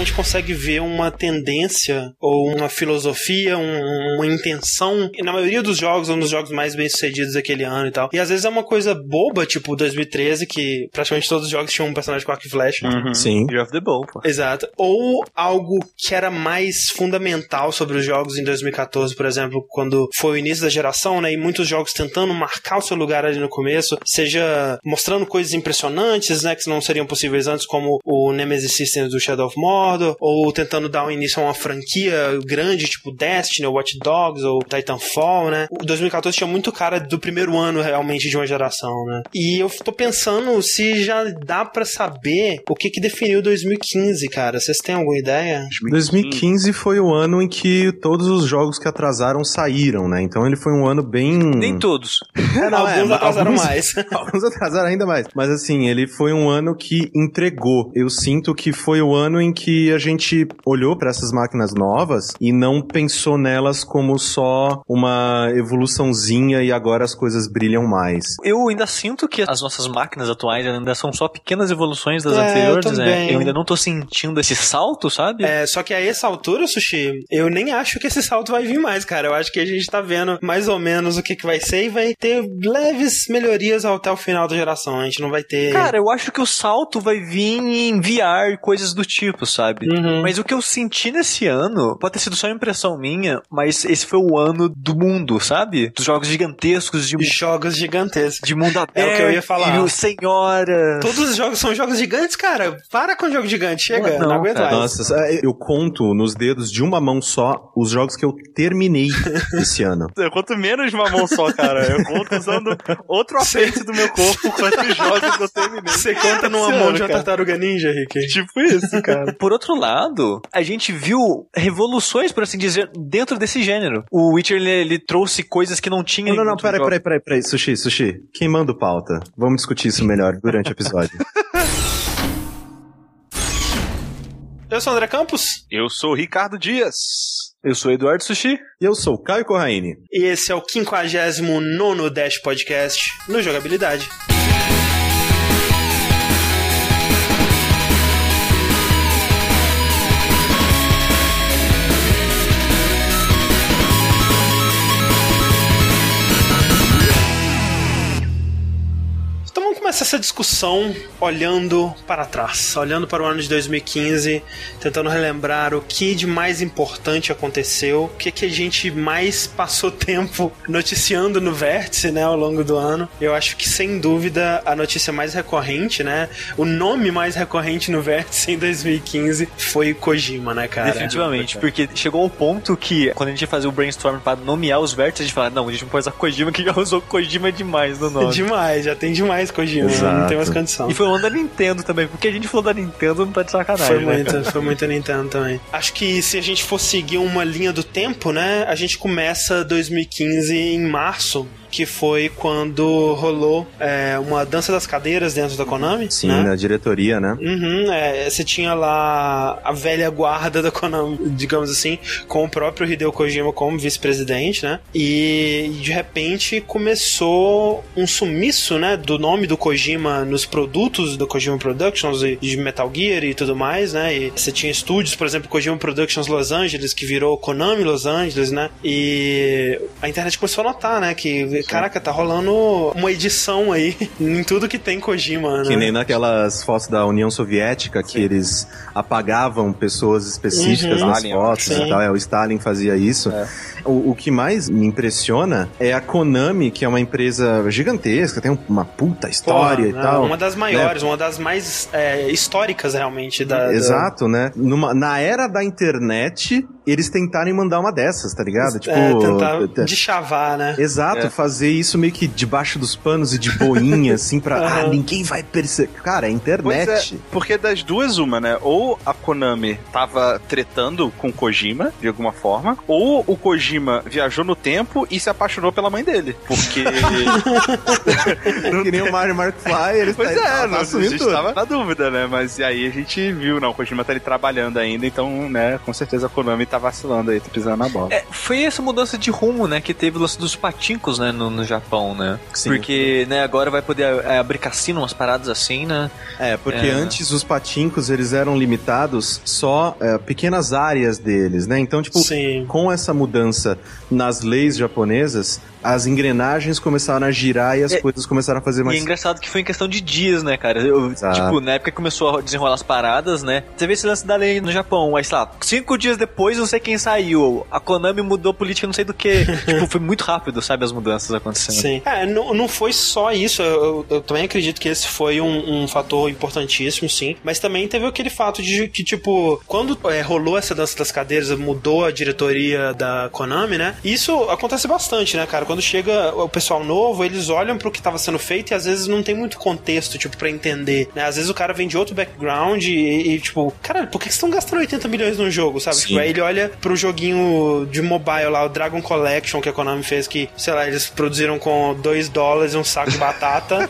realmente consegue ver uma tendência ou uma filosofia, um, uma intenção na maioria dos jogos, um dos jogos mais bem sucedidos daquele ano e tal. E às vezes é uma coisa boba, tipo 2013, que praticamente todos os jogos tinham um personagem com arco e flecha. Uhum. Sim. Year of the Bow, pô. Exato. Ou algo que era mais fundamental sobre os jogos em 2014, por exemplo, quando foi o início da geração, né? E muitos jogos tentando marcar o seu lugar ali no começo, seja mostrando coisas impressionantes, né? Que não seriam possíveis antes, como o Nemesis Systems do Shadow of Mordor, ou tentando dar um início a uma franquia grande, tipo Destiny, ou Watch Dogs, ou Titanfall, né? O 2014 tinha muito cara do primeiro ano realmente de uma geração, né? E eu tô pensando se já dá pra saber o que que definiu 2015, cara. Vocês têm alguma ideia? 2015 foi o ano em que todos os jogos que atrasaram saíram, né? Então ele foi um ano bem. Nem todos. É, não, é, Alguns atrasaram alguns- mais. Alguns atrasaram ainda mais. Mas assim, ele foi um ano que entregou. Eu sinto que foi o ano em que a gente olhou para essas máquinas novas e não pensou nelas como só uma evoluçãozinha e agora as coisas brilham mais. Eu ainda sinto que as nossas máquinas atuais ainda são só pequenas evoluções das É, eu anteriores, né? também. Eu ainda não tô sentindo esse salto, sabe? É, só que a essa altura, Sushi, eu nem acho que esse salto vai vir mais, cara. Eu acho que a gente tá vendo mais ou menos o que, que vai ser e vai ter leves melhorias até o final da geração. A gente não vai ter. Cara, eu acho que o salto vai vir em VR e coisas do tipo, sabe? Uhum. Mas o que eu senti nesse ano, pode ter sido só impressão minha, mas esse foi o ano do mundo, sabe? Dos jogos gigantescos, de, jogos gigantescos. de mundo aberto. É o que eu ia falar. E o senhora. Todos os jogos são jogos gigantes, cara. Para com jogo gigante. Chega, não, Não, aguento cara. mais. Nossa, eu conto nos dedos de uma mão só os jogos que eu terminei esse ano. Eu conto menos de uma mão só, cara. Eu conto usando outro apêndice do meu corpo quantos jogos que eu terminei. Você conta numa mão de uma tartaruga ninja, Rick. Tipo isso, cara. Por outro lado, a gente viu revoluções, por assim dizer, dentro desse gênero. O Witcher, ele, ele trouxe coisas que não tinha Não, não, não, peraí, peraí, peraí, peraí, Sushi, Sushi. Quem manda o pauta? Vamos discutir isso melhor durante o episódio. Eu sou o André Campos Eu sou o Ricardo Dias. Eu sou o Eduardo Sushi. E eu sou o Caio Corraine. e esse é o 59 Dash Podcast no Jogabilidade. Começar essa discussão olhando para trás, olhando para o ano de 2015, tentando relembrar o que de mais importante aconteceu, o que, que a gente mais passou tempo noticiando no Vértice, né, ao longo do ano. Eu acho que sem dúvida a notícia mais recorrente, né, o nome mais recorrente no Vértice em 2015 foi Kojima, né, cara? Definitivamente, porque chegou ao ponto que, quando a gente ia fazer o brainstorm pra nomear os vértices, a gente fala, não, a gente não pode usar Kojima, que já usou Kojima demais no nome. Demais, já tem demais Kojima, não Exato. tem mais condição. E foi o ano da Nintendo também, porque a gente falou da Nintendo, não tá de sacanagem, Foi né? muito, foi muito Nintendo também. Acho que se a gente for seguir uma linha do tempo, né? A gente começa 2015 em março, que foi quando rolou é, uma dança das cadeiras dentro da Konami. Sim, né? na diretoria, né? Uhum, é, você tinha lá a velha guarda da Konami, digamos assim, com o próprio Hideo Kojima como vice-presidente, né? E de repente começou um sumiço, né, do nome do Kojima nos produtos do Kojima Productions e de Metal Gear e tudo mais, né? E você tinha estúdios, por exemplo, Kojima Productions Los Angeles, que virou Konami Los Angeles, né? E a internet começou a notar, né, que caraca, tá rolando uma edição aí em tudo que tem Kojima, né? Que nem naquelas fotos da União Soviética que eles apagavam pessoas específicas Uhum. nas Stalin, fotos sim. e tal. É, o Stalin fazia isso. O, o que mais me impressiona é a Konami, que é uma empresa gigantesca, tem uma puta história Porra, e né? tal. Uma das maiores, uma das mais é, históricas realmente da. da- Exato, né? Numa- na era da internet, eles tentarem mandar uma dessas, tá ligado? Tipo, é, tentar de chavar, né? Exato, É. fazer isso meio que debaixo dos panos e de boinha, assim, pra. Ah, ninguém vai perceber. Cara, é Pois internet. é, porque das duas, uma, né? Ou a Konami tava tretando com o Kojima, de alguma forma, ou o Kojima viajou no tempo e se apaixonou pela mãe dele. Porque. que nem o Mario Mark Fly, eles pois tá, é, tá, não, a gente tudo. tava na dúvida, né? Mas e aí a gente viu, não, o Kojima tá ali trabalhando ainda, então, né, com certeza a Konami tá vacilando aí, tá pisando na bola. É, foi essa mudança de rumo, né, que teve o lance dos patincos, né, no, no Japão, né? Sim. Porque, né, agora vai poder é, abrir cassino, umas paradas assim, né? É, porque É. antes os patincos eles eram limitados só a pequenas áreas deles, né? Então, tipo, Sim. com essa mudança nas leis japonesas, as engrenagens começaram a girar e as É. coisas começaram a fazer E é mais. engraçado que foi em questão de dias, né, cara? Eu, tipo, na época que começou a desenrolar as paradas, né? Você vê esse lance da lei no Japão, aí, sei lá, cinco dias depois, não sei quem saiu. A Konami mudou a política, não sei do que. tipo, foi muito rápido, sabe, as mudanças acontecendo. Sim. É, não, não foi só isso. Eu, eu- eu também acredito que esse foi um, um fator importantíssimo, sim. Mas também teve aquele fato de que, tipo, quando é, rolou essa dança das cadeiras, mudou a diretoria da Konami, né? Isso acontece bastante, né, cara? Quando chega o pessoal novo, eles olham pro que estava sendo feito e às vezes não tem muito contexto, tipo, pra entender, né? Às vezes o cara vem de outro background e, e, tipo, caralho, por que vocês estão gastando 80 milhões num jogo, sabe? Sim. Tipo, aí ele olha pro joguinho de mobile lá, o Dragon Collection que a Konami fez, que, sei lá, eles produziram com 2 dólares e um saco de batata.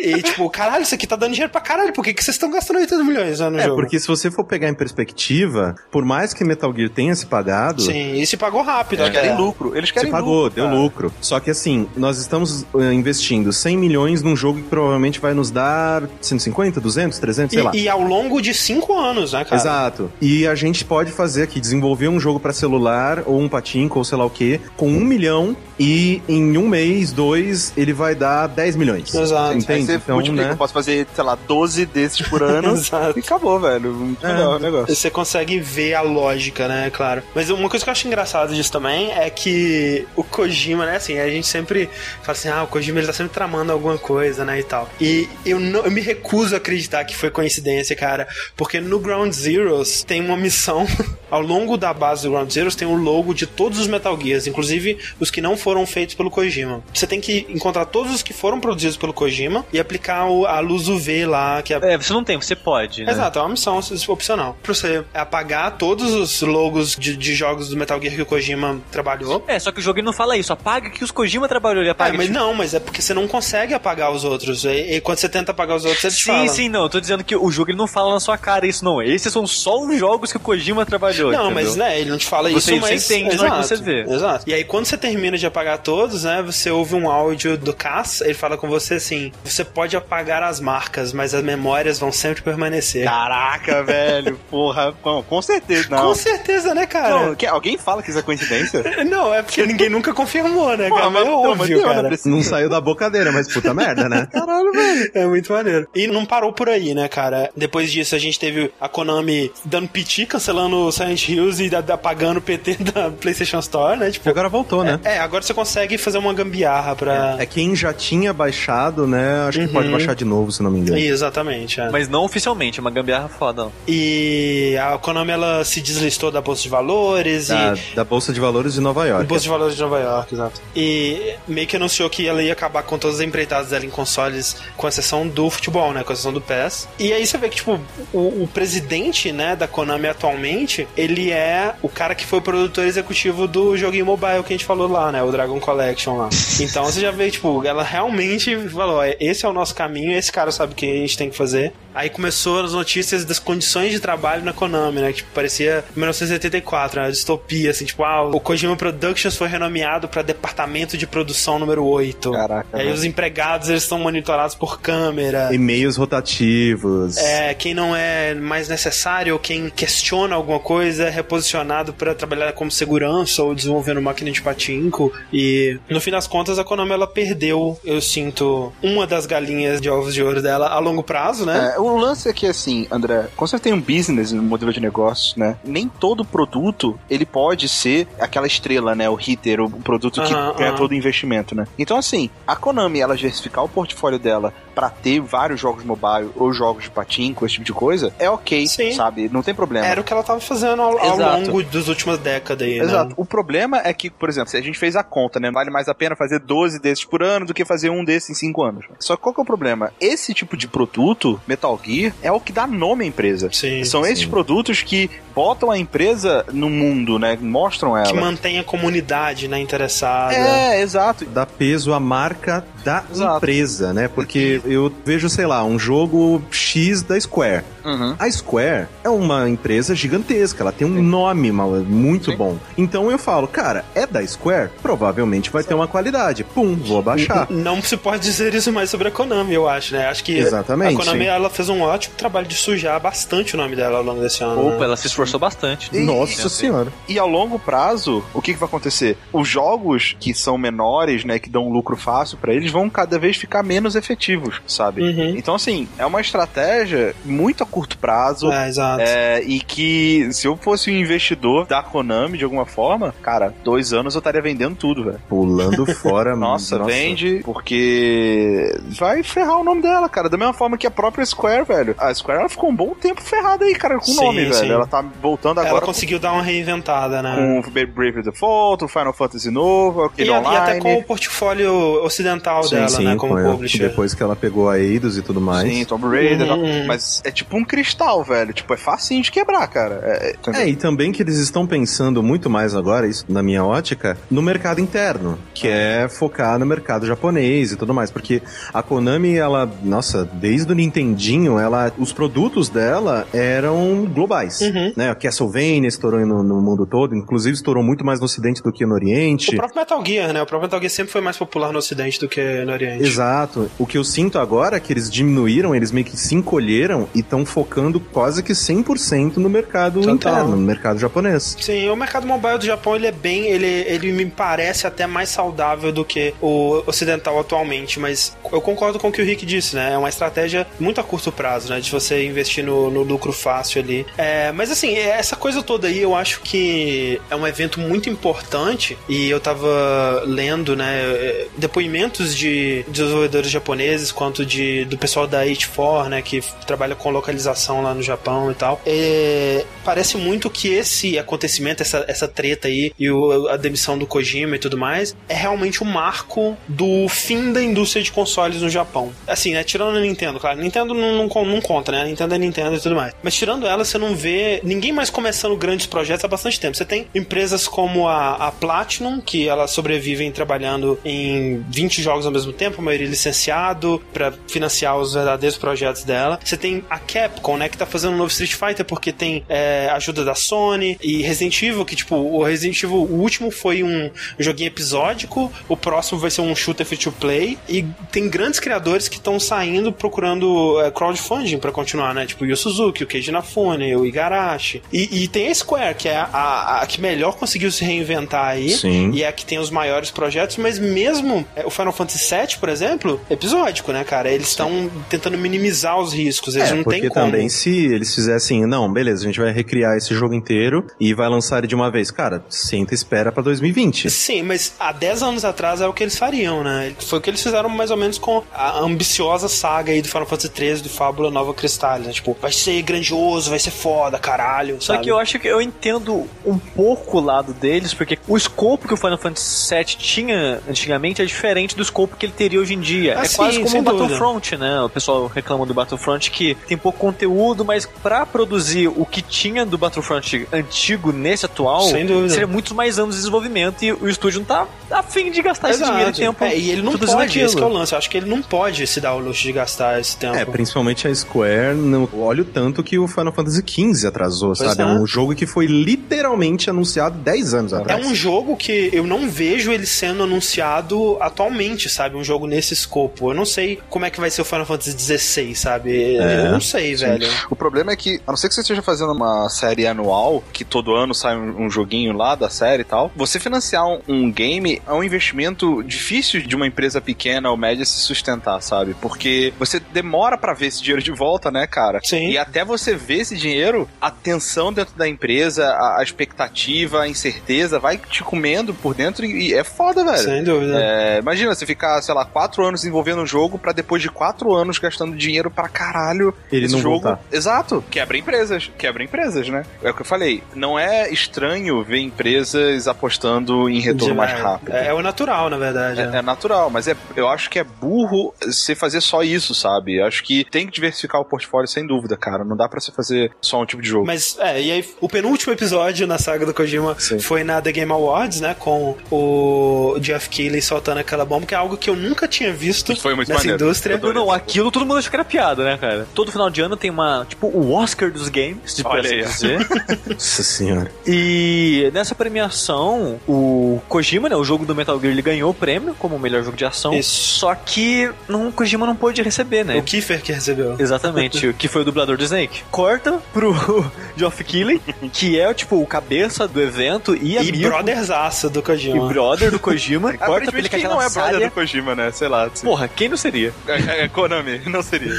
e, e, tipo, caralho, isso aqui tá dando dinheiro pra caralho, por que, que vocês estão gastando 80 milhões né, no É, jogo? porque se você for pegar em perspectiva, por mais que Metal Gear tenha se pagado, Sim, e se pagou rápido. Eles querem até. lucro. Eles se querem pagou, lucro, deu. Lucro. Só que assim, nós estamos eh, investindo 100 milhões num jogo que provavelmente vai nos dar 150, 200, 300, sei lá. E, e ao longo de 5 anos, né, cara? Exato. E a gente pode fazer aqui, desenvolver um jogo pra celular, ou um patinco, ou sei lá o que, com um milhão, e em um mês, dois, ele vai dar 10 milhões. Exato. Aí Entende? você Então, multiplica, né? eu posso fazer, sei lá, 12 desses por ano Exato. e acabou, velho. Muito É. legal o negócio. Você consegue ver a lógica, né? Claro. Mas uma coisa que eu acho engraçada disso também é que o Kojima, né? Assim, a gente sempre fala assim: ah, o Kojima ele tá sempre tramando alguma coisa, né? E tal. E eu, não, eu me recuso a acreditar que foi coincidência, cara. Porque no Ground Zeroes tem uma missão. Ao longo da base do Ground Zeroes tem o logo de todos os Metal Gears, inclusive os que não foram feitos pelo Kojima. Você tem que encontrar todos os que foram produzidos pelo Kojima e aplicar o- a luz UV lá, que é É, você não tem, você pode, né? Exato, é uma missão opcional. Pra você apagar todos os logos de, de jogos do Metal Gear que o Kojima trabalhou. É, só que o jogo ele não fala isso. Apaga que os Kojima trabalhou, ele É, apaga. mas tipo, não, mas é porque você não consegue apagar os outros. E, e quando você tenta apagar os outros, você te Sim, fala. sim, não. Eu tô dizendo que o jogo ele não fala na sua cara isso, não. Esses são só os jogos que o Kojima trabalhou. Não, entendeu? mas né, ele não te fala Você- isso, você mas. entende hora que exato, você vê. Exato. E aí, quando você termina de apagar todos, né? Você ouve um áudio do Cass, ele fala com você assim: você pode apagar as marcas, mas as memórias vão sempre permanecer. Caraca, velho. Porra, com, com certeza. Não. Com certeza, né, cara? Não, que- alguém fala que isso é coincidência? Não, é porque ninguém nunca confirmou, né, cara? Porra, Mas é não, óbvio, né, cara. precisa- Não saiu da bocadeira, mas puta merda, né? Caralho, velho. É muito maneiro. E não parou por aí, né, cara? Depois disso, a gente teve a Konami dando PT, cancelando o Silent Hills e apagando o PT da PlayStation Store, né? E Tipo, agora voltou, né? é, agora você consegue fazer uma gambiarra pra. É quem já tinha baixado, né? Acho que pode Uhum. baixar de novo, se não me engano. Exatamente, é. Mas não oficialmente, é uma gambiarra foda. ó. E a Konami ela se deslistou da Bolsa de Valores Da, e. da Bolsa de Valores de Nova York. Bolsa de Valores de Nova York, exato. E meio que anunciou que ela ia acabar com todas as empreitadas dela em consoles, com exceção do futebol, né? Com exceção do PES. E aí você vê que, tipo, o, o presidente, né, da Konami atualmente, ele é o cara que foi o produtor executivo do joguinho mobile que a gente falou lá, né? O Dragon Collection lá. Então você já vê, tipo, ela realmente falou: "Ó, esse é o nosso caminho, esse cara sabe o que a gente tem que fazer. Aí começou as notícias das condições de trabalho na Konami, né? Que tipo, parecia 1984, né? Distopia, assim, tipo, ah, o Kojima Productions foi renomeado para departamento de produção número 8. Caraca, E aí velho. os empregados, eles estão monitorados por câmera. E-mails rotativos. É, quem não é mais necessário ou quem questiona alguma coisa é reposicionado para trabalhar como segurança ou desenvolvendo máquina de patinco. E no fim das contas, a Konami ela perdeu, eu sinto, uma das galinhas de ovos de ouro dela a longo prazo, né? É, o lance é que, assim, André, quando você tem um business, um modelo de negócio, né? Nem todo produto, ele pode ser aquela estrela, né? O hitter, o produto que Aham, ganha aham. todo o investimento, né? Então, assim, a Konami, ela diversificar o portfólio dela pra ter vários jogos mobile ou jogos de patinco, esse tipo de coisa, é ok, Sim. sabe? Não tem problema. Era o que ela tava fazendo ao, ao longo das últimas décadas aí, né? Exato. O problema é que, por exemplo, se a gente fez a conta, né? Vale mais a pena fazer 12 desses por ano do que fazer um desses em 5 anos. Só que qual que é o problema? Esse tipo de produto, Metal Gear, é o que dá nome à empresa. Sim, São esses produtos que botam a empresa no mundo, né? Mostram ela. Que mantém a comunidade, né, interessada. É, exato. Dá peso à marca da Exato. empresa, né? Porque eu vejo, sei lá, um jogo X da Square. Uhum. A Square é uma empresa gigantesca, ela tem um nome mal- muito Sim. bom. Então eu falo, cara, é da Square? Provavelmente vai ter uma qualidade. Pum, vou abaixar. Não se pode dizer isso mais sobre a Konami, eu acho, né? Acho que Exatamente, a Konami ela fez um ótimo trabalho de sujar bastante o nome dela ao longo desse ano. Opa, né? ela se esforçou bastante. E- Nossa senhora. E a longo prazo, o que, que vai acontecer? Os jogos que são menores, né, que dão um lucro fácil pra eles, vão cada vez ficar menos efetivos, sabe? Uhum. Então, assim, é uma estratégia muito a curto prazo. É, exato. É, e que se eu fosse um investidor da Konami de alguma forma, cara, dois anos eu estaria vendendo tudo, velho. Pulando fora. Nossa, vende, porque vai ferrar o nome dela, cara. Da mesma forma que a própria Square, velho. A Square ela ficou um bom tempo ferrada aí, cara, com o Sim, nome, velho. sim. Ela tá voltando agora ela com- conseguiu dar uma reinventada, né? com o Brave Default, o Final Fantasy novo, aquele E, a- e online. até com o portfólio ocidental Sim, dela, sim, né? Como com publisher. depois que ela pegou a Eidos e tudo mais. Sim, Tomb Raider. Tal. uhum. Mas é tipo um cristal, velho. Tipo, é facinho de quebrar, cara. É, É, e também que eles estão pensando muito mais agora, isso na minha ótica, no mercado interno, que é focar no mercado japonês e tudo mais, porque a Konami, ela, nossa, desde o Nintendinho, ela, os produtos dela eram globais, Uhum. né? A Castlevania estourou no, no mundo todo, inclusive estourou muito mais no ocidente do que no oriente. O próprio Metal Gear, né? O próprio Metal Gear sempre foi mais popular no ocidente do que no oriente. Exato. O que eu sinto agora é que eles diminuíram, eles meio que se encolheram e estão focando quase que 100% no mercado Total. interno, no mercado japonês. Sim, o mercado mobile do Japão ele é bem, ele, ele me parece até mais saudável do que o ocidental atualmente, mas eu concordo com o que o Rick disse, né? É uma estratégia muito a curto prazo, né? De você investir no, no lucro fácil ali. É, mas assim, é, essa coisa toda aí eu acho que é um evento muito importante e eu tava lendo, né, é, depoimentos de desenvolvedores japoneses quanto de do pessoal da H4, né, que trabalha com localização lá no Japão e tal. É, parece muito que esse acontecimento, essa, essa treta aí e o- a demissão do Kojima e tudo mais, é realmente o marco do fim da indústria de consoles no Japão. Assim, né, tirando a Nintendo, claro, Nintendo não, não, não conta, né, a Nintendo é Nintendo e tudo mais. Mas tirando ela, você não vê ninguém mais começando grandes projetos há bastante tempo. Você tem empresas como a, a Platinum, que elas sobrevivem trabalhando em 20 jogos ao mesmo tempo, a maioria licenciado, para financiar os verdadeiros projetos dela. Você tem a Capcom, né, que tá fazendo um novo Street Fighter porque tem é, ajuda da Sony e Resident Evil, que tipo, o Resident Evil, o último foi um joguinho episódico, o próximo vai ser um shooter free to play e tem grandes criadores que estão saindo procurando é, crowdfunding pra continuar, né? Tipo o Yu Suzuki, o Keiji Inafune, o Igarashi. E, e tem a Square, que é a, a- a que melhor conseguiu se reinventar aí Sim. e é a que tem os maiores projetos, mas mesmo é, o Final Fantasy VII, por exemplo, episódico, né, cara? Eles estão tentando minimizar os riscos, eles É, não têm como. também se eles fizessem, não, beleza, a gente vai recriar esse jogo inteiro e vai lançar ele de uma vez. Cara, senta e espera pra 2020. Sim, mas há 10 anos atrás é o que eles fariam, né? Foi o que eles fizeram mais ou menos com a ambiciosa saga aí do Final Fantasy XIII, do Fábula Nova Crystallis, né? Tipo, vai ser grandioso, vai ser foda, caralho. Só sabe? que eu acho que eu entendo um pouco o lado deles, porque o escopo que o Final Fantasy VII tinha antigamente é diferente do escopo que ele teria hoje em dia. Ah, é sim, quase como o. Battlefront, né? O pessoal reclama do Battlefront que tem pouco conteúdo, mas pra produzir o que tinha do Battlefront antigo nesse atual, seria muitos mais anos de desenvolvimento e o estúdio não tá afim de gastar esse Exato. dinheiro e tempo. É, e ele não pode, esse que é o aquilo. lance. Eu acho que ele não pode se dar o luxo de gastar esse tempo. É, principalmente a Square, não, olha o tanto que o Final Fantasy XV atrasou, sabe? É. é. um jogo que foi literalmente anunciado 10 anos É atrás. um jogo que eu não vejo ele sendo anunciado atualmente, sabe? Um jogo nesse escopo. Eu não sei como é que vai ser o Final Fantasy XVI, sabe? É, eu não sei, Sim. velho. O problema é que, a não ser que você esteja fazendo uma série anual, que todo ano sai um, um joguinho lá da série e tal, você financiar um, um game é um investimento difícil de uma empresa pequena ou média se sustentar, sabe? Porque você demora pra ver esse dinheiro de volta, né, cara? Sim. E até você ver esse dinheiro, a tensão dentro da empresa, a, a expectativa, a incerteza, vai te comendo por dentro e, e é foda, velho. Sem dúvida. É, imagina você ficar, sei lá, quatro anos desenvolvendo um jogo pra depois de quatro anos gastando dinheiro pra caralho. Ele esse não jogo. voltar. Exato. Quebra empresas. Quebra empresas, né? É o que eu falei. Não é estranho ver empresas apostando em retorno retorno mais rápido. É, é o natural, na verdade. É, é natural, mas é, eu acho que é burro você fazer só isso, sabe? Eu acho que tem que diversificar o portfólio sem dúvida, cara. Não dá pra você fazer só um tipo de jogo. Mas, é, e aí, o penúltimo episódio na saga do Kojima Sim. foi na The Game Awards, né? Com o Jeff Keighley soltando aquela bomba, que é algo que eu nunca tinha visto Foi muito nessa maneiro. indústria. Eu Não, não, aquilo todo mundo acha que era piada, né, cara? Todo final de ano tem uma, tipo, o Oscar dos games, se Olha aí. dizer. Nossa senhora. E nessa premiação, o Kojima, né, o jogo do Metal Gear, ele ganhou o prêmio como o melhor jogo de ação. Isso. Só que não, o Kojima não pôde receber, né? O Kiefer que recebeu. Exatamente, o que foi o dublador do Snake. Corta pro Geoff Keighley, que é, tipo, o cabeça do evento e E amigo. brotherzaço do Kojima. E brother do Kojima. corta pra ele quem aquela não é brother do Kojima, né? Sei lá. Porra, quem não seria? É, é, Konami, não seria.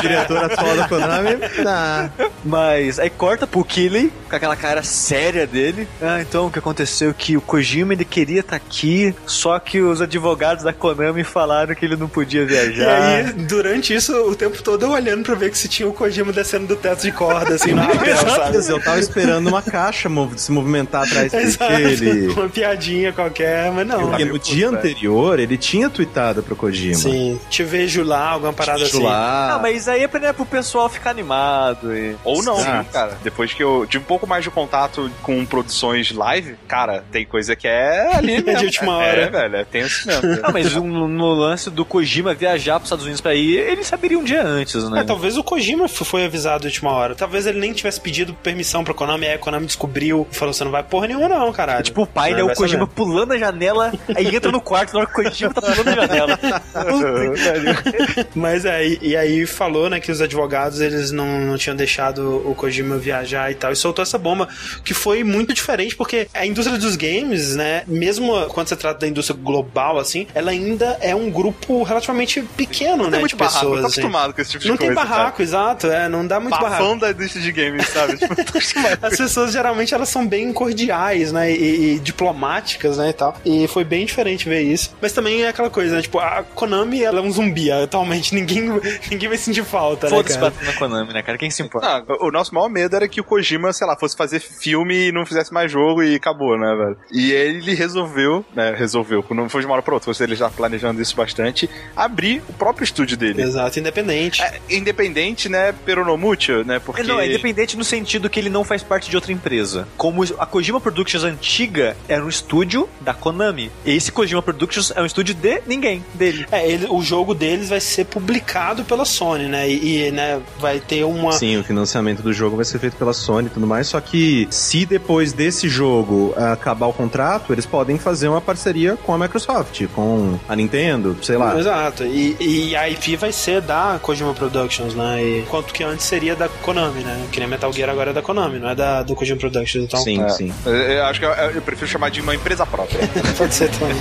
Diretor atual da Konami. Tá. Mas aí corta pro Keighley com aquela cara séria dele. Ah, então o que aconteceu? Que o Kojima ele queria estar aqui, só que os advogados da Konami falaram que ele não podia E viajar. aí, durante isso, o tempo todo eu olhando pra ver que se tinha o Kojima descendo do teto de corda, assim, rapel, Quer sabe? eu tava esperando uma caixa mov- se movimentar atrás dele. Uma piadinha qualquer, mas não. Porque no dia anterior ele tinha tweetado pro Kojima. Sim, te vejo lá, alguma parada assim. Lá. Ah, mas aí é pra, né, pro pessoal ficar animado e... Ou não, Ah. cara. Depois que eu tive um pouco mais de contato com produções live, cara, tem coisa que é ali de mesmo. última É, hora. É, velho, é tenso mesmo. Ah, mas no, no lance do Kojima viajar pros Estados Unidos pra ir, ele saberia um dia antes, né? É, talvez o Kojima foi avisado de última hora. Talvez ele nem tivesse pedido permissão pra Konami, aí a Konami descobriu e falou: você não vai porra nenhuma, não, caralho. Tipo, o pai, né? O Kojima saber. pulando a janela, aí entra no quarto na hora que o Kojima tá pulando a janela. Mas é, e, e aí falou, né, que os advogados eles não, não tinham deixado o Kojima viajar e tal, e soltou essa bomba, que foi muito diferente, porque a indústria dos games, né, mesmo quando se trata da indústria global, assim, ela ainda é um grupo relativamente pequeno, né, Tem muito de barraco, pessoas. tô assim. acostumado com esse tipo de Não coisa. tem barraco, exato, é, não dá muito Cara. barraco. Bafão da indústria de games, sabe? Tipo. As pessoas geralmente elas são bem cordiais, né? E, e diplomáticas, né? E tal. E foi bem diferente ver isso. Mas também é aquela coisa, né? Tipo, a Konami ela é um zumbi atualmente. Ninguém, ninguém vai sentir falta, né? Foda-se na Konami, né, cara? Quem se importa? Ah, o nosso maior medo era que o Kojima, sei lá, fosse fazer filme e não fizesse mais jogo e acabou, né, velho? E ele resolveu, né, resolveu, não foi de uma hora pra outra, ele já planejando isso bastante, abrir o próprio estúdio dele. Exato, independente. É, independente, né, peronomútil, né, porque... Não, é independente no sentido que ele não faz parte de outra empresa. Como a Kojima Productions antiga era um estúdio da Konami. Esse Kojima Productions é um estúdio de ninguém, dele. É, ele- o jogo deles vai ser publicado pela Sony, né? E, e, né, vai ter uma. Sim, o financiamento do jogo vai ser feito pela Sony e tudo mais, só que se depois desse jogo ah, acabar o contrato, eles podem fazer uma parceria com a Microsoft, com a Nintendo, sei lá. Exato. E, e a IP vai ser da Kojima Productions, né? E, enquanto que antes seria da Konami, né? Que nem Metal Gear agora é da Konami, não é da, do Kojima Productions. Então, sim, É, sim. eu, eu acho que eu, eu prefiro chamar de uma empresa própria. pode ser também.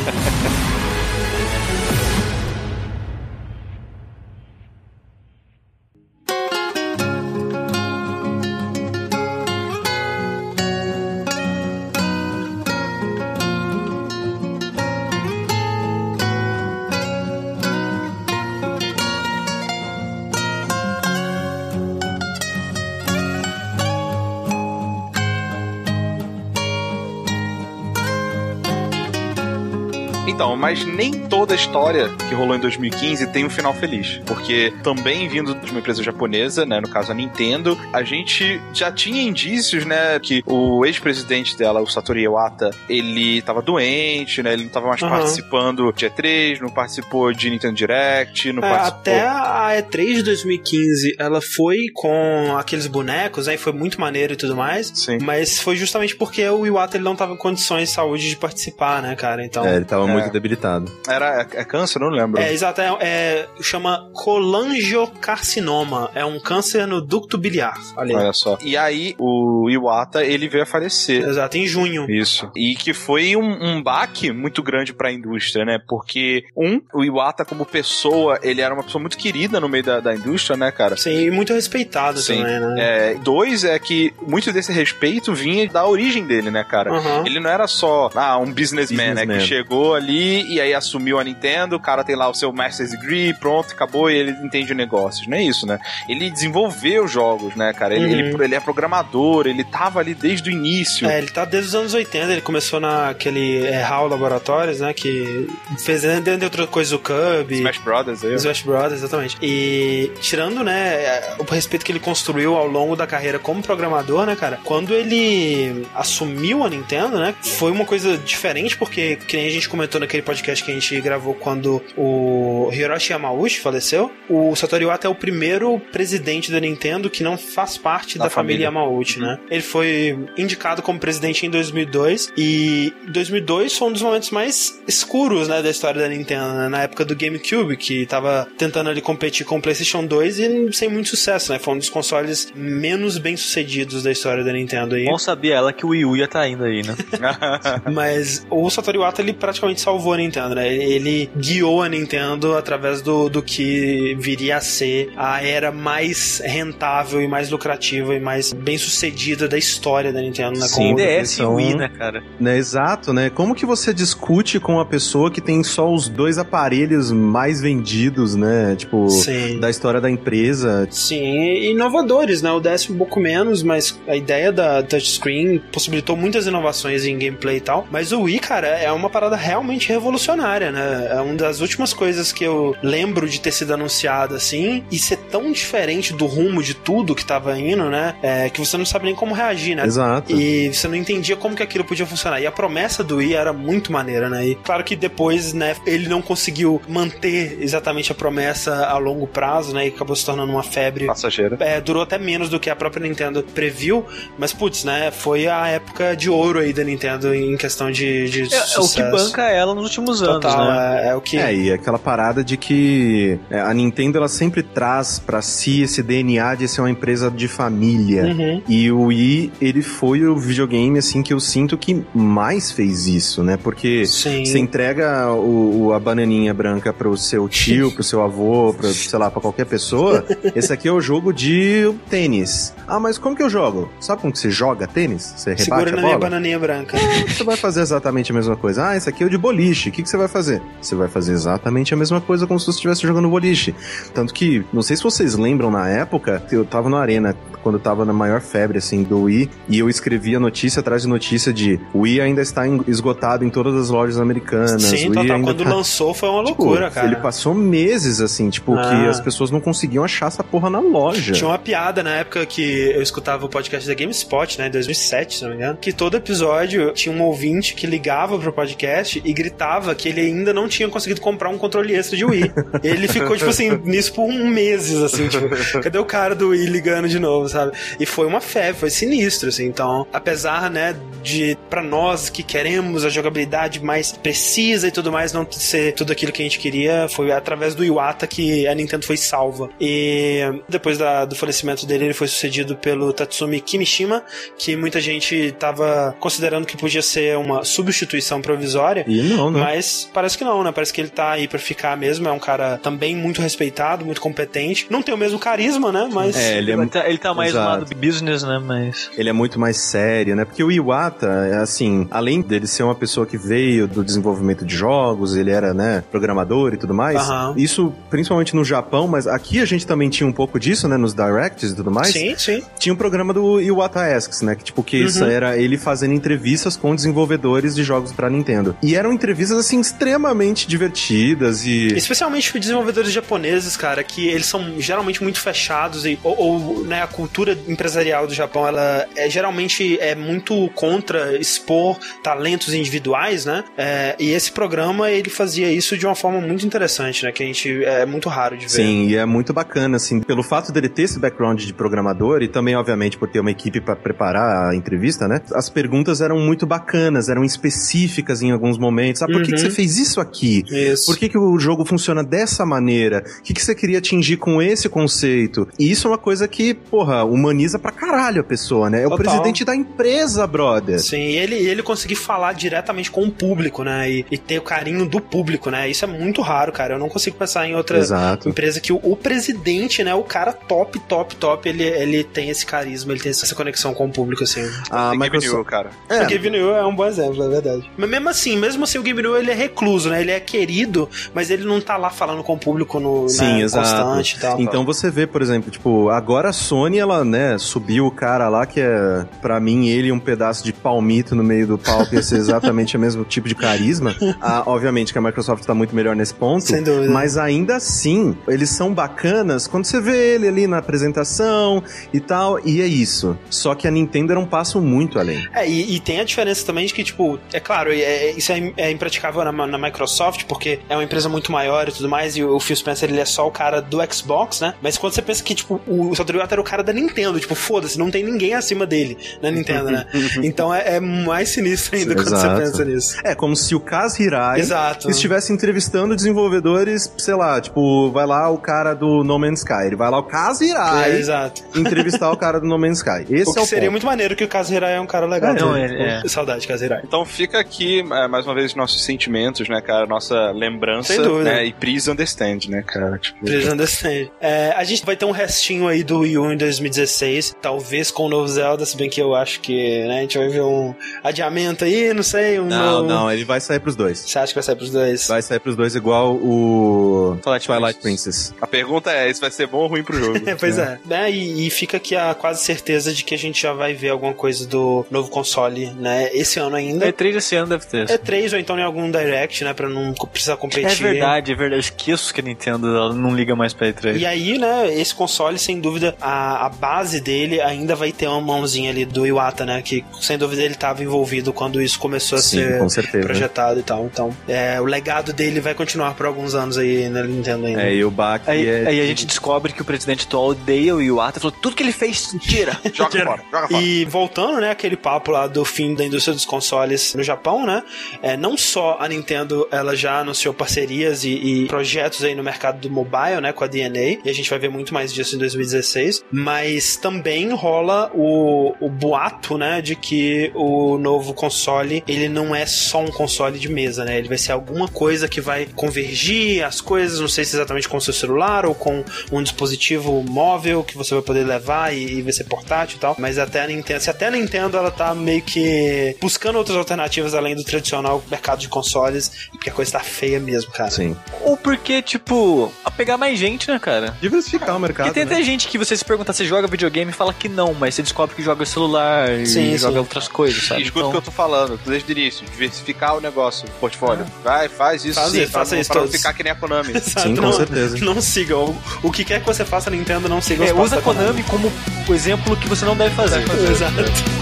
Então, mas nem toda a história que rolou em 2015 tem um final feliz. Porque também vindo de uma empresa japonesa, né, no caso a Nintendo, a gente já tinha indícios, né, que o ex-presidente dela, o Satoru Iwata, ele tava doente, né, ele não tava mais Aham. participando de E3, não participou de Nintendo Direct, não É, participou... até a E3 de 2015, ela foi com aqueles bonecos, aí foi muito maneiro e tudo mais. Sim. Mas foi justamente porque o Iwata ele não tava em condições de saúde de participar, né, cara? Então. É, ele tava É. muito debilitado. Era é, é câncer, não lembro. É, exato, é, é- chama colangiocarcinoma. É um câncer no ducto biliar. Olha. Olha só. E aí, o Iwata, ele veio a falecer. Exato, em junho. Isso. E que foi um, um baque muito grande pra indústria, né? Porque, um, o Iwata como pessoa, ele era uma pessoa muito querida no meio da, da indústria, né, cara? Sim, e muito respeitado Sim. também, né? É, dois é que muito desse respeito vinha da origem dele, né, cara? Aham. Ele não era só ah, um businessman, né? Businessman. Que chegou ali ali e aí assumiu a Nintendo, o cara tem lá o seu Master's Degree, pronto, acabou e ele entende o negócio. Não é isso, né? Ele desenvolveu jogos, né, cara? Ele, Uhum. ele, ele é programador, ele tava ali desde o início. É, ele tá desde os anos 80, ele começou naquele é, HAL Laboratórios, né? Que fez, entre outras coisas, o Cub. Smash Brothers aí. Smash Brothers, exatamente. E tirando, né, o respeito que ele construiu ao longo da carreira como programador, né, cara? Quando ele assumiu a Nintendo, né, foi uma coisa diferente, porque, que nem a gente comentou naquele podcast que a gente gravou quando o Hiroshi Yamauchi faleceu, o Satoru Iwata é o primeiro presidente da Nintendo que não faz parte da, Da família, família. Yamauchi, né? Ele foi indicado como presidente em 2002 e 2002 foi um dos momentos mais escuros, né, da história da Nintendo, né? na época do GameCube, que tava tentando ali competir com o PlayStation 2 e sem muito sucesso, né? Foi um dos consoles menos bem sucedidos da história da Nintendo aí. Bom sabia ela que o Wii U ia tá indo aí, né? Mas o Satoru Iwata, ele praticamente salvou a Nintendo, né? Ele guiou a Nintendo através do, do que viria a ser a era mais rentável e mais lucrativa e mais bem sucedida da história da Nintendo, né? Sim, DS e são- Wii, né, cara? Né, exato, né? Como que você discute com uma pessoa que tem só os dois aparelhos mais vendidos, né? Tipo, Sim. da história da empresa. Sim, e inovadores, né? O DS um pouco menos, mas a ideia da touchscreen possibilitou muitas inovações em gameplay e tal. Mas o Wii, cara, é uma parada realmente revolucionária, né? É uma das últimas coisas que eu lembro de ter sido anunciada assim e ser tão diferente do rumo de tudo que tava indo, né? É, que você não sabe nem como reagir, né? Exato. E você não entendia como que aquilo podia funcionar. E a promessa do Wii era muito maneira, né? E claro que depois, né, ele não conseguiu manter exatamente a promessa a longo prazo, né? E acabou se tornando uma febre. Passageira. É, durou até menos do que a própria Nintendo previu, mas putz, né? Foi a época de ouro aí da Nintendo em questão de, de É, é o sucesso. que banca ela nos últimos anos, Total, né? é, é o que. É, e aquela parada de que é, a Nintendo ela sempre traz pra si esse DNA de ser uma empresa de família. Uhum. E o Wii, ele foi o videogame, assim, que eu sinto que mais fez isso, né? Porque Sim. você entrega o, o- a bananinha branca pro seu tio, pro seu avô, pra, sei lá, pra qualquer pessoa. Esse aqui é o jogo de tênis. Ah, mas como que eu jogo? Sabe como que você joga tênis? Você rebate Segura a na minha bola? bananinha branca. Você vai fazer exatamente a mesma coisa. Ah, esse aqui é o de boliche. O que, que você vai fazer? Você vai fazer exatamente a mesma coisa como se você estivesse jogando boliche. Tanto que, não sei se vocês lembram na época, eu tava na arena quando tava na maior febre, assim, do Wii, e eu escrevia notícia atrás de notícia de Wii ainda está esgotado em todas as lojas americanas. Sim, Wii total. Quando tá... lançou foi uma Tipo, loucura, cara. Ele passou meses, assim, tipo, Ah. que as pessoas não conseguiam achar essa porra na loja. Tinha uma piada na época que eu escutava o podcast da GameSpot, né, em 2007, se não me engano, que todo episódio tinha um ouvinte que ligava pro podcast e gritava que ele ainda não tinha conseguido comprar um controle extra de Wii. ele ficou, tipo assim, nisso por um meses, assim, tipo, cadê o cara do Wii ligando de novo, sabe? E foi uma febre, foi sinistro, assim, então, apesar, né, de, pra nós que queremos a jogabilidade mais precisa e tudo mais, não ser tudo aquilo que a gente queria, foi através do Iwata que a Nintendo foi salva. E depois da- do falecimento dele, ele foi sucedido pelo Tatsumi Kimishima, que muita gente tava considerando que podia ser uma substituição provisória. E não, né? Mas parece que não, né? Parece que ele tá aí pra ficar mesmo. É um cara também muito respeitado, muito competente. Não tem o mesmo carisma, né? Mas. É, ele é Ele tá, ele tá mais Exato. lado business, né? Mas. Ele é muito mais sério, né? Porque o Iwata, é assim, além dele ser uma pessoa que veio do desenvolvimento de jogos, ele era, né, programador e tudo mais. Isso principalmente no Japão, mas aqui a gente também tinha um pouco disso, né, nos directs e tudo mais. Sim, sim. Tinha um programa do Iwata Asks, né, que tipo que isso Uhum. era ele fazendo entrevistas com desenvolvedores de jogos pra Nintendo. E eram entrevistas assim extremamente divertidas e Especialmente os desenvolvedores japoneses, cara, que eles são geralmente muito fechados e ou, ou, né, a cultura empresarial do Japão, ela é geralmente é muito contra expor talentos individuais, né? É, e esse programa ele fazia isso de uma forma muito interessante, né? Que a gente é muito raro de ver. Sim, e é muito bacana, assim, pelo fato dele ter esse background de programador e também, obviamente, por ter uma equipe pra preparar a entrevista, né? As perguntas eram muito bacanas, eram específicas em alguns momentos. Ah, por que, Uhum. que você fez isso aqui? Isso. Por que, que o jogo funciona dessa maneira? O que, que você queria atingir com com esse conceito. E isso é uma coisa que, porra, humaniza pra caralho a pessoa, né? É o Total. presidente da empresa, brother. Sim, e ele, ele conseguir falar diretamente com o público, né? E, e ter o carinho do público, né? Isso é muito raro, cara. Eu não consigo pensar em outra Exato. empresa que o, o presidente, né? O cara top, top, top, ele, ele tem esse carisma, ele tem essa conexão com o público, assim. A Tem Gabe Microsoft. Newell, cara. É, O Gabe Newell é um bom exemplo, é verdade. Mas mesmo assim, mesmo assim, o Gabe Newell ele é recluso, né? Ele é querido, mas ele não tá lá falando com o público no Sim, né, exato. constante e tal. Então você vê, por exemplo, tipo, agora a Sony, ela, né, subiu o cara lá que é, pra mim, ele um pedaço de palmito no meio do palco ia ser exatamente o mesmo tipo de carisma. Ah, obviamente que a Microsoft tá muito melhor nesse ponto. Sem dúvida. Mas ainda assim, eles são bacanas quando você vê ele ali na apresentação e tal, e é isso. Só que a Nintendo era um passo muito além. É, e, e tem a diferença também de que, tipo, é claro, é- é- isso é, é impraticável na, na Microsoft, porque é uma empresa muito maior e tudo mais, e o, o Phil Spencer ele é só o cara do Xbox, né? Mas quando você pensa que, tipo, o Satoru Iwata era o cara da Nintendo, tipo, foda-se, não tem ninguém acima dele na Nintendo, né? Então é, é mais sinistro ainda quando você pensa nisso. É como se o Kaz Hirai Exato. estivesse entrevistando desenvolvedores, sei lá, tipo, vai lá o cara do No Man's Sky, ele vai lá o Kaz Hirai É, exato. entrevistar o cara do No Man's Sky. Esse o que é o seria ponto. muito maneiro que o Kazuhira é um cara legal. É, não, é- é. Saudade de Kazuhira. Então fica aqui, é, mais uma vez, nossos sentimentos, né, cara? Nossa lembrança. Sem dúvida. Né? E please understand, né, cara? Tipo, Please understand. É, a gente vai ter um restinho aí do Wii U em 2016, talvez com o novo Zelda, se bem que eu acho que né, a gente vai ver um adiamento aí, não sei. Um Não, novo- não, ele vai sair pros dois. Você acha que vai sair pros dois? Vai sair pros dois igual o Twilight Twilight Princess. a pergunta é, isso vai ser bom ou ruim pro jogo? É, pois é. Né, e, e fica aqui a quase certeza de que a gente já vai ver alguma coisa do novo console, né? Esse ano ainda. É, três esse ano deve ter. É 3 ou então em algum Direct, né? Pra não precisar competir. É verdade, é verdade. Eu esqueço que a Nintendo ela não liga mais pra E3. E aí, né, esse console, sem dúvida, a, a base dele ainda vai ter uma mãozinha ali do Iwata, né? Que sem dúvida ele estava envolvido quando isso começou a Sim, ser certeza. projetado e tal. Então, é, o legado dele vai continuar por alguns anos aí na Nintendo ainda. É, e o Baki Aí, é... aí a gente descobre que o presidente atual odeia o Iwata falou: tudo que ele fez, tira. Joga fora, joga fora. E voltando, né, aquele papo lá do fim da indústria dos consoles no Japão, né? É, não só a Nintendo, ela já anunciou parcerias e, e projetos aí no mercado do mobile, né, com a DNA, e a gente vai ver muito mais disso em 2016, mas também rola o, o boato, né, de que o novo console, ele não é só um console de mesa, né? Ele vai ser alguma coisa que vai convergir as coisas, não sei se exatamente com o seu celular ou com um dispositivo móvel que você vai poder levar e, e vai ser portátil e tal. Mas até a Nintendo, se até a Nintendo ela tá meio que buscando outras alternativas além do tradicional mercado de consoles, porque a coisa tá feia mesmo, cara. Sim. Ou porque, tipo, a pegar mais gente, né, cara? Diversificar o mercado, Porque tem né? até gente que você se perguntar se joga videogame e fala que não, mas você descobre que joga celular e Sim, joga sim. outras coisas, sabe? E escuta o que Então, eu tô falando, desde o início, diversificar o negócio, o portfólio. Vai, faz isso Faz sim, isso, pra, faça não, isso pra não ficar que nem a Konami. Exato, Sim, com não, certeza. Não siga. O, o que quer que você faça, Nintendo, não siga é, usa a Konami como o exemplo que você não deve fazer. Exato.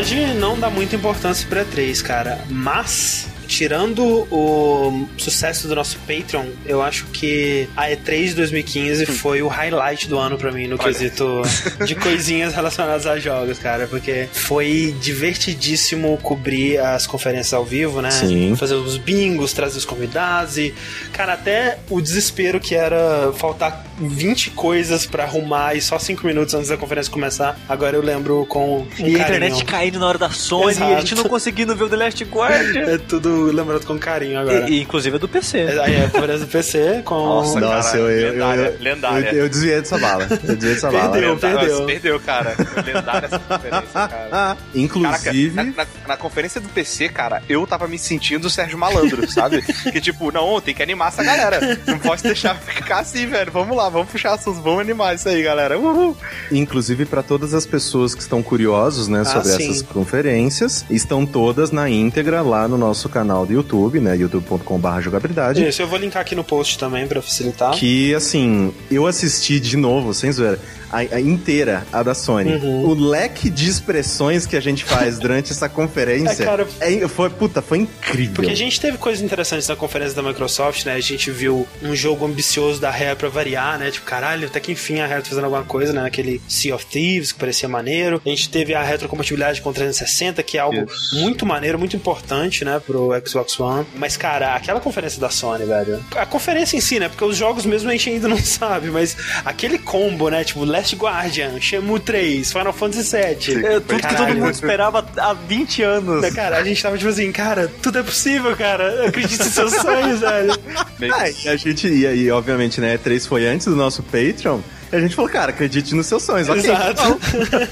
Pode não dar muita importância pra 3, cara, mas tirando o sucesso do nosso Patreon, eu acho que a E3 de 2015 foi o highlight do ano pra mim no quesito de coisinhas relacionadas a jogos, cara, porque foi divertidíssimo cobrir as conferências ao vivo, né? Sim. Fazer os bingos, trazer os convidados e, cara, até o desespero que era faltar 20 coisas pra arrumar e só 5 minutos antes da conferência começar. Agora eu lembro com um E a internet caindo na hora da Sony e a gente Exato. não conseguindo ver o The Last Guardian. É tudo lembrado com carinho agora. E, e, inclusive é do PC. É, Aí é a conferência do PC com. Nossa, Nossa, cara, eu, eu, lendária, eu, lendária. Eu, eu desviei dessa bala. Eu desviei dessa bala. Perdeu. Lendária. perdeu. Perdeu, cara. Lendária essa conferência, cara. Ah, inclusive. Caraca, na, na- na conferência do PC, cara, eu tava me sentindo o Sérgio Malandro, sabe? que tipo, não, tem que animar essa galera. Não posso deixar ficar assim, velho. Vamos lá, vamos puxar assuntos, vamos animar isso aí, galera. Uhul. Inclusive, para todas as pessoas que estão curiosos, né, sobre sim. essas conferências, estão todas na íntegra lá no nosso canal canal do YouTube, né? youtube.com.br jogabilidade. Isso, eu vou linkar aqui no post também pra facilitar. Que, assim, eu assisti de novo, sem zoeira, a, a inteira, a da Sony. Uhum. O leque de expressões que a gente faz durante essa conferência É, cara, é- foi, puta, foi incrível. Porque a gente teve coisas interessantes na conferência da Microsoft, né? A gente viu um jogo ambicioso da Rare pra variar, né? Tipo, caralho, até que enfim a Rare tá fazendo alguma coisa, né? Naquele Sea of Thieves, que parecia maneiro. A gente teve a retrocompatibilidade com o 360, que é algo Isso. muito maneiro, muito importante, né? Pro Xbox One. Mas, cara, aquela conferência da Sony, velho. A conferência em si, né? Porque os jogos mesmo a gente ainda não sabe, mas aquele combo, né? Tipo, Last Guardian, Shenmue 3, Final Fantasy VII. É, tudo que todo Caralho. mundo esperava há 20 anos. Né, Cara, a gente tava tipo assim, cara, tudo é possível, cara. Acredite em seus sonhos, velho. Ah, e a gente, e aí, obviamente, né, 3 foi antes do nosso Patreon, e a gente falou, cara, acredite nos seus sonhos. Exato.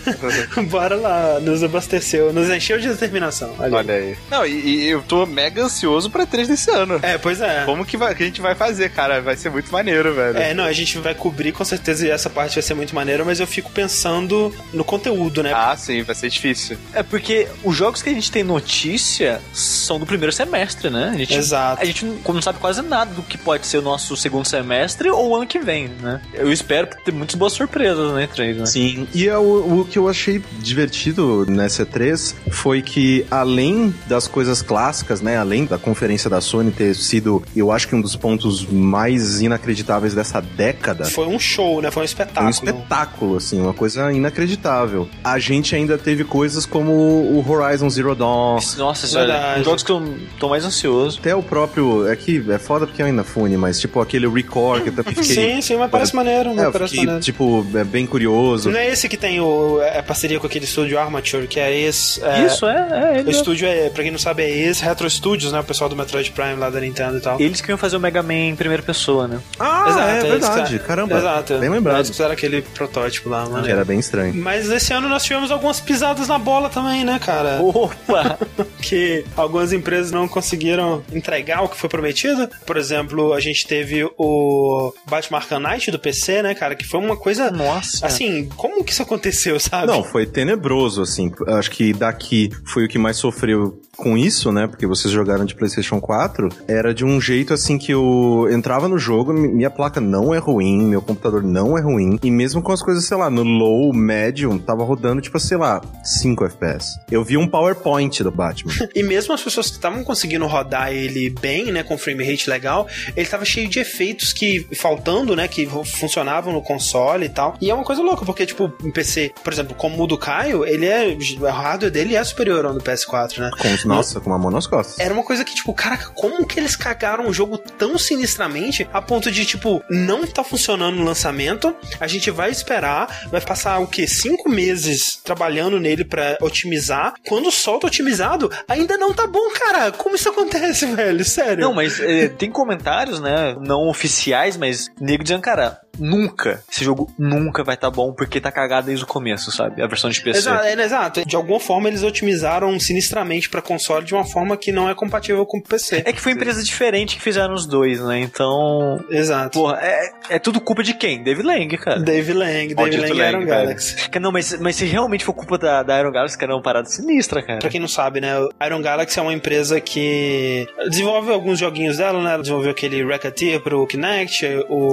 Bora lá, nos abasteceu, nos encheu de determinação. Olha. Olha aí. Não, e, e eu tô mega ansioso pra 3 desse ano. É, pois é. Como que, vai- que a gente vai fazer, cara? Vai ser muito maneiro, velho. É, não, a gente vai cobrir com certeza e essa parte vai ser muito maneira, mas eu fico pensando no conteúdo, né? Ah, sim, vai ser difícil. É porque os jogos que a gente tem notícia são do primeiro semestre, né? A gente, Exato. A gente não não sabe quase nada do que pode ser o nosso segundo semestre ou o ano que vem, né? Eu espero ter muitas boas surpresas, né, três, né? Sim, e é o, o que eu achei divertido nessa E3 foi que, além das coisas clássicas, né, além da conferência da Sony ter sido, eu acho que um dos pontos mais inacreditáveis dessa década, Foi um show, né? Foi um espetáculo. um espetáculo, assim, uma coisa inacreditável. A gente ainda teve coisas como o Horizon Zero Dawn, Nossa Verdade. os jogos que eu tô mais ansioso. até o próprio, é que é foda porque eu ainda fune, mas tipo aquele Record que eu também fiquei... Sim, sim, mas parece maneiro, É, mas eu parece fiquei, maneiro. tipo, é bem curioso. Não é esse que tem o, é parceria com aquele estúdio Armature, que é esse. É, Isso, é, é O ele. estúdio é, pra quem não sabe, é esse Retro Studios, né? O pessoal do Metroid Prime lá da Nintendo e tal. Eles que iam fazer o Mega Man em primeira pessoa, né? Ah, é eles verdade, que- caramba. Exato. Bem lembrado. Eles fizeram aquele protótipo lá, mano. Que era bem estranho. Mas esse ano nós tivemos algumas pisadas na bola também, né, cara? Opa! Que algumas empresas não conseguiram entregar o que foi prometido. Por exemplo, a gente teve o Batman Arkham Knight do PC, né, cara? Que foi uma coisa. Nossa. Assim, como que isso aconteceu, sabe? Não, foi tenebroso, assim. Acho que daqui foi o que mais sofreu com isso, né? Porque vocês jogaram de PlayStation 4. Era de um jeito assim que eu entrava no jogo, mi- minha placa não é ruim, meu computador não é ruim. E mesmo com as coisas, sei lá, no low, medium, tava rodando, tipo, sei lá, 5 FPS. Eu vi um PowerPoint do Batman. E mesmo as pessoas que estavam conseguindo rodar ele bem, né, com frame rate legal, ele tava cheio de efeitos que faltando, né, que funcionavam no console e tal. E é uma coisa louca, porque tipo, um PC, por exemplo, como o do Caio, ele é o hardware dele é superior ao do PS4, né? Com, nossa, com uma mão nas costas. Era uma coisa que, tipo, caraca, como que eles cagaram o jogo tão sinistramente a ponto de, tipo, não tá funcionando no lançamento, a gente vai esperar, vai passar o quê? Cinco meses trabalhando nele pra otimizar. Quando solta otimizado, ainda não tá bom, cara. Como isso acontece, velho? Sério. Não, mas é, tem comentários, né? Não oficiais, mas nego dizendo, cara, nunca. Esse jogo nunca vai estar bom porque tá cagado desde o começo, sabe? A versão de PC. Exato, é, exato. De alguma forma eles otimizaram sinistramente pra console de uma forma que não é compatível com o PC. É que foi empresa diferente que fizeram os dois, né? Então. Exato. Porra, é, é tudo culpa de quem? Dave Lang, cara. Dave Lang, Dave Lang e Iron. Galaxy. Cara, Não, mas, mas se realmente for culpa da, da Iron Galaxy, cara, é uma parada sinistra, cara. Pra quem não sabe, né, Iron Galaxy é uma empresa que desenvolve alguns joguinhos dela, né? Ela desenvolveu aquele Racketeer pro Kinect, o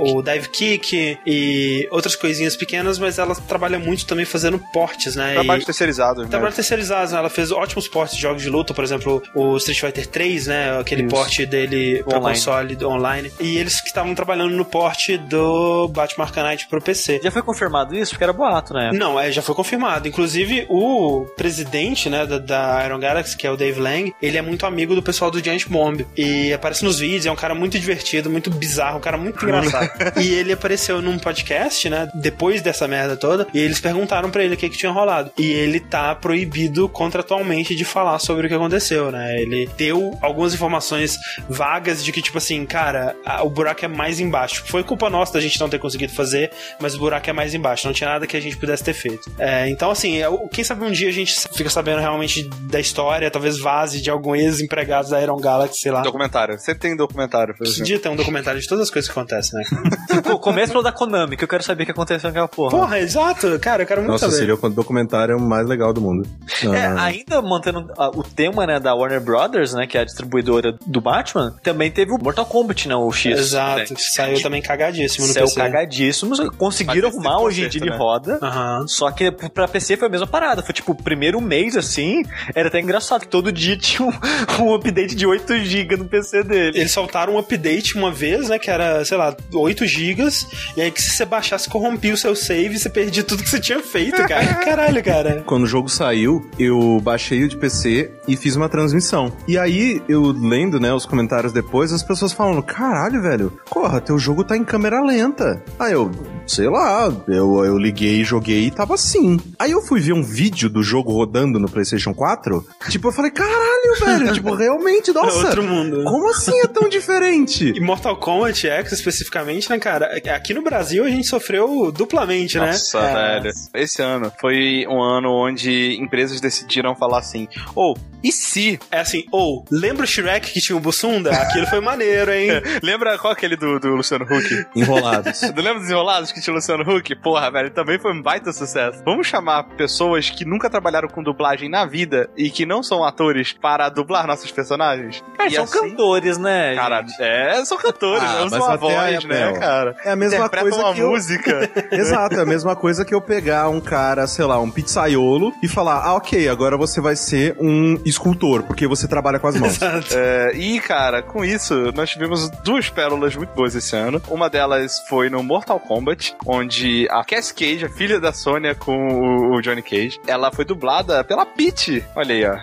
o Dive Kick e outras coisinhas pequenas, mas ela trabalha muito também fazendo portes, né? Trabalho E- terceirizado. né? Trabalho terceirizado, né? Ela fez ótimos portes de jogos de luta, por exemplo, o Street Fighter 3, né? Aquele Isso. porte dele pro Online. console online. E eles que estavam trabalhando no porte do Batman Knight pro PC. Já foi confirmado isso? Porque era boato, né? Não, é, já foi confirmado. Inclusive, o presidente, né, da, da Iron Galaxy, que é o Dave Lang, ele é muito amigo do pessoal do Giant Bomb. E aparece nos vídeos, é um cara muito divertido, muito bizarro, um cara muito engraçado. e ele apareceu num podcast, né, depois dessa merda toda, e eles perguntaram pra ele o que, que tinha rolado. E ele tá proibido contratualmente de falar sobre o que aconteceu, né? Ele deu algumas informações vagas de que, tipo assim, cara, a- o buraco é mais embaixo. Foi culpa nossa da gente não ter conseguido fazer, mas o buraco é mais embaixo. Não tinha nada que a gente pudesse ter feito. É, então, assim, é, quem sabe um dia a gente fica sabendo realmente da história, talvez vaze de algum ex-empregado da Iron Galaxy, sei lá. Documentário. Sempre tem documentário. por exemplo. Podia ter um documentário de todas as coisas que acontecem, né? Co- Começa pelo da Konami, que eu quero saber o que aconteceu com aquela porra. Porra, exato. Cara, eu quero muito Nossa, saber. seria o documentário mais legal do mundo. É, Ah, ainda mantendo ah, o tema, né, da Warner Brothers, né, que é a distribuidora do Batman, também teve o Mortal Kombat, né, o X. Exato, né, que saiu também cagadíssimo no Saiu PC. cagadíssimos, conseguiram Mas esse arrumar, hoje em dia ele conserto, roda. Aham. Só que pra PC foi a mesma parada. Foi tipo, o primeiro mês assim, era até engraçado, que todo dia tinha um, um update de 8 GB no PC dele. Eles soltaram um update uma vez, né? Que era, sei lá, 8 gigas. E aí que se você baixasse, corrompia o seu save e você perdia tudo que você tinha feito, cara. Caralho, cara. Quando o jogo saiu, eu baixei o de PC e fiz uma transmissão. E aí, eu lendo, né, os comentários depois, as pessoas falando, caralho, velho, porra, teu jogo tá em câmera lenta. Aí eu, sei lá, eu, eu liguei, joguei e tava assim. Aí eu fui ver um vídeo do jogo rodando no PlayStation 4, tipo, eu falei, caralho, velho, tipo, realmente, nossa, É outro mundo. como assim é tão diferente? E Mortal Kombat X especificamente, né, cara? Aqui no Brasil a gente sofreu duplamente, né? Nossa, É. velho. Esse ano foi um ano onde empresas decidiram falar assim: ou, e se? É assim, ou, lembra o Shrek que tinha o Bussunda? Aquilo foi maneiro, hein? Lembra qual aquele do, do Luciano Huck? Enrolados. Não lembra dos enrolados que tinha o Luciano Huck? Porra, velho, também foi um baita sucesso. Vamos chamar pessoas que nunca trabalharam com dublagem na vida e que não são atores para dublar nossos personagens? É, E são assim- cantores, né? Cara, é, são cantores, Ah, não são a voz, né, Abel, cara? É a mesma Interpretam coisa uma que eu- música. Exato, é a mesma coisa que eu pegar um cara, sei lá, um pizzaiolo e falar, ah, ok, agora você vai ser um escultor, porque você trabalha com as mãos. É, e, cara, com isso, nós tivemos duas pérolas muito boas esse ano. Uma delas foi no Mortal Kombat, onde a Cass Cage, a filha da Sônia com o, Johnny Cage, ela foi dublada pela Peach. Olha aí, ó.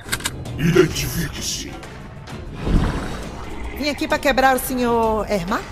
Vim aqui pra quebrar o senhor Ermac?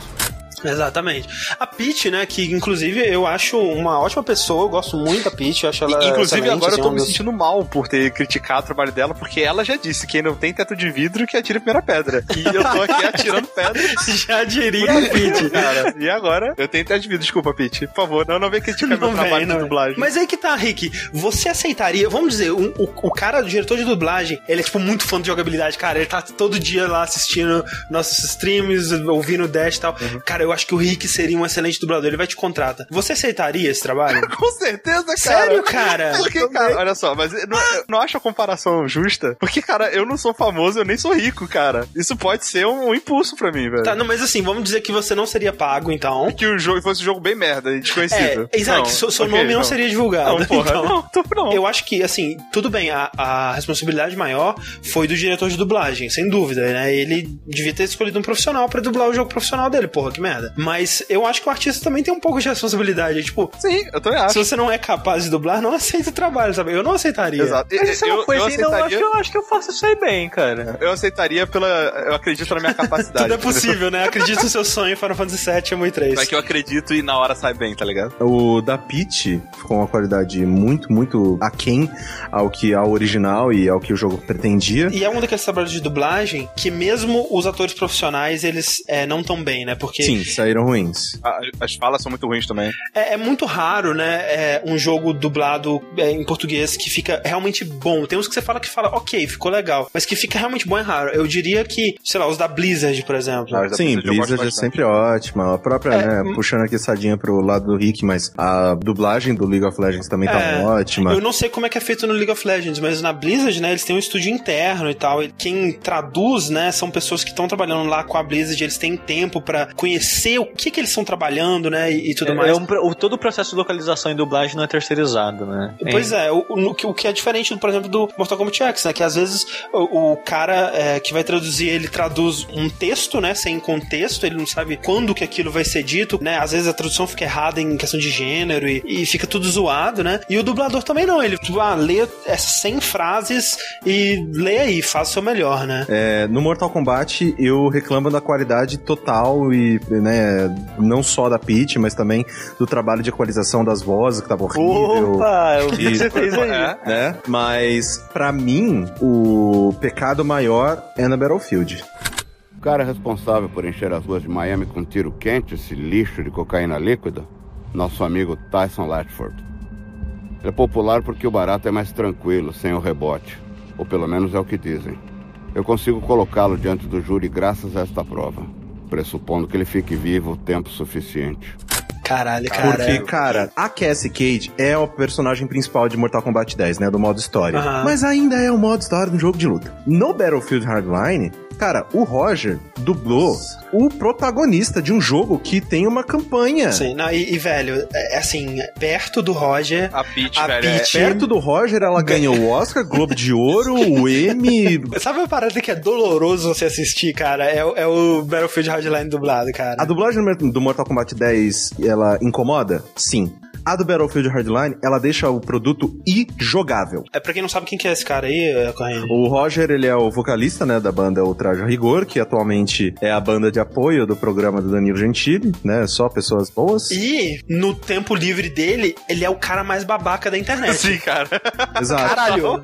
Exatamente. A Peach, né, que inclusive eu acho uma ótima pessoa, eu gosto muito da Peach, eu acho ela Inclusive, agora eu assim, tô um me dos- sentindo mal por ter criticado o trabalho dela, porque ela já disse: quem não tem teto de vidro que atira a primeira pedra. E eu tô aqui atirando pedra. Já diria a Peach. Cara, e agora? Eu tenho teto de vidro, desculpa, Pete. Por favor, não, não vem criticar meu Não trabalho vem, não de vem. dublagem. Mas aí que tá, Rick. Você aceitaria, vamos dizer, um- o, o cara, o diretor de dublagem, ele é tipo muito fã de jogabilidade, cara. Ele tá todo dia lá assistindo nossos streams, ouvindo o Dash e tal. Uhum. Cara, eu acho que o Rick seria um excelente dublador. Ele vai te contrata. Você aceitaria esse trabalho? Com certeza, cara. Sério, cara? Porque, cara, olha só, mas eu não, eu não acho a comparação justa. Porque, cara, eu não sou famoso, eu nem sou rico, cara. Isso pode ser um, impulso pra mim, velho. Tá, não, mas assim, vamos dizer que você não seria pago, então. Que o jogo fosse um jogo bem merda e desconhecido. É, exato, Não, seu, seu ok, nome não, seria divulgado. Não, porra, então. não, tô- não. Eu acho que, assim, tudo bem, a, a responsabilidade maior foi do diretor de dublagem, sem dúvida, né? Ele devia ter escolhido um profissional pra dublar o jogo profissional dele, porra, que merda. Mas eu acho que o artista também tem um pouco de responsabilidade. Tipo, Sim, eu também acho. se você não é capaz de dublar, não aceita o trabalho, sabe? Eu não aceitaria. Exato. Mas isso é uma eu, coisa eu não, eu acho, aceitaria, que eu acho que eu faço isso aí bem, cara. eu aceitaria pela. Eu acredito na minha capacidade. Tudo é possível, né? Acredite no seu sonho, Final Fantasy VII, Amo 3. É que eu acredito e na hora sai bem, tá ligado? O da Peach ficou uma qualidade muito, muito aquém ao que ao original e ao que o jogo pretendia. E é um daqueles trabalhos de dublagem que mesmo os atores profissionais, eles é, não tão bem, né? Porque Sim, saíram ruins. As falas são muito ruins também. É, é muito raro, né? é, um jogo dublado é, em português que fica realmente bom. Tem uns que você fala que fala, ok, ficou legal. Mas que fica realmente bom é raro. Eu diria que, sei lá, os da Blizzard, por exemplo. Ah, Sim, Blizzard Blizzard é sempre ótima. A própria, É, né, puxando aqui sardinha pro lado do Rick, mas a dublagem do League of Legends também tá É, ótima. Eu não sei como é que é feito no League of Legends, mas na Blizzard, né, eles têm um estúdio interno e tal. E quem traduz, né, são pessoas que estão trabalhando lá com a Blizzard, eles têm tempo pra conhecer o que que eles estão trabalhando, né, e, e tudo É, mais. é um o, todo o processo de localização e dublagem não é terceirizado, né? Pois é, o, o, que- o que é diferente, por exemplo, do Mortal Kombat X, né? Que às vezes o, o cara é, que vai traduzir, ele traduz um texto, né? Sem contexto, ele não sabe quando que aquilo vai ser dito, né? Às vezes a tradução fica errada em questão de gênero e, e fica tudo zoado, né? E o dublador também não, ele tipo, ah, lê essas 100 frases e lê aí, faz o seu melhor, né? É, no Mortal Kombat, eu reclamo da qualidade total e, né, não só da Peach, mas também do trabalho de equalização das vozes, que tava horrível. Opa, eu vi que você fez aí. É. Né? Mas, pra mim, o pecado maior é na Battlefield. O cara responsável por encher as ruas de Miami com tiro quente, esse lixo de cocaína líquida, nosso amigo Tyson Latford. Ele é popular porque o barato é mais tranquilo, sem o rebote. Ou pelo menos é o que dizem. Eu consigo colocá-lo diante do júri graças a esta prova, pressupondo que ele fique vivo o tempo suficiente. Caralho, cara. Porque, cara, a Cassie Cage é o personagem principal de Mortal Kombat 10, né? Do modo história. Aham. Mas ainda é o modo história do jogo de luta. No Battlefield Hardline, cara, o Roger dublou o protagonista de um jogo que tem uma campanha. Sim, não, e, e, velho, é, assim, perto do Roger. A Peach, A velho. é- Peach- Perto do Roger, ela ganhou o Oscar, Globo de Ouro, o Emmy. Sabe uma parada que é doloroso você assistir, cara? É, o- é o Battlefield Hardline dublado, cara. A dublagem do Mortal Kombat 10, ela incomoda? Sim. A do Battlefield Hardline, ela deixa o produto injogável. É pra quem não sabe quem que é esse cara aí, é, Corrêa. O Roger, ele é o vocalista, né, da banda O Traje a Rigor, que atualmente é a banda de apoio do programa do Danilo Gentili, né, só pessoas boas. E no tempo livre dele, ele é o cara mais babaca da internet. Sim, cara. Exato. Caralho.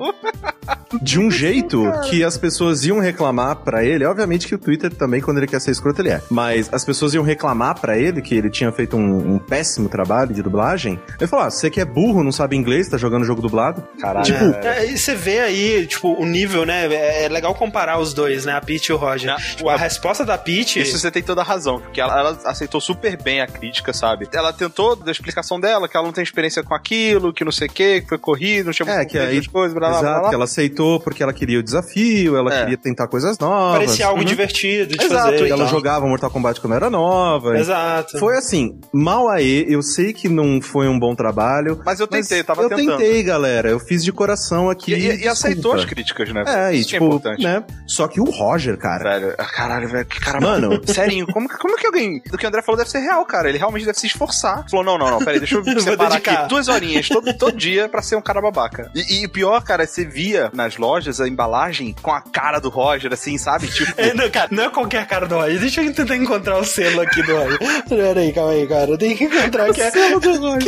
De um jeito que as pessoas iam reclamar pra ele, obviamente que o Twitter também, quando ele quer ser escroto, ele é. Mas as pessoas iam reclamar pra ele que ele tinha feito um, um péssimo trabalho de dublagem. Ele falou: ah, você que é burro, não sabe inglês, tá jogando jogo dublado. Caralho. Tipo, É, e você vê aí, tipo, o nível, né? É é legal comparar os dois, né? A Peach e o Roger. Não, Tipo, a resposta da Peach. Isso você tem toda a razão, porque ela, ela aceitou super bem a crítica, sabe? Ela tentou da explicação dela, que ela não tem experiência com aquilo, que não sei o que, que foi corrido, não tinha É, que aí- as coisas, blá, blá, blá, Exato, blá. que ela aceitou porque ela queria o desafio, ela É. queria tentar coisas novas. Parecia algo Uhum. divertido de Exato, fazer. e Ela tal. jogava Mortal Kombat quando era nova. Exato. Foi assim, mal aí, eu sei que não foi um bom trabalho. Mas eu tentei, tava eu tentando. tentei, galera. Eu fiz de coração aqui. E, e- e aceitou as críticas, né? É, e Isso que é tipo, importante. né? Só que o Roger, cara. Velho, ah, caralho, velho, que cara Mano. Sério, como, que- como que alguém do que o André falou deve ser real, cara? Ele realmente deve se esforçar. Falou, não, não, não, peraí, deixa eu separar aqui duas horinhas todo, todo dia pra ser um cara babaca. E, e o pior, cara, é você via nas lojas a embalagem com a cara do Roger, assim, sabe? Tipo, É, não, cara, não é qualquer cara do Roger. Deixa eu tentar encontrar o selo aqui do Roger. Pera aí, calma aí, cara. Eu tenho que encontrar. O selo do Roger.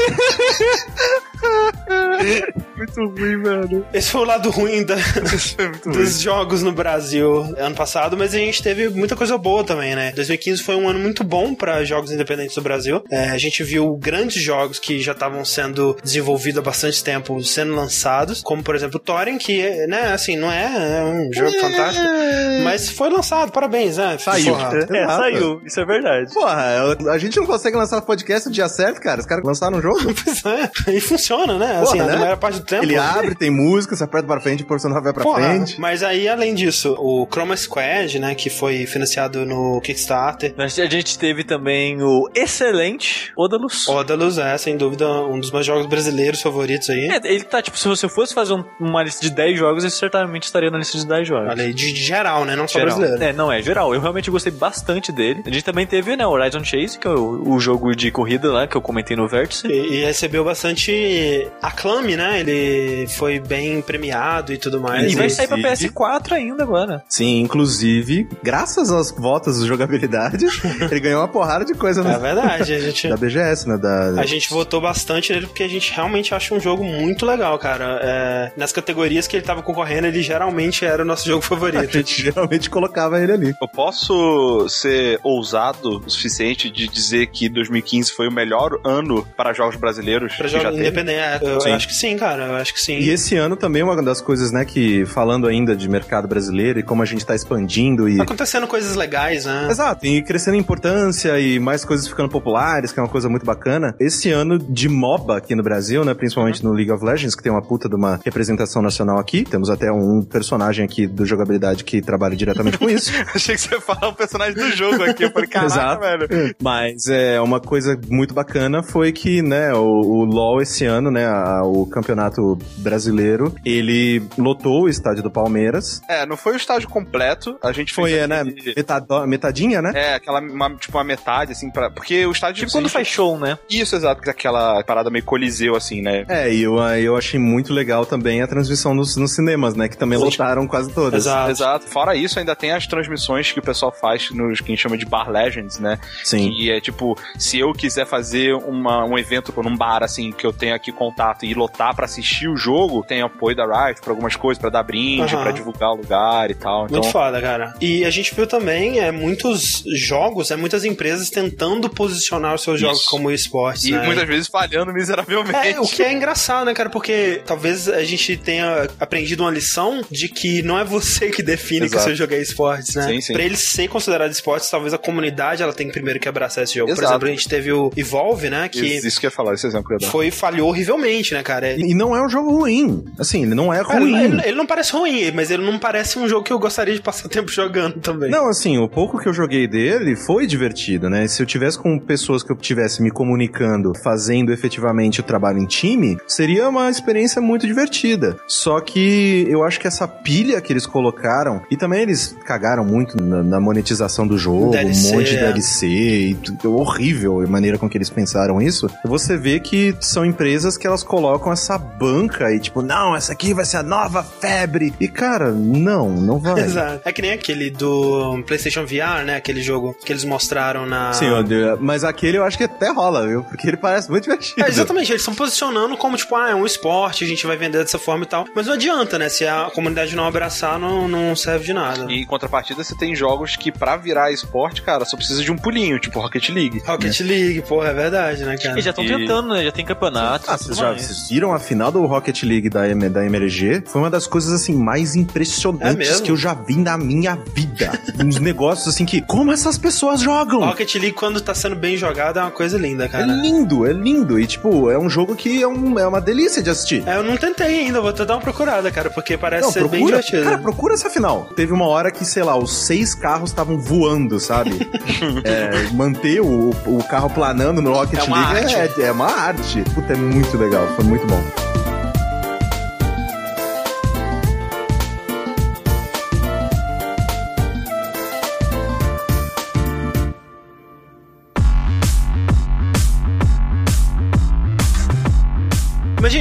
muito ruim, velho. Esse foi o lado ruim da- é muito ruim. dos jogos no Brasil ano passado, mas a gente teve muita coisa boa também, né? 2015 foi um ano muito bom para jogos independentes do Brasil. É, a gente viu grandes jogos que já estavam sendo desenvolvidos há bastante tempo sendo lançados, como por exemplo o Thorin, que, né, assim, não é, é um jogo fantástico, mas foi lançado, parabéns, né? Saiu. Porra. É, saiu. Isso é verdade. Porra, a gente não consegue lançar podcast no dia certo, cara. Os caras lançaram um jogo. Pois é, e funciona, né? Assim, Porra, né? na maior parte do tempo. Ele abre, tem música, você aperta pra frente, o personagem vai pra Porra, frente. mas aí, além disso, o Chroma Squad, né, que foi financiado no Kickstarter, A gente teve também o excelente Odalus. Odalus é, sem dúvida, um dos meus jogos brasileiros favoritos aí. É, ele tá, tipo, se você fosse fazer um- uma lista de 10 jogos, ele certamente estaria na lista de 10 jogos. Olha aí, de, de geral, né? Não só Geral. brasileiro. É, não é, geral. Eu realmente gostei bastante dele. A gente também teve, né, o Horizon Chase, que é o, o jogo de corrida lá, que eu comentei no Vértice. E, recebeu bastante aclame, né? Ele foi bem premiado e tudo mais. E vai sair pra Inclusive- PS4 ainda agora. Sim, inclusive, graças às votos de jogabilidade, ele ganhou uma porrada de coisa É na- verdade, a gente... da BGS, né? Da... A gente votou bastante nele porque a gente realmente acha um jogo muito legal, cara. É, nas categorias que ele tava concorrendo, ele geralmente era o nosso jogo A favorito. gente geralmente colocava ele ali. Eu posso ser ousado o suficiente de dizer que 2015 foi o melhor ano para jogos brasileiros Pra que já jogo teve? independente. é, Eu, Sim. acho que sim, cara. Eu acho que sim. E esse ano também uma das coisas, né, que falando ainda de mercado brasileiro e como a gente tá expandindo e acontecendo coisas legais, né? Exato, e crescendo em importância e mais coisas ficando populares, que é uma coisa muito bacana. Esse ano de MOBA aqui no Brasil, né, principalmente no League of Legends, que tem uma puta de uma representação nacional aqui. Temos até um personagem aqui do jogabilidade que trabalha diretamente com isso. Achei que você ia falar o personagem do jogo aqui. Eu falei, caraca, Exato. velho. Mas é uma coisa muito bacana foi que, né, o, o LoL esse ano, né, a- o campeonato brasileiro, ele lotou o estádio do Palmeiras. É, não foi o estágio completo. A gente Foi, fez é, né, metado- metadinha, né? É, aquela, uma, tipo, uma metade, assim, pra... porque o estádio... Tipo quando faz show, né? Isso, exato, que é aquela parada meio coliseu, assim, né? É, e eu, eu achei muito legal também a transmissão nos, nos cinemas, né? Que também lotaram quase todas. Exato. Exato. Fora isso, ainda tem as transmissões que o pessoal faz nos que a gente chama de Bar Legends, né? Sim. Que é tipo, se eu quiser fazer uma, um evento num bar, assim, que eu tenho aqui contato e lotar pra assistir o jogo, tem apoio da Riot pra algumas coisas, pra dar brinde, Aham. pra divulgar o lugar e tal. Então, Muito foda, cara. E a gente viu também é, muitos jogos, é, muitas empresas tentando posicionar os seus jogos Isso. como esportes. e né? muitas vezes falhando miseravelmente. É, o que é engraçado, né, cara? Porque talvez a gente tenha aprendido uma lição de que não é você que define que o Exato. seu jogo é esportes, né? Sim, sim. Pra ele ser considerado esportes, talvez a comunidade ela tem primeiro que abraçar esse jogo. Por Exato. exemplo, a gente teve o Evolve, né? Que Isso, isso que ia falar, esse exemplo que eu ia dar. foi falhou horrivelmente, né, cara? E não é um jogo ruim. Assim, ele não é Cara, ruim. ele, ele não parece ruim, mas ele não parece um jogo que eu gostaria de passar tempo jogando também. Não, assim, o pouco que eu joguei dele foi divertido, né? Se eu tivesse com pessoas que eu tivesse me comunicando, fazendo efetivamente o trabalho em time, seria uma experiência muito divertida. Só que eu acho que essa pilha que eles colocaram, e também eles cagaram muito na, na monetização do jogo, DLC, um monte de é. DLC, e tudo- horrível a maneira com que eles pensaram isso. Você vê que são empresas que elas colocam essa banca e tipo, não, essa aqui vai ser a nova febre. E cara, não, não vai. Exato. É que nem aquele do PlayStation VR, né? Aquele jogo que eles mostraram na. Sim, mas aquele eu acho que até rola, viu? Porque ele parece muito divertido. É, exatamente, eles estão posicionando como, tipo, ah, é um esporte, a gente vai vender dessa forma e tal. Mas não adianta, né? Se a comunidade não abraçar, não, não serve de nada. E em contrapartida, você tem jogos que pra virar esporte, cara, só precisa de um pulinho, tipo Rocket League. Rocket League, porra, é verdade, né, cara? E já estão Tentando, né? Já tem campeonato. Ah, vocês já vocês viram a final do Rocket League da, M, da MLG? Foi uma das coisas, assim, mais É impressionantes mesmo? que eu já vi na minha vida. Uns negócios, assim, que... Como essas pessoas jogam? Rocket League, quando tá sendo bem jogado, é uma coisa linda, É cara. lindo, é lindo. E, tipo, é um jogo que é, um- é uma delícia de assistir. É, eu não tentei ainda, vou até dar uma procurada, cara, porque parece Não, ser bem procura, divertido. cara, procura essa final. Teve uma hora que, sei lá, os seis carros estavam voando, sabe? É, manter o, o carro planando no Rocket É League é, é uma arte. Puta, é muito legal, foi muito bom.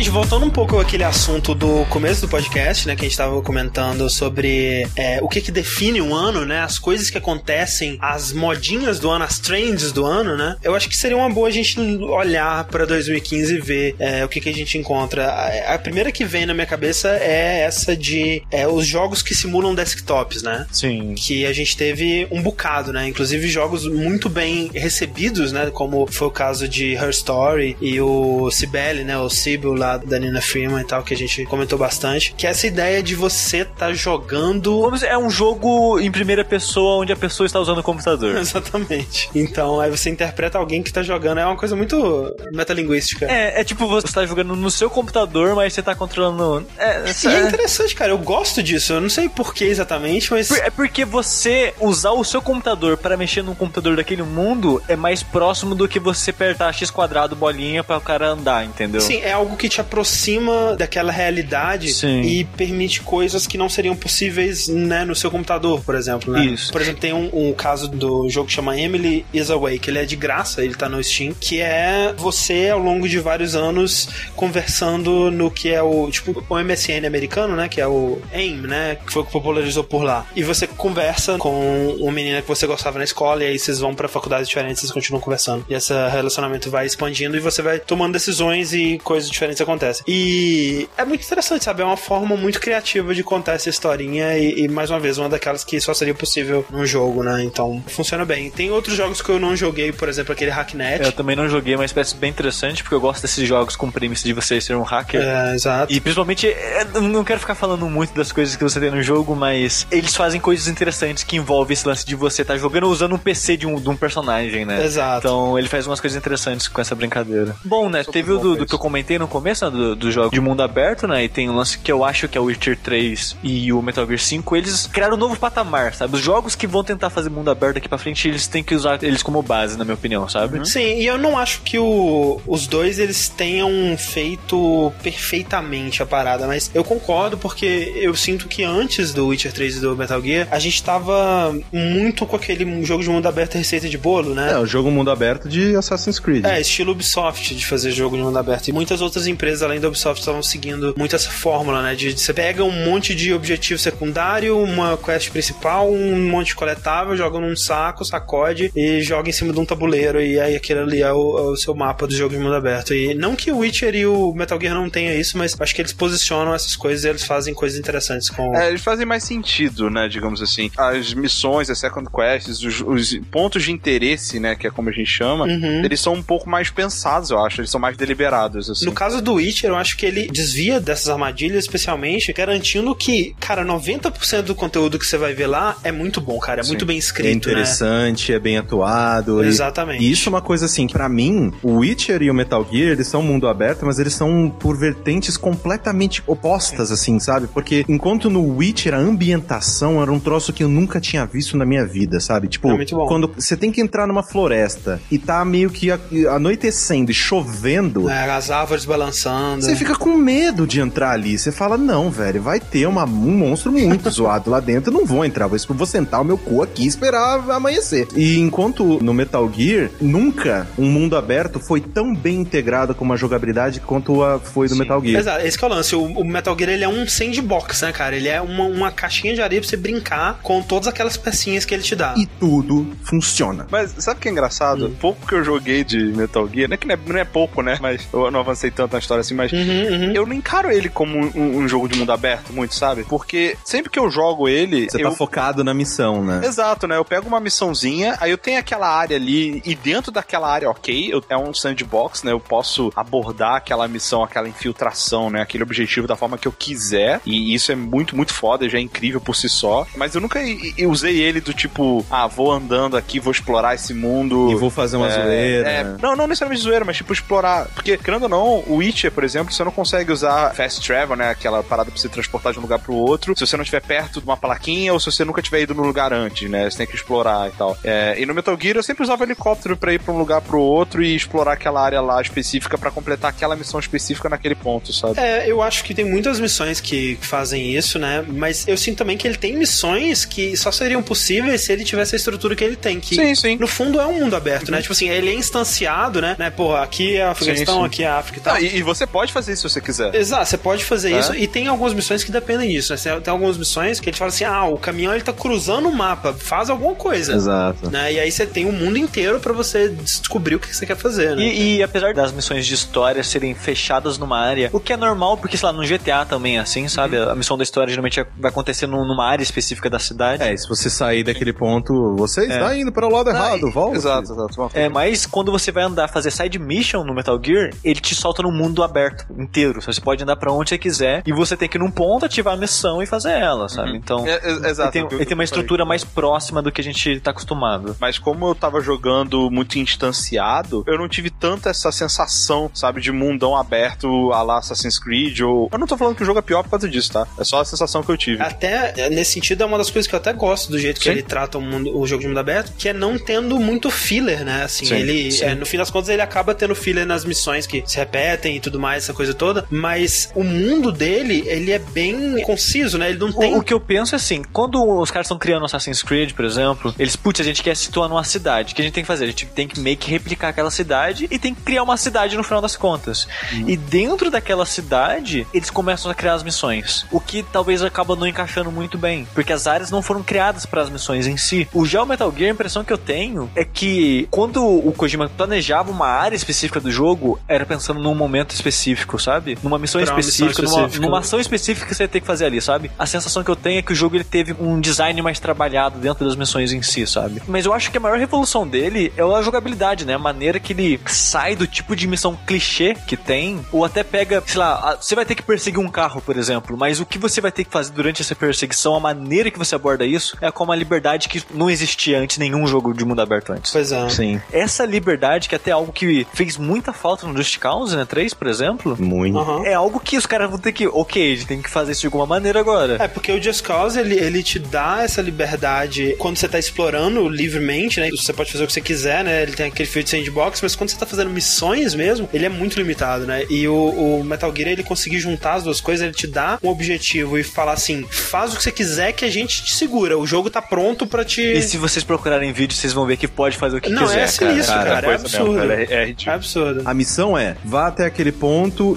Gente, voltando um pouco àquele assunto do começo do podcast, né? Que a gente tava comentando sobre é, o que que define um ano, né? As coisas que acontecem, as modinhas do ano, as trends do ano, né? Eu acho que seria uma boa a gente olhar pra 2015 e ver é, o que que a gente encontra. A, a primeira que vem na minha cabeça é essa de é, os jogos que simulam desktops, né? Sim. que a gente teve um bocado, né? Inclusive jogos muito bem recebidos, né? Como foi o caso de Her Story e o Cibele, né? O Sibyl lá da Nina Freeman e tal, que a gente comentou bastante. Que é essa ideia de você tá jogando. É um jogo em primeira pessoa onde a pessoa está usando o computador. Exatamente. Então, aí você interpreta alguém que tá jogando. É uma coisa muito metalinguística. É, é tipo você está jogando no seu computador, mas você tá controlando. É, E é interessante, cara. Eu gosto disso. Eu não sei por que exatamente, mas. É porque você usar o seu computador para mexer num computador daquele mundo é mais próximo do que você apertar X quadrado bolinha para o cara andar, entendeu? Sim, é algo que te aproxima daquela realidade Sim. e permite coisas que não seriam possíveis né, no seu computador, por exemplo. Né? Isso. Por exemplo, tem um, um caso do jogo que chama Emily is Awake, ele é de graça, ele tá no Steam, que é você ao longo de vários anos conversando no que é o tipo o MSN americano, né, que é o AIM, né, que foi o que popularizou por lá. E você conversa com uma menina que você gostava na escola e aí vocês vão pra faculdades diferentes, vocês continuam conversando. E esse relacionamento vai expandindo e você vai tomando decisões e coisas diferentes acontecem. E é muito interessante, sabe? É uma forma muito criativa de contar essa historinha e, e, mais uma vez, uma daquelas que só seria possível num jogo, né? Então, funciona bem. Tem outros jogos que eu não joguei, por exemplo, aquele Hacknet. Eu também não joguei, mas parece bem interessante, porque eu gosto desses jogos com premissa de você ser um hacker. É, exato. E principalmente, é, eu não quero ficar falando muito das coisas que você tem no jogo, mas eles fazem coisas interessantes que envolvem esse lance de você estar jogando usando um PC de um, de um personagem, né? Exato. Então ele faz umas coisas interessantes com essa brincadeira. Bom, né? Teve o do, do que eu comentei no começo, do, do jogo de mundo aberto, né? E tem um lance que eu acho que é o Witcher 3 e o Metal Gear 5. Eles criaram um novo patamar, sabe? Os jogos que vão tentar fazer mundo aberto aqui pra frente, eles têm que usar eles como base, na minha opinião, sabe? Sim, e eu não acho que o- os dois eles tenham feito perfeitamente a parada, mas eu concordo porque eu sinto que antes do Witcher 3 e do Metal Gear, a gente tava muito com aquele jogo de mundo aberto receita de bolo, né? É, o jogo mundo aberto de Assassin's Creed. É, estilo Ubisoft de fazer jogo de mundo aberto. E muitas outras empresas empresas além da Ubisoft estavam seguindo muito essa fórmula, né? De, de você pega um monte de objetivo secundário, uma quest principal, um monte de coletável, joga num saco, sacode e joga em cima de um tabuleiro. E aí aquele ali é o, é o seu mapa do jogo de mundo aberto. E não que o Witcher e o Metal Gear não tenha isso, mas acho que eles posicionam essas coisas e eles fazem coisas interessantes com. É, eles fazem mais sentido, né? Digamos assim. As missões, as second quests, os, os pontos de interesse, né? Que é como a gente chama, Uhum. eles são um pouco mais pensados, eu acho. Eles são mais deliberados, assim. No caso do Witcher, eu acho que ele desvia dessas armadilhas, especialmente, garantindo que, cara, 90% do conteúdo que você vai ver lá é muito bom, cara. É muito bem É escrito, né? interessante, é bem atuado. Exatamente. E isso é uma coisa assim, pra mim, o Witcher e o Metal Gear, eles são mundo aberto, mas eles são por vertentes completamente opostas, assim, sabe? Porque enquanto no Witcher a ambientação era um troço que eu nunca tinha visto na minha vida, sabe? Tipo, É quando você tem que entrar numa floresta e tá meio que anoitecendo e chovendo. É, as árvores balançando. Você fica com medo de entrar ali. Você fala, não, velho, vai ter uma- um monstro muito zoado lá dentro. Eu não vou entrar. Vou, vou sentar o meu cu aqui e esperar amanhecer. E enquanto no Metal Gear, nunca um mundo aberto foi tão bem integrado com uma jogabilidade quanto a foi do Metal Gear. Exato, esse que é o lance. O, o Metal Gear ele é um sandbox, né, cara? Ele é uma, uma caixinha de areia pra você brincar com todas aquelas pecinhas que ele te dá. E tudo funciona. Mas sabe o que é engraçado? Hum. Pouco que eu joguei de Metal Gear, não é que não é, não é pouco, né? Mas eu não avancei tanto na história assim, mas Uhum, uhum. eu não encaro ele como um, um jogo de mundo aberto, muito, sabe? Porque sempre que eu jogo ele, Você eu tá focado na missão, né? Exato, né? Eu pego uma missãozinha, aí eu tenho aquela área ali, e dentro daquela área, ok, eu, é um sandbox, né? Eu posso abordar aquela missão, aquela infiltração, né? Aquele objetivo da forma que eu quiser, e isso é muito, muito foda, já é incrível por si só. Mas eu nunca i- usei ele do tipo, ah, vou andando aqui, vou explorar esse mundo. E vou fazer uma É, zoeira. é, não, não necessariamente zoeira, mas tipo explorar. Porque, querendo ou não, o Witcher, por exemplo, você não consegue usar fast travel, né? Aquela parada pra você transportar de um lugar pro outro, se você não estiver perto de uma plaquinha ou se você nunca tiver ido no lugar antes, né? Você tem que explorar e tal. É, e no Metal Gear eu sempre usava helicóptero pra ir pra um lugar pro outro e explorar aquela área lá específica pra completar aquela missão específica naquele ponto, sabe? É, eu acho que tem muitas missões que fazem isso, né? Mas eu sinto também que ele tem missões que só seriam possíveis se ele tivesse a estrutura que ele tem. Que Sim, sim. no fundo é um mundo aberto, né? Tipo assim, ele é instanciado, né? né? Pô, aqui é Afeganistão, Sim, sim. aqui é África e tal. Ah, e, e você pode fazer isso se você quiser. Exato, você pode fazer É. isso. E tem algumas missões que dependem disso, né? Tem- algumas missões que a gente fala assim: ah, o caminhão ele tá cruzando o mapa, faz alguma coisa. Exato. Né? E aí você tem o mundo inteiro pra você descobrir o que você quer fazer, né? E, e apesar das missões de história serem fechadas numa área, o que é normal, porque, sei lá, no GTA também é assim, sabe? A missão da história geralmente é- vai acontecer num- numa área específica da cidade. É, e se você sair daquele ponto, você está indo para o lado errado, volta. Exato, exato. É, mas quando você vai andar, fazer side mission no Metal Gear, ele te solta no mundo aberto inteiro. Você pode andar pra onde você quiser e você tem que ir num ponto, ativar a missão e fazer ela, sabe? Então, É, é, ele exato. tem, Eu- ele tem uma estrutura mais próxima do que a gente tá acostumado. Mas como eu tava jogando muito instanciado, eu não tive tanta essa sensação, sabe, de mundão aberto a lá Assassin's Creed ou... Eu não tô falando que o jogo é pior por causa disso, tá? É só a sensação que eu tive. Até é, nesse sentido é uma das coisas que eu até gosto do jeito que Sim. ele trata o, mundo, o jogo de mundo aberto, que é não tendo muito filler, né? Assim, Sim, ele, sim. é, no fim das contas, ele acaba tendo filler nas missões que se repetem e tudo mais, essa coisa toda, mas o mundo dele, ele é bem conciso, né? Ele não tem. O, o que eu penso é assim, quando os caras estão criando Assassin's Creed, por exemplo, eles, putz, a gente quer situar numa cidade. O que a gente tem que fazer? A gente tem que meio que replicar aquela cidade e tem que criar uma cidade no final das contas. E dentro daquela cidade, eles começam a criar as missões. O que talvez acaba não encaixando muito bem, porque as áreas não foram criadas para as missões em si. O já o Metal Gear, a impressão que eu tenho é que quando o Kojima planejava uma área específica do jogo, era pensando num momento específico, sabe? Numa missão Pra uma missão específica, numa, específica. numa ação específica que você tem que fazer ali, sabe? A sensação que eu tenho é que o jogo ele teve um design mais trabalhado dentro das missões em si, sabe? Mas eu acho que a maior revolução dele é a jogabilidade, né? A maneira que ele sai do tipo de missão clichê que tem, ou até pega, sei lá, você vai ter que perseguir um carro, por exemplo, mas o que você vai ter que fazer durante essa perseguição, a maneira que você aborda isso, é com uma liberdade que não existia antes nenhum jogo de mundo aberto antes. Pois é. Sim, Essa liberdade, que é até algo que fez muita falta no Just Cause, né? 3, por exemplo, muito. Aham. é algo que os caras vão ter que, ok, a gente tem que fazer isso de alguma maneira agora. É, porque o Just Cause, ele, ele te dá essa liberdade quando você tá explorando livremente, né? Você pode fazer o que você quiser, né? Ele tem aquele fio de sandbox, mas quando você tá fazendo missões mesmo, ele é muito limitado, né? E o, o Metal Gear, ele conseguir juntar as duas coisas, ele te dá um objetivo e falar assim, faz o que você quiser que a gente te segura. O jogo tá pronto pra te... E se vocês procurarem vídeo, vocês vão ver que pode fazer o que Não, quiser, é sinistro, cara. cara. é coisa mesmo, absurdo. cara, é, é É absurdo. A missão é, vá até aquele ponto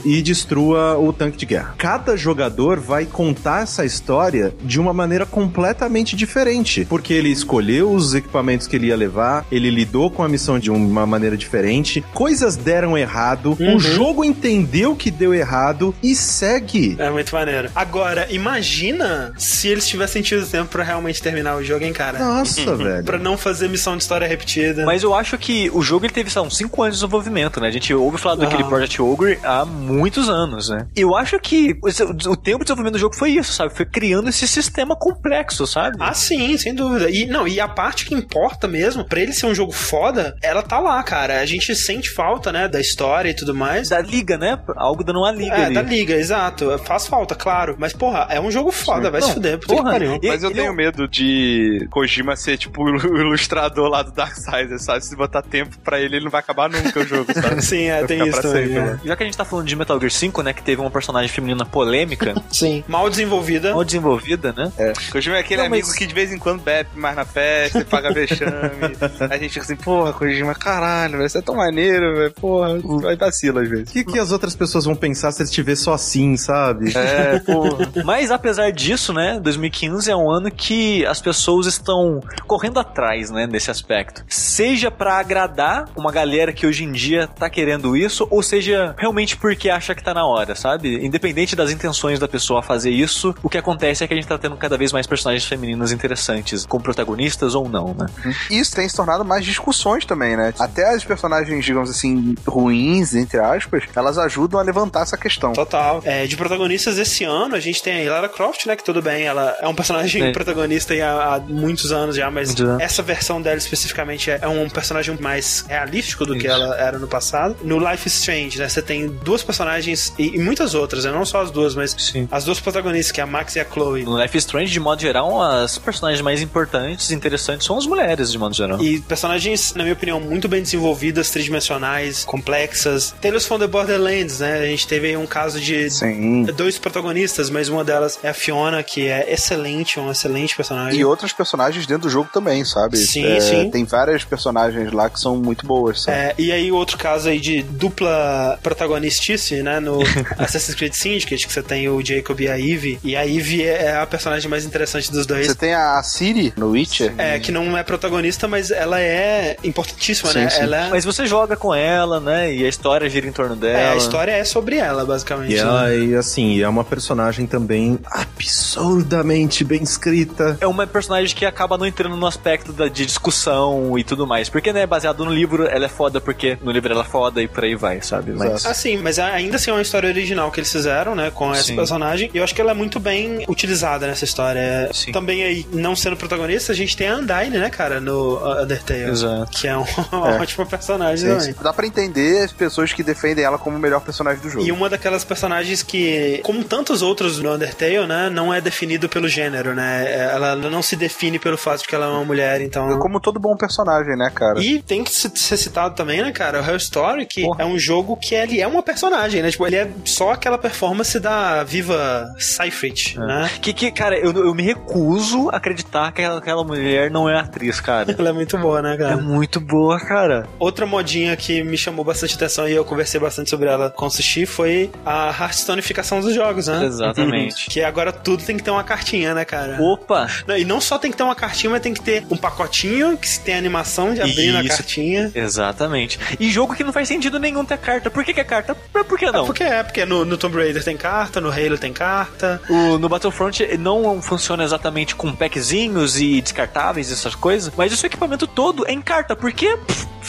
e destrua o tanque de guerra. Cada jogador vai contar essa história de uma maneira completamente diferente, porque ele escolheu os equipamentos que ele ia levar, ele lidou com a missão de uma maneira diferente, coisas deram errado, Uhum. o jogo entendeu que deu errado e segue. É muito maneiro. Agora, imagina se eles tivessem tido tempo pra realmente terminar o jogo, hein, cara? Nossa, velho. Pra não fazer missão de história repetida. Mas eu acho que o jogo ele teve, uns 5 anos de desenvolvimento, né? A gente ouve falar daquele Aham. Project Ogre há muitos anos, né? Eu acho que o, tempo de desenvolvimento do jogo foi isso, sabe? Foi criando esse sistema complexo, sabe? Ah, sim, sem dúvida. E não, e a parte que importa mesmo, pra ele ser um jogo foda, ela tá lá, cara. A gente sente falta, né, da história e tudo mais. Da liga, né? Algo dando uma liga É, ali. da liga, exato. Faz falta, claro. Mas, porra, é um jogo foda, vai se Não, fuder. Puta que porra, pariu. e- Mas eu é tenho um- medo de Kojima ser tipo o ilustrador lá do Darksiders, sabe? Se botar tempo pra ele, ele não vai acabar nunca o jogo, sabe? Sim, é, Vai tem isso também. sempre, é. né? Já que a gente tá falando de Metal Gear 5, né? Que teve uma personagem feminina polêmica, Sim. Mal desenvolvida. mal desenvolvida, né? Kojima é aquele Não, mas- amigo que de vez em quando bebe mais na festa, paga vexame. a gente fica assim, porra, Kojima, caralho, velho, você é tão maneiro, velho, porra, vai vacila às vezes. O que, que as outras pessoas vão pensar se eles te ver só assim, sabe? É, porra. Mas apesar disso, né, 2015 é um ano que as pessoas estão correndo atrás, né, desse aspecto. Seja pra agradar uma galera que hoje em dia tá querendo isso, ou seja realmente porque acha que tá na hora, sabe? Independente das intenções da pessoa fazer isso, o que acontece é que a gente tá tendo cada vez mais personagens femininas interessantes, como protagonistas ou não, né? Isso tem se tornado mais discussões também, né? Até as personagens, digamos assim, ruins, entre aspas, elas ajudam a levantar essa questão. Total. É, de protagonistas esse ano, a gente tem a Lara Croft, né? Que tudo bem, ela é um personagem Sim. protagonista aí há, há muitos anos já, mas essa versão dela especificamente é, é um personagem mais realístico do que ela era no passado. No Life is Strange, né? Você tem duas personagens e, e muitas outras, né? Não só as duas, mas Sim. as duas protagonistas, que é a Max e a Chloe. No Life is Strange, de modo geral, as personagens mais importantes e interessantes são as mulheres, de modo geral. E personagens, na minha opinião, muito bem desenvolvidas, tridimensionais, complexas. Tales from the Borderlands, né? A gente teve aí um caso de Sim. dois protagonistas, mas uma delas é a Fiona, que é excelente, um excelente personagem. E outros personagens dentro do jogo também, sabe? Sim, É, sim. Tem várias personagens lá que são muito boas, sabe? É, e aí outro caso aí de dupla protagonistice, né, no Assassin's Creed Syndicate, que você tem o Jacob e a Eve, e a Eve é a personagem mais interessante dos dois. Você tem a Siri no Witcher. É, que não é protagonista, mas ela é importantíssima, Sim, né? sim. Ela é... Mas você joga com ela, né? E a história gira em torno dela. É, a história é sobre ela, basicamente. E né? ela, e assim, é uma personagem também absurdamente bem escrita. É uma personagem que acaba não entrando no aspecto da, de discussão e tudo mais. Porque, né, baseado no livro, ela é foda porque no livro ela é foda e por aí vai, sabe? Mas. Sim, mas ainda assim é uma história original que eles fizeram, né, com essa Sim. personagem. E eu acho que ela é muito bem utilizada nessa história. Sim. Também aí, não sendo protagonista, a gente tem a Undyne, né, cara, no uh, Undertale. Exato. Que é um ótimo personagem Sim, também. sim. Dá pra entender as pessoas que defendem ela como o melhor personagem do jogo. E uma daquelas personagens que, como tantos outros no Undertale, né, não é definido pelo gênero, né? Ela não se define pelo fato de que ela é uma mulher, então. Como todo bom personagem, né, cara? E tem que se- ser citado também, né, cara? O Hell Story, que Porra. é um jogo que ele é uma personagem, né? Tipo, ele é só aquela performance da Viva Seifert, né? Que, que, cara, eu, eu me recuso a acreditar que aquela, mulher não é atriz, cara. Ela é muito boa, né, É cara? muito boa, cara. Outra modinha que me chamou bastante atenção e eu conversei bastante sobre ela com o Sushi foi a Hearthstonificação dos jogos, né? Exatamente. Que agora tudo tem que ter uma cartinha, né, cara? Opa! Não, e não só tem que ter uma cartinha, mas tem que ter um pacotinho que se tem a animação de abrir na Isso. cartinha. Exatamente. E jogo que não faz sentido nenhum ter carta. Por que, que é carta? Por por que não? É porque é, porque no, no Tomb Raider tem carta, no Halo tem carta. O, no Battlefront não funciona exatamente com packzinhos e descartáveis e essas coisas, mas o seu equipamento todo é em carta, porque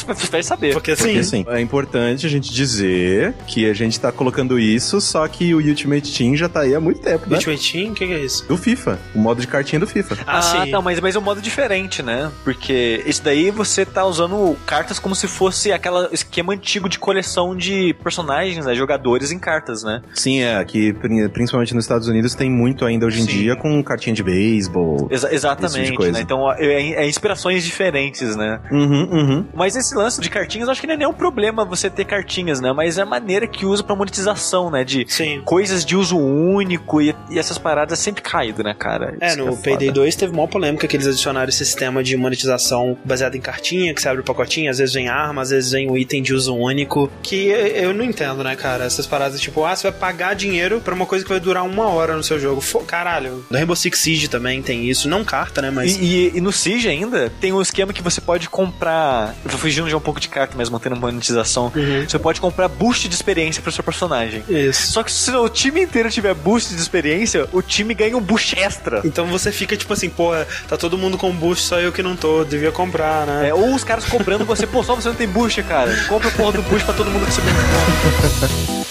você vai saber. Porque assim. Porque assim, é importante a gente dizer que a gente tá colocando isso, só que o Ultimate Team já tá aí há muito tempo, né? Ultimate Team, o que, que é isso? Do FIFA, o modo de cartinha do FIFA. Ah, sim. não, mas, mas é um modo diferente, né? Porque isso daí você tá usando cartas como se fosse aquele esquema antigo de coleção de personagens, né? Jogadores em cartas, né? Sim, é, aqui pri- principalmente nos Estados Unidos tem muito ainda hoje em Sim. dia com cartinha de beisebol. Exa- tipo exatamente, de coisa. né? Então é, é inspirações diferentes, né? Uhum, uhum. Mas esse lance de cartinhas, eu acho que não é nenhum problema você ter cartinhas, né? Mas é a maneira que usa pra monetização, né? De Sim. coisas de uso único e, e essas paradas sempre caído, né, cara? É, Isso no que Payday foda. 2 teve uma polêmica que eles adicionaram esse sistema de monetização baseado em cartinha, que você abre o pacotinho, às vezes vem arma, às vezes vem um item de uso único, que eu não entendo, né, cara? Essas paradas tipo, ah, você vai pagar dinheiro pra uma coisa que vai durar uma hora no seu jogo. Caralho. No Rainbow Six Siege também tem isso, não carta, né, mas... E, e- e no Siege ainda tem um esquema que você pode comprar. Eu vou fugindo já um pouco de carta, mas mantendo monetização. Uhum. Você pode comprar boost de experiência pro seu personagem. Isso. Só que se o time inteiro tiver boost de experiência, o time ganha um boost extra. Então você fica tipo assim, pô, tá todo mundo com boost, só eu que não tô, devia comprar, né? É, ou os caras cobrando você, pô, só você não tem boost, cara. Compra a porra do boost pra todo mundo receber Ha.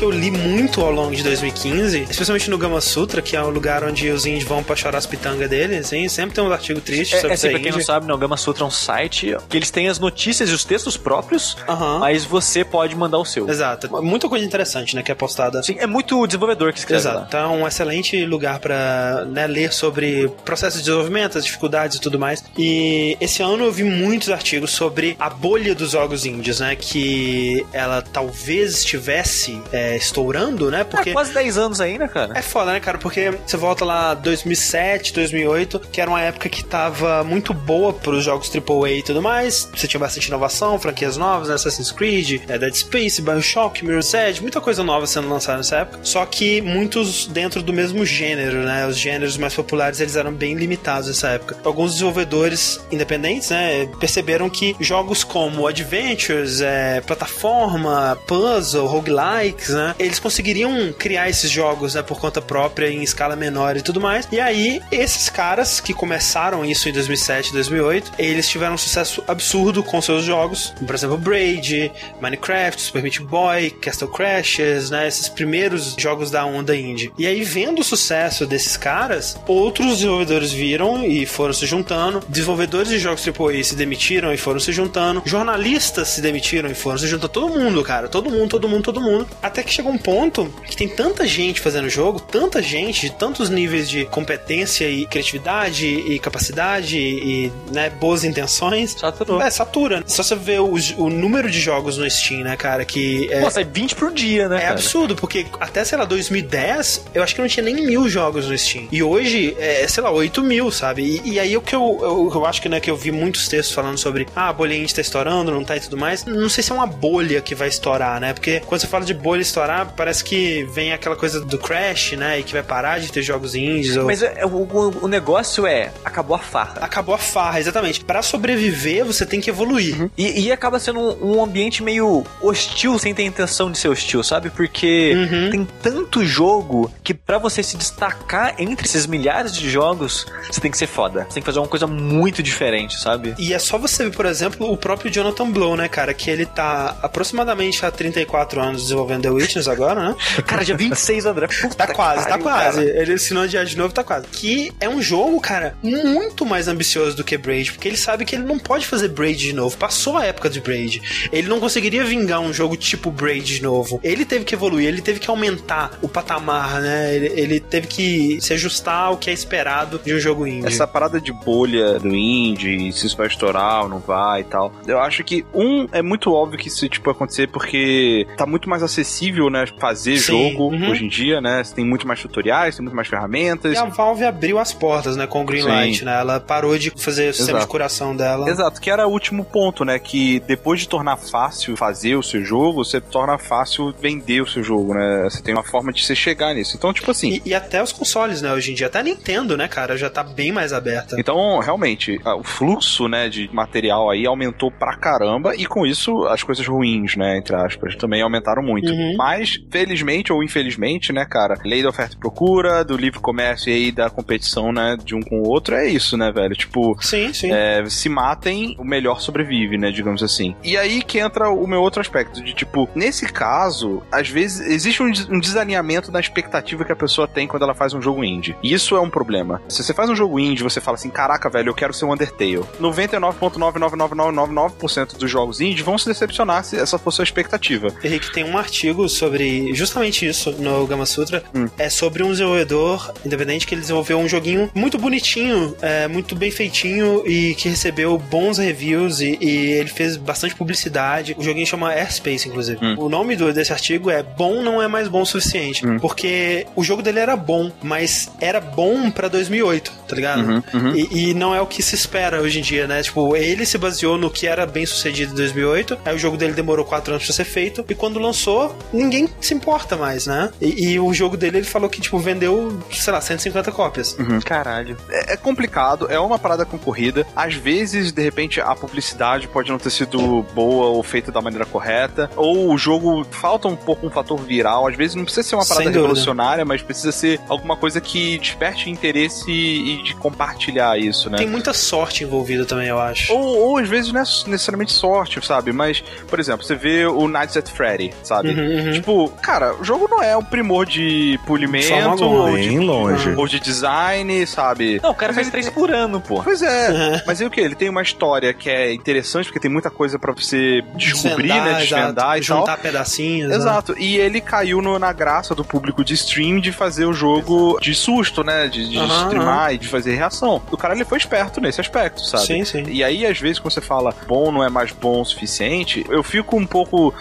que eu li muito ao longo de 2015, especialmente no Gama Sutra, que é o lugar onde os indies vão pra chorar as pitangas deles, assim, sempre tem um artigo triste É, sobre é assim, pra quem não sabe, né, o Gama Sutra é um site que eles têm as notícias e os textos próprios, Aham. mas você pode mandar o seu. Exato. Muita coisa interessante, né, que é postada. Sim, é muito desenvolvedor que escreve Exato. lá. Então é um excelente lugar pra né, ler sobre processo de desenvolvimento, as dificuldades e tudo mais. E esse ano eu vi muitos artigos sobre a bolha dos jogos indies, né? Que ela talvez estivesse é, estourando, né? Porque É quase 10 anos né, cara? É foda, né, cara? Porque você volta lá 2007, 2008, que era uma época que tava muito boa pros jogos AAA e tudo mais. Você tinha bastante inovação, franquias novas, né? Assassin's Creed, é, Dead Space, Bioshock, Mirror's Edge, muita coisa nova sendo lançada nessa época. Só que muitos dentro do mesmo gênero, né? Os gêneros mais populares, eles eram bem limitados nessa época. Alguns desenvolvedores independentes, né, perceberam que jogos como Adventures, é, plataforma, puzzle, roguelikes, né, eles conseguiriam criar esses jogos, né, por conta própria em escala menor e tudo mais. E aí, esses caras que começaram isso em 2007, 2008, eles tiveram um sucesso absurdo com seus jogos, por exemplo, Braid, Minecraft, Super Meat Boy, Castle Crashes, né, esses primeiros jogos da onda indie. E aí, vendo o sucesso desses caras, outros desenvolvedores viram e foram se juntando, desenvolvedores de jogos AAA se demitiram e foram se juntando, jornalistas se demitiram e foram se juntando, todo mundo, cara, todo mundo, todo mundo, todo mundo, até que chegou um ponto que tem tanta gente fazendo jogo, tanta gente de tantos níveis de competência e criatividade e capacidade e, né, boas intenções. Saturou. É, satura. Só você vê o, o número de jogos no Steam, né, cara, que é, Pô, sai 20 por dia, né, é cara? absurdo, porque até, sei lá, 2010, eu acho que não tinha nem mil jogos no Steam. E hoje, é, sei lá, 8 mil, sabe? E, e aí o que eu, eu, eu acho que, né, que eu vi muitos textos falando sobre, ah, a bolha indie tá estourando, não tá e tudo mais. Não sei se é uma bolha que vai estourar, né? Porque quando você fala de bolha estourar, parece que vem aquela coisa do Crash, né? E que vai parar de ter jogos indies. Ou... Mas é, o, o- o negócio é, acabou a farra. Acabou a farra, exatamente. Pra sobreviver, você tem que evoluir. E, e acaba sendo um, um ambiente meio hostil sem ter intenção de ser hostil, sabe? Porque Uhum. tem tanto jogo que pra você se destacar entre esses milhares de jogos, você tem que ser foda. Você tem que fazer uma coisa muito diferente, sabe? E é só você ver, por exemplo, o próprio Jonathan Blow, né, cara? Que ele tá aproximadamente há 34 anos desenvolvendo The Witness agora, né? Cara, dia 26, André. Puta Tá quase, tá quase. cara. Ele assinou de de novo, tá quase. Que é um jogo, cara, muito mais ambicioso do que Braid, porque ele sabe que ele não pode fazer Braid de novo. Passou a época de Braid. Ele não conseguiria vingar um jogo tipo Braid de novo. Ele teve que evoluir, ele teve que aumentar o patamar, né? Ele, ele teve que se ajustar ao que é esperado de um jogo indie. Essa parada de bolha do indie, se isso vai estourar ou não vai e tal. Eu acho que, um, é muito óbvio que isso, tipo, vai acontecer porque tá muito mais acessível, né, fazer Sim, jogo uhum. hoje em dia, né? Você tem muito mais tutoriais, tem muito mais ferramentas. E a Valve abriu as portas, né, com o Greenlight, Sim. né? Ela parou de fazer o sistema Exato. de curação dela. Exato, que era o último ponto, né? Que depois de tornar fácil fazer o seu jogo, você torna fácil vender o seu jogo, né? Você tem uma forma de você chegar nisso. Então, tipo assim. E, e até os consoles, né, hoje em dia. Até a Nintendo, né, cara, já tá bem mais aberta. Então, realmente, o fluxo, né, de material aí aumentou pra caramba e com isso as coisas ruins, né, entre aspas, aspas, também aumentaram muito. Uhum. Mas, felizmente ou infelizmente, né, cara, lei da oferta e procura, do livre comércio e aí da competição, né, de um com o outro, é isso, né, velho? Tipo, Sim, sim. é, se matem, o melhor sobrevive, né, digamos assim. E aí que entra o meu outro aspecto, de tipo, nesse caso, às vezes existe um, des- um desalinhamento na expectativa que a pessoa tem quando ela faz um jogo indie. E isso é um problema. Se você faz um jogo indie, você fala assim, caraca, velho, eu quero ser um Undertale. 99,99999% dos jogos indie vão se decepcionar se essa for sua expectativa. Henrique, tem um artigo sobre justamente isso no Gama Sutra. Hum. É sobre um desenvolvedor independente que ele desenvolveu um joguinho muito bonitinho, é, muito bem feitinho e que recebeu bons reviews e, e ele fez bastante publicidade. O joguinho chama Airspace, inclusive. Hum. O nome do, desse artigo é Bom não é mais bom o suficiente. Hum. Porque o jogo dele era bom, mas era bom pra 2008, tá ligado? Uhum, uhum. E, e não é o que se espera hoje em dia, né? Tipo, ele se baseou no que era bem sucedido em 2008, aí o jogo dele demorou 4 anos pra ser feito, e quando lançou, ninguém se importa mais, né? E, e o jogo dele, ele falou que, tipo, vendeu, sei lá, 150 cópias. Caralho. É, é complicado, é uma parada concorrida. Às vezes, de repente, a publicidade pode não ter sido boa ou feita da maneira correta. Ou o jogo falta um pouco um fator viral. Às vezes não precisa ser uma parada revolucionária, mas precisa ser alguma coisa que desperte interesse e de compartilhar isso, né? Tem muita sorte envolvida também, eu acho. Ou, ou às vezes não é necessariamente sorte, sabe? Mas, por exemplo, você vê o Nights at Freddy, sabe? Uhum, uhum. Tipo, cara, o jogo não é o primor de polimento ou de, longe. ou de design, sabe? Não, o cara Mas faz três tem- por ano, pô. Pois é, mas aí o que? Ele tem uma história que é interessante, porque tem muita coisa pra você descobrir, né? Desvendar exato, e juntar tal. pedacinhos. né? Exato, e ele caiu no- na graça do público de stream de fazer o jogo de susto, né? De, de Aham, streamar e de fazer reação. O cara ele foi esperto nesse aspecto, sabe? Sim, sim. E aí, às vezes, quando você fala bom não é mais bom o suficiente, eu fico um pouco.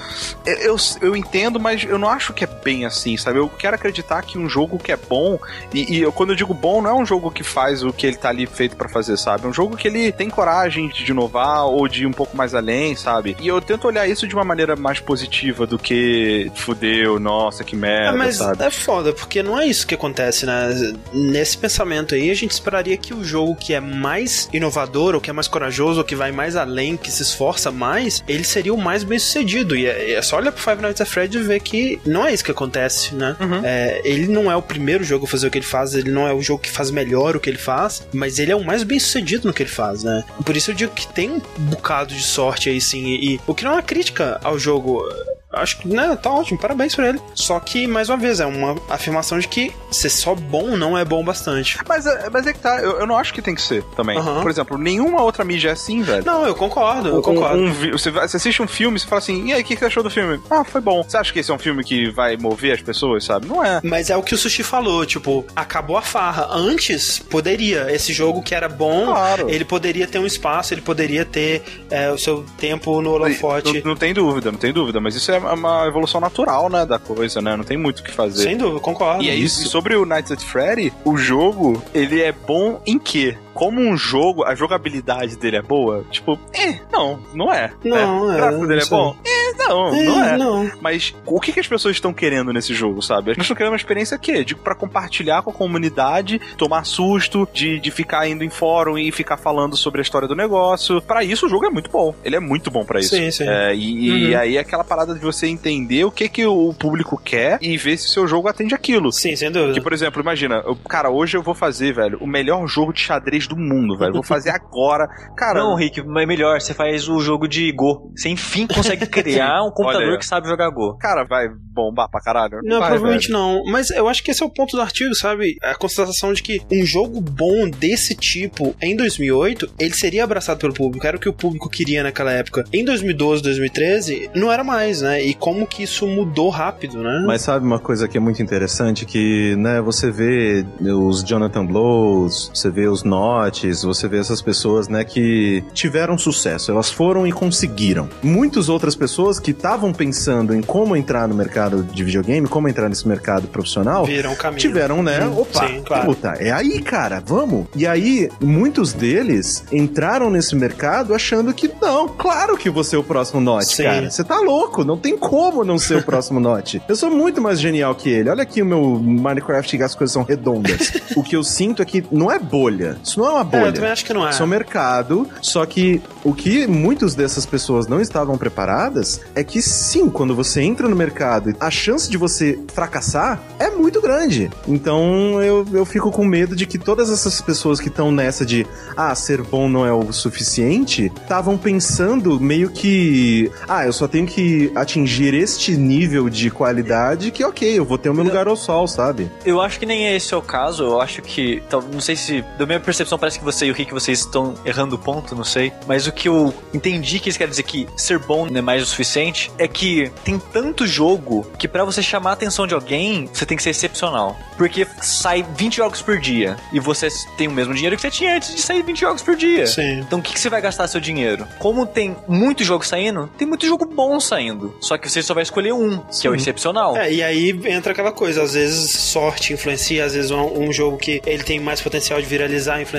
Eu, eu, eu entendo, mas eu não acho que é bem assim, sabe? Eu quero acreditar que um jogo que é bom, e, e eu- quando eu digo bom, não é um jogo que faz o que ele tá ali feito pra fazer, sabe? É um jogo que ele tem coragem de inovar ou de ir um pouco mais além, sabe? E eu tento olhar isso de uma maneira mais positiva do que fudeu, nossa, que É, merda, mas sabe? é foda, porque não é isso que acontece, né? Nesse pensamento aí, a gente esperaria que o jogo que é mais inovador, ou que é mais corajoso, ou que vai mais além, que se esforça mais, ele seria o mais bem sucedido. E é, é só olhar pro Five Nights at Freddy e ver que não é isso que acontece, né? Uhum. É, ele não é o primeiro jogo a fazer o que ele faz, ele não é o jogo que faz melhor o que ele faz, mas ele é o mais bem sucedido no que ele faz, né? Por isso eu digo que tem um bocado de sorte aí sim. E, e o que não é uma crítica ao jogo. Acho que, né, tá ótimo, parabéns pra ele. Só que, mais uma vez, é uma afirmação de que ser só bom não é bom bastante. Mas, é- mas é que tá, eu, eu não acho que tem que ser também. Aham. Por exemplo, nenhuma outra mídia é assim, velho. Não, eu concordo, eu Um- concordo. um vi- você, você assiste um filme e você fala assim, e aí, o que, que você achou do filme? Ah, foi bom. Você acha que esse é um filme que vai mover as pessoas, sabe? Não é. Mas é o que o Sushi falou, tipo, acabou a farra. Antes, poderia. Esse jogo que era bom, Claro. ele poderia ter um espaço, ele poderia ter é, o seu tempo no holofote. Não, não tem dúvida, não tem dúvida. Mas isso é uma evolução natural, né, da coisa, né? Não tem muito o que fazer. Sem dúvida, concordo. E é isso. E sobre o Nights at Freddy, o jogo, ele é bom em quê? Como um jogo, a jogabilidade dele é boa? Tipo, eh, não, não é. Não, né? é, O gráfico dele é bom? Eh, não, É, não é. não. Mas o que, que as pessoas estão querendo nesse jogo, sabe? Elas estão querendo uma experiência que? Digo, pra compartilhar com a comunidade, tomar susto, de, de ficar indo em fórum e ficar falando sobre a história do negócio. Pra isso, o jogo é muito bom. Ele é muito bom pra isso. Sim, sim. É, e e Uhum. aí é aquela parada de você entender o que, que o público quer e ver se o seu jogo atende aquilo. Sim, sem dúvida. Que, por exemplo, imagina, eu- cara, hoje eu vou fazer, velho, o melhor jogo de xadrez do mundo, velho. Vou fazer agora. Cara, Não, Rick, mas é melhor, você faz o jogo de Go. Você enfim consegue criar um computador que sabe jogar Go. cara, vai bombar pra caralho? Não, vai, provavelmente velho. não. Mas eu acho que esse é o ponto do artigo, sabe? A constatação de que um jogo bom desse tipo, em 2008, ele seria abraçado pelo público. Era o que o público queria naquela época. Em 2012, 2013, não era mais, né? E como que isso mudou rápido, né? Mas sabe uma coisa que é muito interessante? Que, né, você vê os Jonathan Blows, você vê os Notes, você vê essas pessoas, né, que tiveram sucesso. Elas foram e conseguiram. Muitas outras pessoas que estavam pensando em como entrar no mercado de videogame, como entrar nesse mercado profissional, Viram caminho. tiveram, né? Hum, Opa, sim, claro. puta, é aí, cara, vamos. E aí, muitos deles entraram nesse mercado achando que não, claro que você é o próximo Note, Sim. cara. Você tá louco, não tem como não ser o próximo Note. Eu sou muito mais genial que ele. Olha aqui o meu Minecraft que as coisas são redondas. o que eu sinto é que não é bolha. Isso não é uma É, bolha. eu também acho que não é. Isso é um mercado, só que o que muitas dessas pessoas não estavam preparadas é que sim, quando você entra no mercado, a chance de você fracassar é muito grande. Então eu, eu fico com medo de que todas essas pessoas que estão nessa de ah, ser bom não é o suficiente, estavam pensando meio que ah, eu só tenho que atingir este nível de qualidade que ok, eu vou ter o meu lugar ao sol, sabe? Eu acho que nem é esse o caso, eu acho que, então, não sei se, da minha percepção parece que você e o que vocês estão errando o ponto, não sei, mas o que eu entendi que isso quer dizer que ser bom não é mais o suficiente é que tem tanto jogo que para você chamar a atenção de alguém, você tem que ser excepcional. Porque sai 20 jogos por dia e você tem o mesmo dinheiro que você tinha antes de sair 20 jogos por dia. Sim. Então o que, que você vai gastar seu dinheiro? Como tem muito jogo saindo, tem muito jogo bom saindo. Só que você só vai escolher um, que é o excepcional. É, e aí entra aquela coisa, às vezes sorte influencia, às vezes um, um jogo que ele tem mais potencial de viralizar influencia.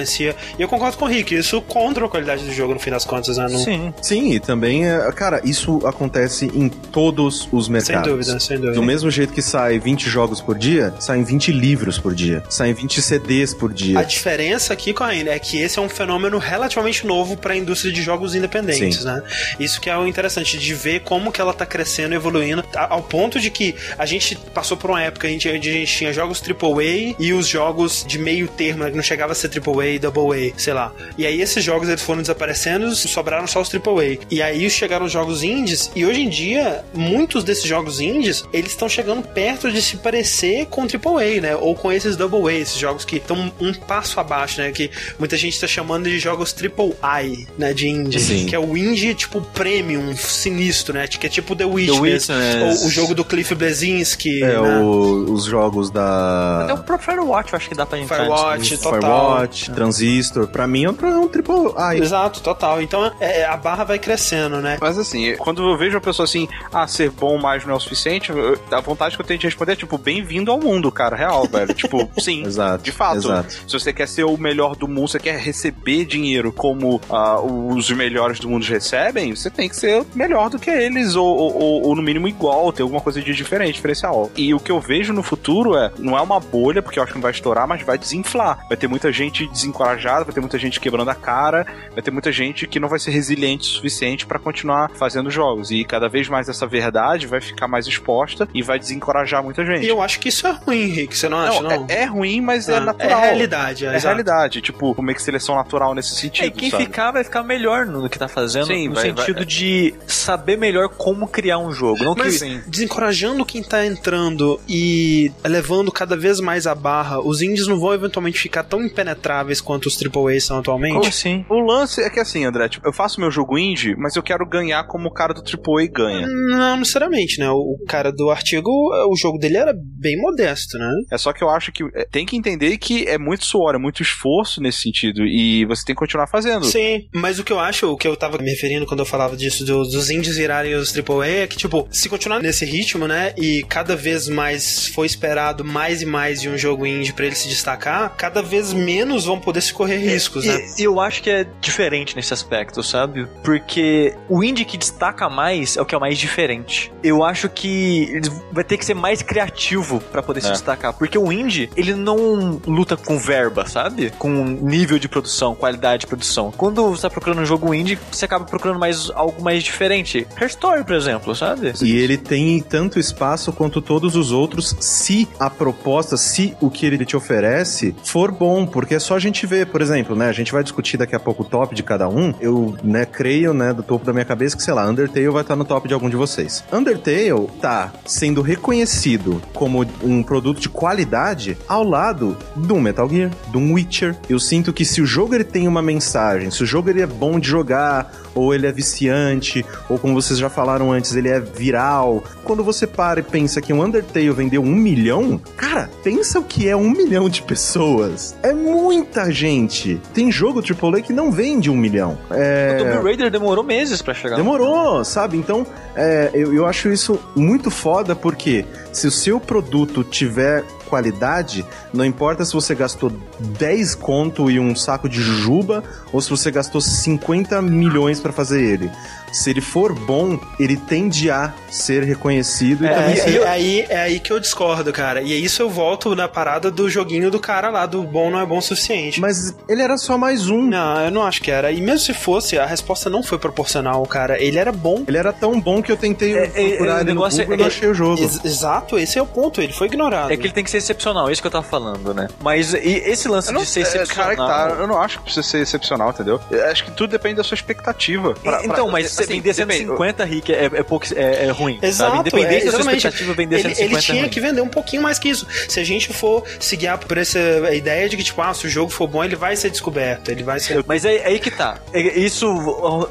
E eu concordo com o Rick, isso contra a qualidade do jogo no fim das contas, né? Não- Sim. Sim, e também, é, cara, isso acontece em todos os Sem mercados. dúvida, sem dúvida. Do mesmo jeito que sai 20 jogos por dia, saem 20 livros por dia, saem 20 CDs por A dia. diferença aqui, Coen, é que esse é um fenômeno relativamente novo para a indústria de jogos independentes, Sim. né? Isso que é o interessante de ver como que ela tá crescendo, evoluindo, a- ao ponto de que a gente passou por uma época onde a gente tinha jogos AAA e os jogos de meio termo, né, que não chegava a ser AAA, Double A, sei lá. E aí esses jogos eles foram desaparecendo, sobraram só os AAA. E aí chegaram os jogos indies e hoje em dia muitos desses jogos indies, eles estão chegando perto de se parecer com AAA, né? Ou com esses Double A, esses jogos que estão um passo abaixo, né? Que muita gente está chamando de jogos Triple I, né? De indie. Sim. Que é o indie, tipo, premium, sinistro, né? Que é tipo The Witness. The Witness. Ou o jogo do Cliff Blesinski, É, né? o- os jogos da. Até o próprio Firewatch eu acho que dá pra entrar Firewatch, nisso. total. Firewatch, Transistor, pra mim é um, é um triple A. Exato, total. Então é, a barra vai crescendo, né? Mas assim, quando eu vejo a pessoa assim, ah, ser bom mais não é o suficiente, eu- a vontade que eu tenho de responder é tipo, bem-vindo ao mundo, cara, real, velho. tipo, sim. Exato. De fato, Exato. se você quer ser o melhor do mundo, você quer receber dinheiro como ah, os melhores do mundo recebem, você tem que ser melhor do que eles, ou, ou- ou- no mínimo igual, ter alguma coisa de diferente, diferencial. E o que eu vejo no futuro é, não é uma bolha, porque eu acho que não vai estourar, mas vai desinflar. Vai ter muita gente desencorajada, vai ter muita gente quebrando a cara, vai ter muita gente que não vai ser resiliente o suficiente pra continuar fazendo jogos. E cada vez mais essa verdade vai ficar mais exposta e vai desencorajar muita gente. E eu acho que isso é ruim, Rick. Você não acha, não? Não, é, é ruim, mas é Ah, natural. É realidade, é, É realidade, tipo, como é que seleção natural nesse sentido. É, quem sabe? ficar vai ficar melhor no que tá fazendo, Sim, no vai- sentido vai- de saber melhor como criar um jogo. Não Mas que... desencorajando quem tá entrando e elevando cada vez mais a barra, os indies não vão eventualmente ficar tão impenetráveis quanto os AAA são atualmente? Como assim? O lance é que assim, André, tipo, eu faço meu jogo indie, mas eu quero ganhar como o cara do AAA ganha. Não necessariamente, né? O cara do artigo, o jogo dele era bem modesto, né? É só que eu acho que é, tem que entender que é muito suor, é muito esforço nesse sentido. E você tem que continuar fazendo. Sim, mas o que eu acho, o que eu tava me referindo quando eu falava disso, do- dos indies virarem os AAA, é que, tipo, se continuar nesse ritmo, né, e cada vez mais foi esperado mais e mais de um jogo indie pra ele se destacar, cada vez menos vão poder se correr riscos, né? E eu acho que é diferente nesse aspecto, sabe? Porque o indie que destaca mais é o que é o mais diferente. Eu acho que ele vai ter que ser mais criativo pra poder se É. destacar. Porque o indie, ele não luta com verba, sabe? Com nível de produção, qualidade de produção. Quando você tá procurando um jogo indie, você acaba procurando mais algo mais diferente. Her Story, por exemplo, sabe? E ele tem tanto espaço quanto todos os outros, se a proposta, se o que ele te oferece for bom, porque é só a gente ver, por exemplo, né? A gente vai discutir daqui a pouco o top de cada um. Eu, né, creio, né, do topo da minha cabeça que, sei lá, Undertale vai estar no top de algum de vocês. Undertale tá sendo reconhecido como um produto de qualidade ao lado do Metal Gear, do Witcher. Eu sinto que se o jogo ele tem uma mensagem, se o jogo ele é bom de jogar, ou ele é viciante, ou como vocês já falaram antes, ele é viral. Quando você para e pensa que um Undertale vendeu um milhão, cara, pensa o que é um milhão de pessoas. É muita gente. Tem jogo AAA que não vende um milhão. É... O Tomb Raider demorou meses pra chegar. Demorou, sabe? Então, é, eu, eu acho isso muito foda porque se o seu produto tiver qualidade, não importa se você gastou 10 conto e um saco de jujuba ou se você gastou 50 milhões pra fazer ele. Se ele for bom, ele tende a ser reconhecido e É, também é, ser é aí, é aí que eu discordo, cara. E é isso eu volto na parada do joguinho do cara lá, do bom não é bom o suficiente. Mas ele era só mais um. Não, eu não acho que era. E mesmo se fosse, a resposta não foi proporcional, cara. Ele era bom. Ele era tão bom que eu tentei É, é, procurar é, ele o no negócio Google é- e não achei o jogo. Ex- exato, esse é o ponto. Ele foi ignorado. É que ele tem que ser excepcional, é isso que eu tava falando, né? Mas e esse lance Eu não, de ser é, excepcional. cara, que tá, eu não acho que precisa ser excepcional, entendeu? Eu acho que tudo depende da sua expectativa. Pra- pra- então, mas assim, vender depende. 150, Rick, é, é, pouco, é, é ruim. Exato, sabe? Independente é, da sua expectativa, vender ele, 150 ele tinha é ruim. que vender um pouquinho mais que isso. Se a gente for se guiar por essa ideia de que, tipo, ah, se o jogo for bom, ele vai ser descoberto, ele vai ser... Mas é aí que tá. É- Isso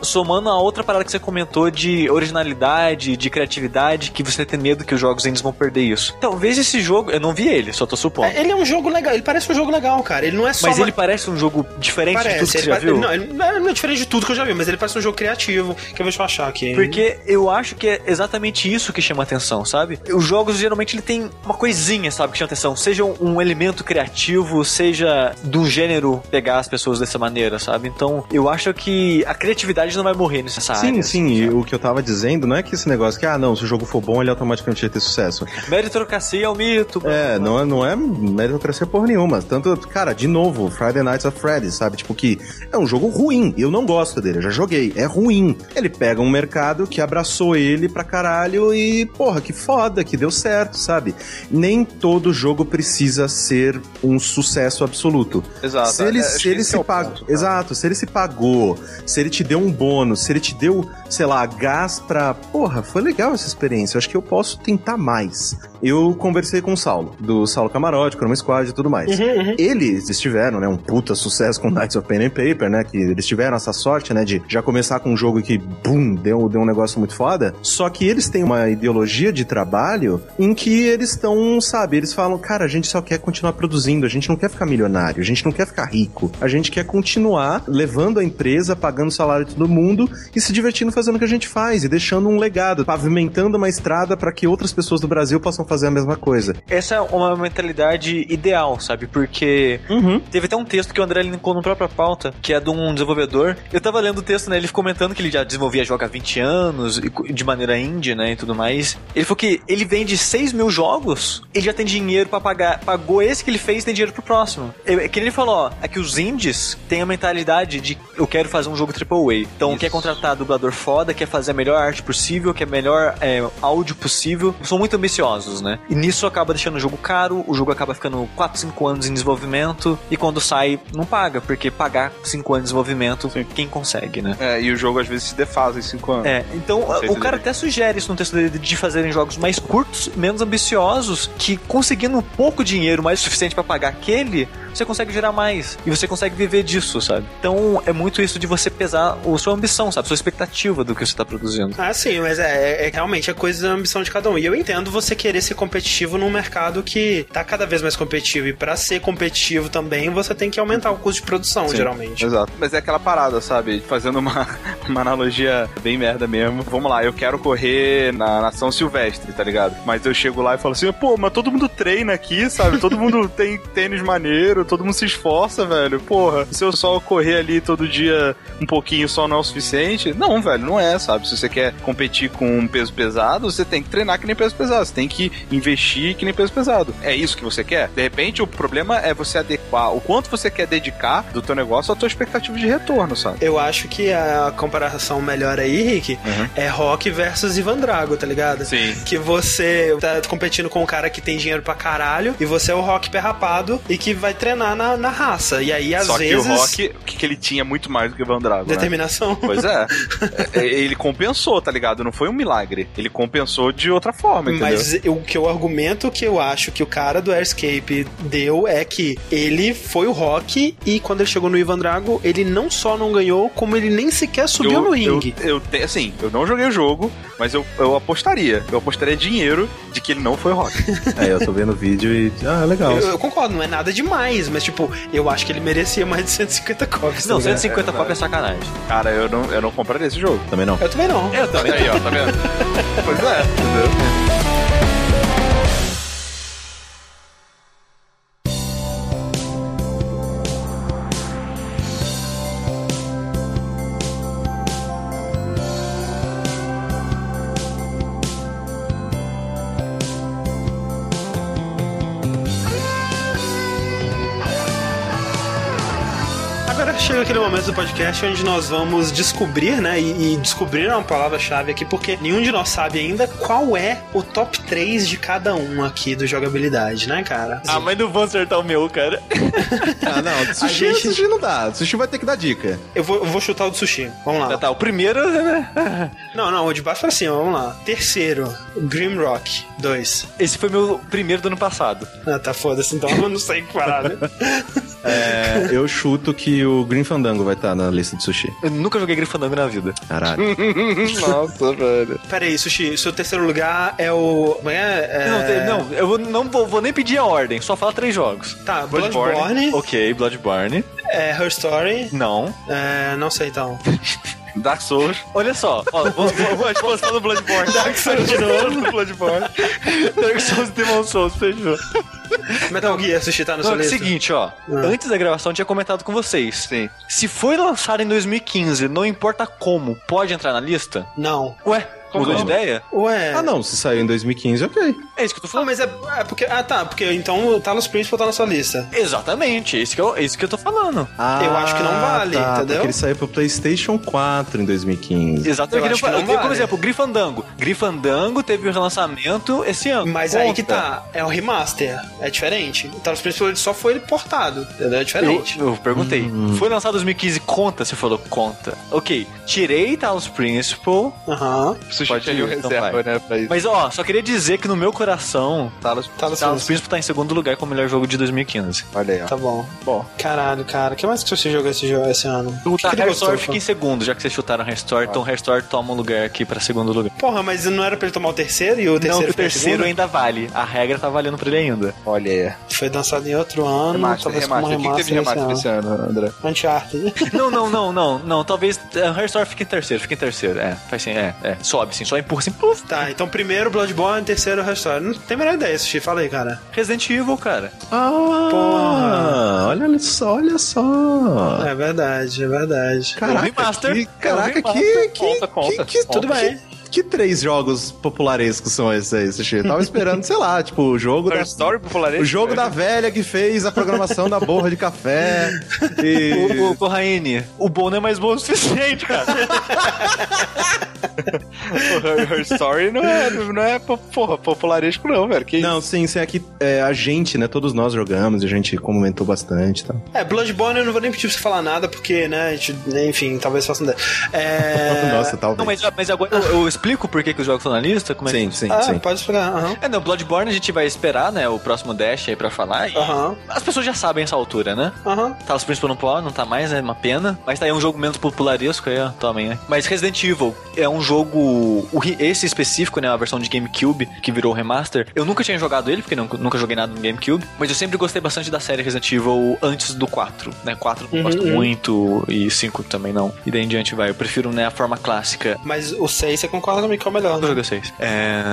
somando a outra parada que você comentou de originalidade, de criatividade, que você tem medo que os jogos indies vão perder isso. Talvez esse jogo, eu não vi ele, só tô supondo. É, Ele é um jogo legal, ele parece um jogo legal, cara. Ele não é só. Mas uma- ele parece um jogo diferente de tudo parece, que você já viu? Não, ele é, não é diferente de tudo que eu já vi, mas ele parece um jogo criativo. Que eu vou te achar aqui. Porque eu acho que é exatamente isso que chama atenção, sabe? Os jogos geralmente ele tem uma coisinha, sabe, que chama atenção. Seja um elemento criativo, seja do gênero pegar as pessoas dessa maneira, sabe? Então eu acho que a criatividade não vai morrer nessa Sim, área. sim, e o que eu tava dizendo não é que esse negócio que, ah, não, se o jogo for bom, ele automaticamente vai ter sucesso. Meritocracia é um mito. É, não é, não é meritocracia porra nenhuma. Tanto, cara, de novo, Friday Nights at Freddy's, sabe? Tipo que é um jogo ruim. Eu não gosto dele, eu já joguei. É ruim. Ele pega um mercado que abraçou ele pra caralho e, porra, que foda, que deu certo, sabe? Nem todo jogo precisa ser um sucesso absoluto. Exato. Se ele, É, se ele se é o pagou. ponto, cara. Exato, se ele se pagou, se ele te deu um bônus, se ele te deu, sei lá, gás pra. Porra, foi legal essa experiência. Eu acho que eu posso tentar mais. Eu conversei com o Saulo, do Saulo Camarote, Chroma Squad e tudo mais. Uhum, Eles tiveram, né, um puta sucesso com Knights of Pen and Paper, né? Que eles tiveram essa sorte, né, de já começar com um jogo que, bum, deu, deu um negócio muito foda. Só que eles têm uma ideologia de trabalho em que eles estão, sabe, eles falam, cara, a gente só quer continuar produzindo, a gente não quer ficar milionário, a gente não quer ficar rico, a gente quer continuar levando a empresa, pagando o salário de todo mundo e se divertindo fazendo o que a gente faz e deixando um legado, pavimentando uma estrada para que outras pessoas do Brasil possam fazer a mesma coisa. Essa é uma mentalidade ideal, sabe? Porque Uhum. teve até um texto que o André linkou na própria pauta, que é de um desenvolvedor. Eu tava lendo o texto, né? Ele comentando que ele já desenvolvia jogo há 20 anos, e de maneira indie, né? E tudo mais. Ele falou que ele vende 6 mil jogos, ele já tem dinheiro pra pagar. Pagou esse que ele fez, tem dinheiro pro próximo. É que ele falou, ó, é que os indies têm a mentalidade de eu quero fazer um jogo AAA. Então quer contratar dublador foda, quer fazer a melhor arte possível, quer melhor é, áudio possível. São muito ambiciosos, né? E nisso acaba deixando o jogo caro, o jogo acaba ficando 4, 5 anos em desenvolvimento e quando sai não paga, porque pagar 5 anos de desenvolvimento, quem consegue, né? É, e o jogo às vezes se defasa em 5 anos. É, então o cara até sugere isso no texto dele de fazerem jogos mais curtos, menos ambiciosos, que conseguindo pouco dinheiro, mais o suficiente pra pagar aquele, você consegue gerar mais e você consegue viver disso, sabe? Então é muito isso de você pesar a sua ambição, sabe? Sua expectativa do que você tá produzindo. Ah, sim, mas é, é realmente a coisa da ambição de cada um. E eu entendo você querer ser competitivo num mercado que tá cada vez mais competitivo. E pra ser competitivo também, você tem que aumentar o custo de produção, Sim, geralmente. Exato. Mas é aquela parada, sabe? Fazendo uma, uma analogia bem merda mesmo. Vamos lá, eu quero correr na, na São Silvestre, tá ligado? Mas eu chego lá e falo assim, pô, mas todo mundo treina aqui, sabe? Todo mundo tem tênis maneiro, todo mundo se esforça, velho. Porra, se eu só correr ali todo dia um pouquinho só não é o suficiente? Não, velho, não é, sabe? Se você quer competir com um peso pesado, você tem que treinar que nem peso pesado. Você tem que investir que nem peso pesado. É isso que você quer? De repente, o problema é você adequar o quanto você quer dedicar do teu negócio à tua expectativa de retorno, sabe? Eu acho que a comparação melhor aí, Rick, é Rock versus Ivan Drago, tá ligado? Sim. Que você tá competindo com um cara que tem dinheiro pra caralho e você é o Rock perrapado e que vai treinar na, na raça. E aí, às Só vezes. que o Rock, o que, que ele tinha muito mais do que o Van Drago, né? Determinação. Pois é. É, Ele compensou, tá ligado? Não foi um milagre. Ele compensou de outra forma, entendeu? Mas o que o argumento que eu acho que o cara do Airscape deu é que ele foi o Rock e quando ele chegou no Ivan Drago, ele não só não ganhou, como ele nem sequer subiu eu, no ringue. Eu, eu assim, eu não joguei o jogo, mas eu, eu apostaria. Eu apostaria dinheiro de que ele não foi Rock. É, eu tô vendo o vídeo e. Ah, legal. Eu, eu concordo, não é nada demais, mas tipo, eu acho que ele merecia mais de 150 cópias. Não, tá ligado? 150 cópias é sacanagem. Cara, eu não, eu não compraria esse jogo. Também não. Eu também não. Eu também. Aí, ó, tá vendo? pois é, entendeu? Do podcast onde nós vamos descobrir, né? E, e descobrir é uma palavra-chave aqui, porque nenhum de nós sabe ainda qual é o top 3 de cada um aqui do jogabilidade, né, cara? Ah, mas não vou acertar o meu, cara. Ah, não. Sushi, gente- sushi não dá. Sushi vai ter que dar dica. Eu vou, eu vou chutar o do sushi. Vamos lá. Tá, tá, o primeiro, né? Não, não, o de baixo pra cima, vamos lá. Terceiro, Grimrock 2. Esse foi meu primeiro do ano passado. Ah, tá foda-se, então eu não sei que parar, né? É, eu chuto que o Green Fandango vai estar na lista de sushi. Eu nunca joguei Grifandango na vida. Caralho. Nossa, velho. Pera aí, Sushi, seu terceiro lugar é o... como É, é... Não, não, eu vou- não vou, vou nem pedir a ordem, só fala três jogos. Tá, Bloodborne, Ok, Bloodborne. é, Her Story, Não. é, não sei então. Dark Souls. Olha só, ó, vou, vou, vou exposição do Bloodborne. Dark Souls de novo. Bloodborne. Dark Souls e Demon Souls, fechou. Metal Gear, Sushi, tá no seu é o lista? seguinte, ó. Antes da gravação eu tinha comentado com vocês. Sim. Se foi lançado em 2015, não importa como, pode entrar na lista? Não. Ué, mudou de não? ideia? Ué... Ah, não. Se saiu em 2015, ok. É isso que eu tô Ah, falando. mas é, é porque... Ah, tá, porque então o Talos Principal tá na sua lista. Exatamente, é isso que eu, é isso que eu tô falando. Ah, Eu acho que não vale, tá, entendeu? Porque ele saiu pro PlayStation 4 em 2015. Exatamente. Eu acho que não Por vale. exemplo, Grifandango. Grifandango teve um relançamento esse ano. Mas Conta. aí que tá, é o remaster, é diferente. O Talos Principal ele só foi portado, entendeu? É Eu, diferente. eu perguntei. Hum. Foi lançado em 2015, conta? Você falou, conta. Ok, tirei Talos Principal. Aham. Sushi Pode ir, então reserva, né, pra isso. Mas ó, só queria dizer que no meu coração, Talos, Talos Talos. Principal tá em segundo lugar como melhor jogo de 2015. olha aí, ó. Tá bom. Bom. Caralho, cara. O que mais que você jogou esse jogo esse ano? O O ele Restore fica em segundo, já que vocês chutaram Restore, então Restore toma um lugar aqui pra segundo lugar. Porra, mas não era pra ele tomar o terceiro e o terceiro Não, que o terceiro ainda vale. A regra tá valendo pra ele ainda. Olha aí. Foi lançado em outro ano, Remaster, talvez como remaster. O que, que teve remaster remaster esse esse ano, André? ano. Uncharted. Não, não, não, não, não. Talvez uh, Restore fique em terceiro, fique em terceiro. É, faz sim, é, é. Sobe sim, só empurra assim, puf. tá, então primeiro Bloodborne, terceiro Restore. Não tem a menor ideia, Sushi. Fala aí, cara. Resident Evil, cara. Ah, Porra. olha só, olha só. É verdade, é verdade. Caraca, remaster. que, caraca, que, que, Conta, conta. que, que- Tudo bem. Que três jogos popularescos são esses aí, Sushi? Eu tava esperando, sei lá, tipo, o jogo da... Her Story popular O jogo da velha que fez a programação da borra de café. E... Ô, ô, Corraine, o bom não é mais bom o suficiente, cara. Her, Her Story não é, não é po- porra, popularesco não, velho. Que Não, sim, sim, aqui é, a gente, né? Todos nós jogamos, a gente comentou bastante, tá? É, Bloodborne eu não vou nem pedir pra você falar nada, porque, né, a gente, enfim, talvez faça um ideia. É... Nossa, talvez. Não, mas, mas agora eu, eu explico por que, que os jogos estão na lista? Como é que- Sim, sim, Ah, sim. pode explicar. Aham. É, não, Bloodborne a gente vai esperar, né, o próximo Dash aí pra falar. E Aham. As pessoas já sabem essa altura, né? Aham. Talos Principal não pode, não tá mais, é uma pena. Mas tá aí um jogo menos popularesco aí, ó, tomem, né? Mas Resident Evil é um jogo. esse específico, né? A versão de GameCube, que virou o remaster. Eu nunca tinha jogado ele, porque nunca, nunca joguei nada no GameCube. Mas eu sempre gostei bastante da série Resident Evil antes do 4, né? 4 eu Uhum, gosto uhum. muito, e 5 também não. E daí em diante vai. Eu prefiro, né, a forma clássica. Mas o 6 você concorda comigo que é o melhor, Eu né? joguei 6. É.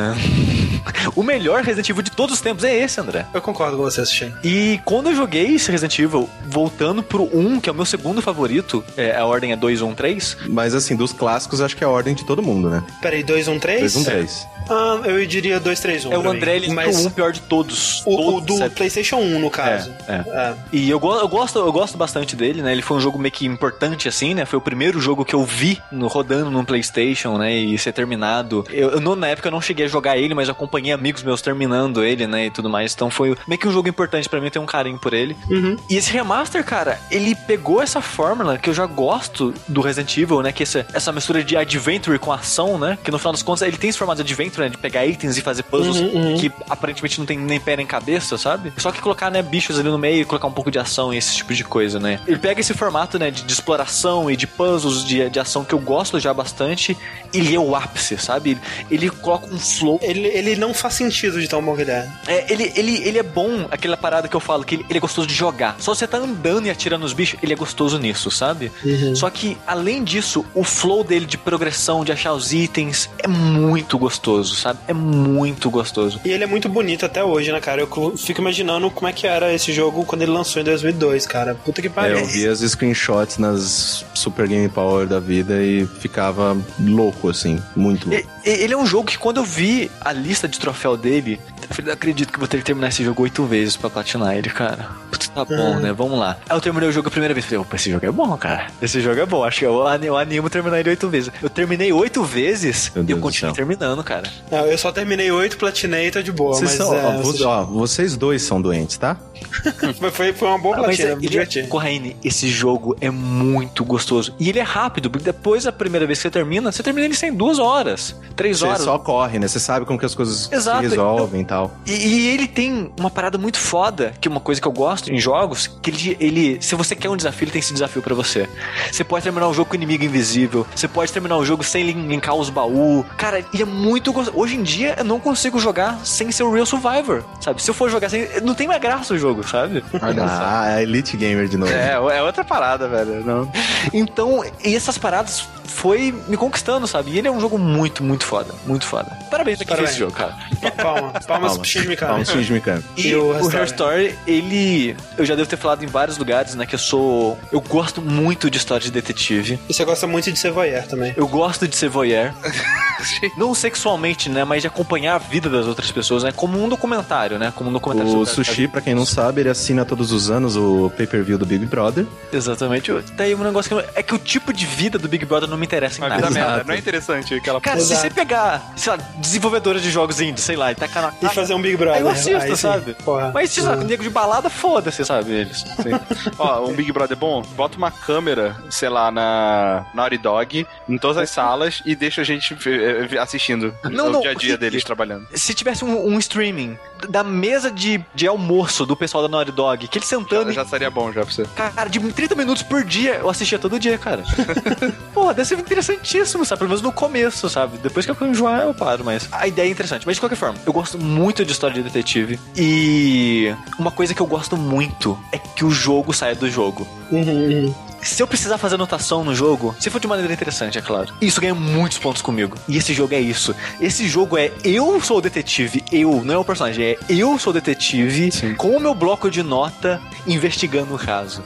o melhor Resident Evil de todos os tempos é esse, André. Eu concordo com você, Sushi. E quando eu joguei esse Resident Evil, voltando pro 1, que é o meu segundo favorito, é, a ordem é 2, 1, 3. Mas assim, dos clássicos, acho que é a ordem de todo mundo, né? Peraí, 2, 1, 3? 2, 1, 3. Ah, eu diria 2, 3, 1. é o André, ele Mas mas... o pior de todos. o, o Todos, do sabe? PlayStation 1, no caso. É, é. É. E eu, eu, gosto, eu gosto bastante dele, né? Ele foi um jogo meio que importante, assim, né? Foi o primeiro jogo que eu vi no, rodando no PlayStation, né? E ser terminado. Eu, eu na época eu não cheguei a jogar ele, mas acompanhei amigos meus terminando ele, né? E tudo mais. Então foi meio que um jogo importante pra mim, eu tenho um carinho por ele. Uhum. E esse remaster, cara, ele pegou essa fórmula que eu já gosto do Resident Evil, né? Que essa, essa mistura de adventure com ação, né? Que no final das contas ele tem esse formato de adventure, né? De pegar itens e fazer puzzles Uhum, uhum. que aparentemente não tem nem pé nem cabeça, sabe? Só que colocar, né, bichos ali no meio e colocar um pouco de ação e esse tipo de coisa, né? Ele pega esse formato, né, de, de exploração e de puzzles, de, de ação que eu gosto já bastante, e ele é o ápice, sabe? Ele, ele coloca um flow Ele, ele não faz sentido de tão bom que ele é. é, ele, ele, ele é bom, aquela parada que eu falo, que ele, ele é gostoso de jogar. Só você tá andando e atirando nos bichos, ele é gostoso nisso, sabe? Só que, além disso, o flow dele de progressão, de achar os itens, é muito gostoso, sabe? É muito gostoso. E ele é muito bonito até hoje, né, cara? Eu fico imaginando como é que era esse jogo quando ele lançou em 2002, cara. Puta que É, pariu. eu vi as screenshots nas Super Game Power da vida e ficava louco, assim. Muito louco. E- ele é um jogo que quando eu vi a lista de troféu dele, eu falei, não acredito que vou ter que terminar esse jogo oito vezes pra platinar ele, cara. Putz, tá bom, Uhum. né? Vamos lá. Aí eu terminei o jogo a primeira vez. Falei, opa, esse jogo é bom, cara. Esse jogo é bom. Acho que eu, eu animo terminar ele oito vezes. Eu terminei oito vezes Meu e Deus eu céu. terminando, cara. Não, eu só terminei oito, platinei e tô de boa. Vocês, mas são, é, ó, vo- ó, vocês dois são doentes, tá? foi, foi, foi uma boa Ah, mas platina, é, me ele, diverti. Corraine, esse jogo é muito gostoso. E ele é rápido, porque depois da primeira vez que você termina, você termina ele sem duas horas, três Você horas. só corre, né? Você sabe como que as coisas Exato, se resolvem e tal. E, e ele tem uma parada muito foda, que é uma coisa que eu gosto em jogos, que ele, ele se você quer um desafio, ele tem esse desafio pra você. Você pode terminar o jogo com o inimigo invisível, você pode terminar o jogo sem linkar os baús. Cara, ele é muito gostoso. Hoje em dia eu não consigo jogar sem ser o Real Survivor, sabe? Se eu for jogar sem, não tem mais graça o jogo, sabe? Ah, é Elite Gamer de novo. É, é outra parada, velho. Não. Então, e essas paradas foi me conquistando, sabe? E ele é um jogo muito, muito foda, muito foda. Parabéns pra quem fez esse jogo, cara. Pa- Palma, palmas pro Shinji Mikami. Palmas pro Shinji Mikami. E, E o o Hair Hair Story, ele. Eu já devo ter falado em vários lugares, né? Que eu sou. Eu gosto muito de história de detetive. E você gosta muito de ser voyeur também. Eu gosto de ser voyeur. Não sexualmente, né? Mas de acompanhar a vida das outras pessoas, né? Como um documentário, né? Como um documentário O Sushi, pra quem não sabe, ele assina todos os anos o pay-per-view do Big Brother. Exatamente. Daí um negócio que. É que o tipo de vida do Big Brother não me interessa em Uma nada. vida merda. Exato. Não é interessante aquela Cara, se Exato. você pegar, sei lá, desenvolvedores de jogos indie, sei lá, e tacar na E fazer um Big Brother. Aí eu assisto, Aí sabe? Porra. Mas, sei lá, nego de balada, foda-se, sabe? Eles. Ó, um Big Brother bom, bota uma câmera, sei lá, na Naughty Dog, em todas as salas e deixa a gente ver- ver- assistindo Não, o não, dia a dia porque- deles trabalhando. Se tivesse um, um streaming da mesa de, de almoço do pessoal da Naughty Dog, que eles sentando Já, já seria bom já pra você. Cara, de 30 minutos por dia, eu assistia todo dia, cara. Pô, deve ser interessantíssimo, sabe? Pelo menos no começo, sabe? Depois que eu enjoar, eu paro, mas a ideia é interessante. Mas de qualquer forma, eu gosto muito de história de detetive. E uma coisa que eu gosto muito é que o jogo saia do jogo. Uhum, uhum. Se eu precisar fazer anotação no jogo, se for de maneira interessante, é claro. Isso ganha muitos pontos comigo. E esse jogo é isso. Esse jogo é eu sou o detetive, eu, não é o personagem, é eu sou o detetive com o meu bloco de nota investigando o caso.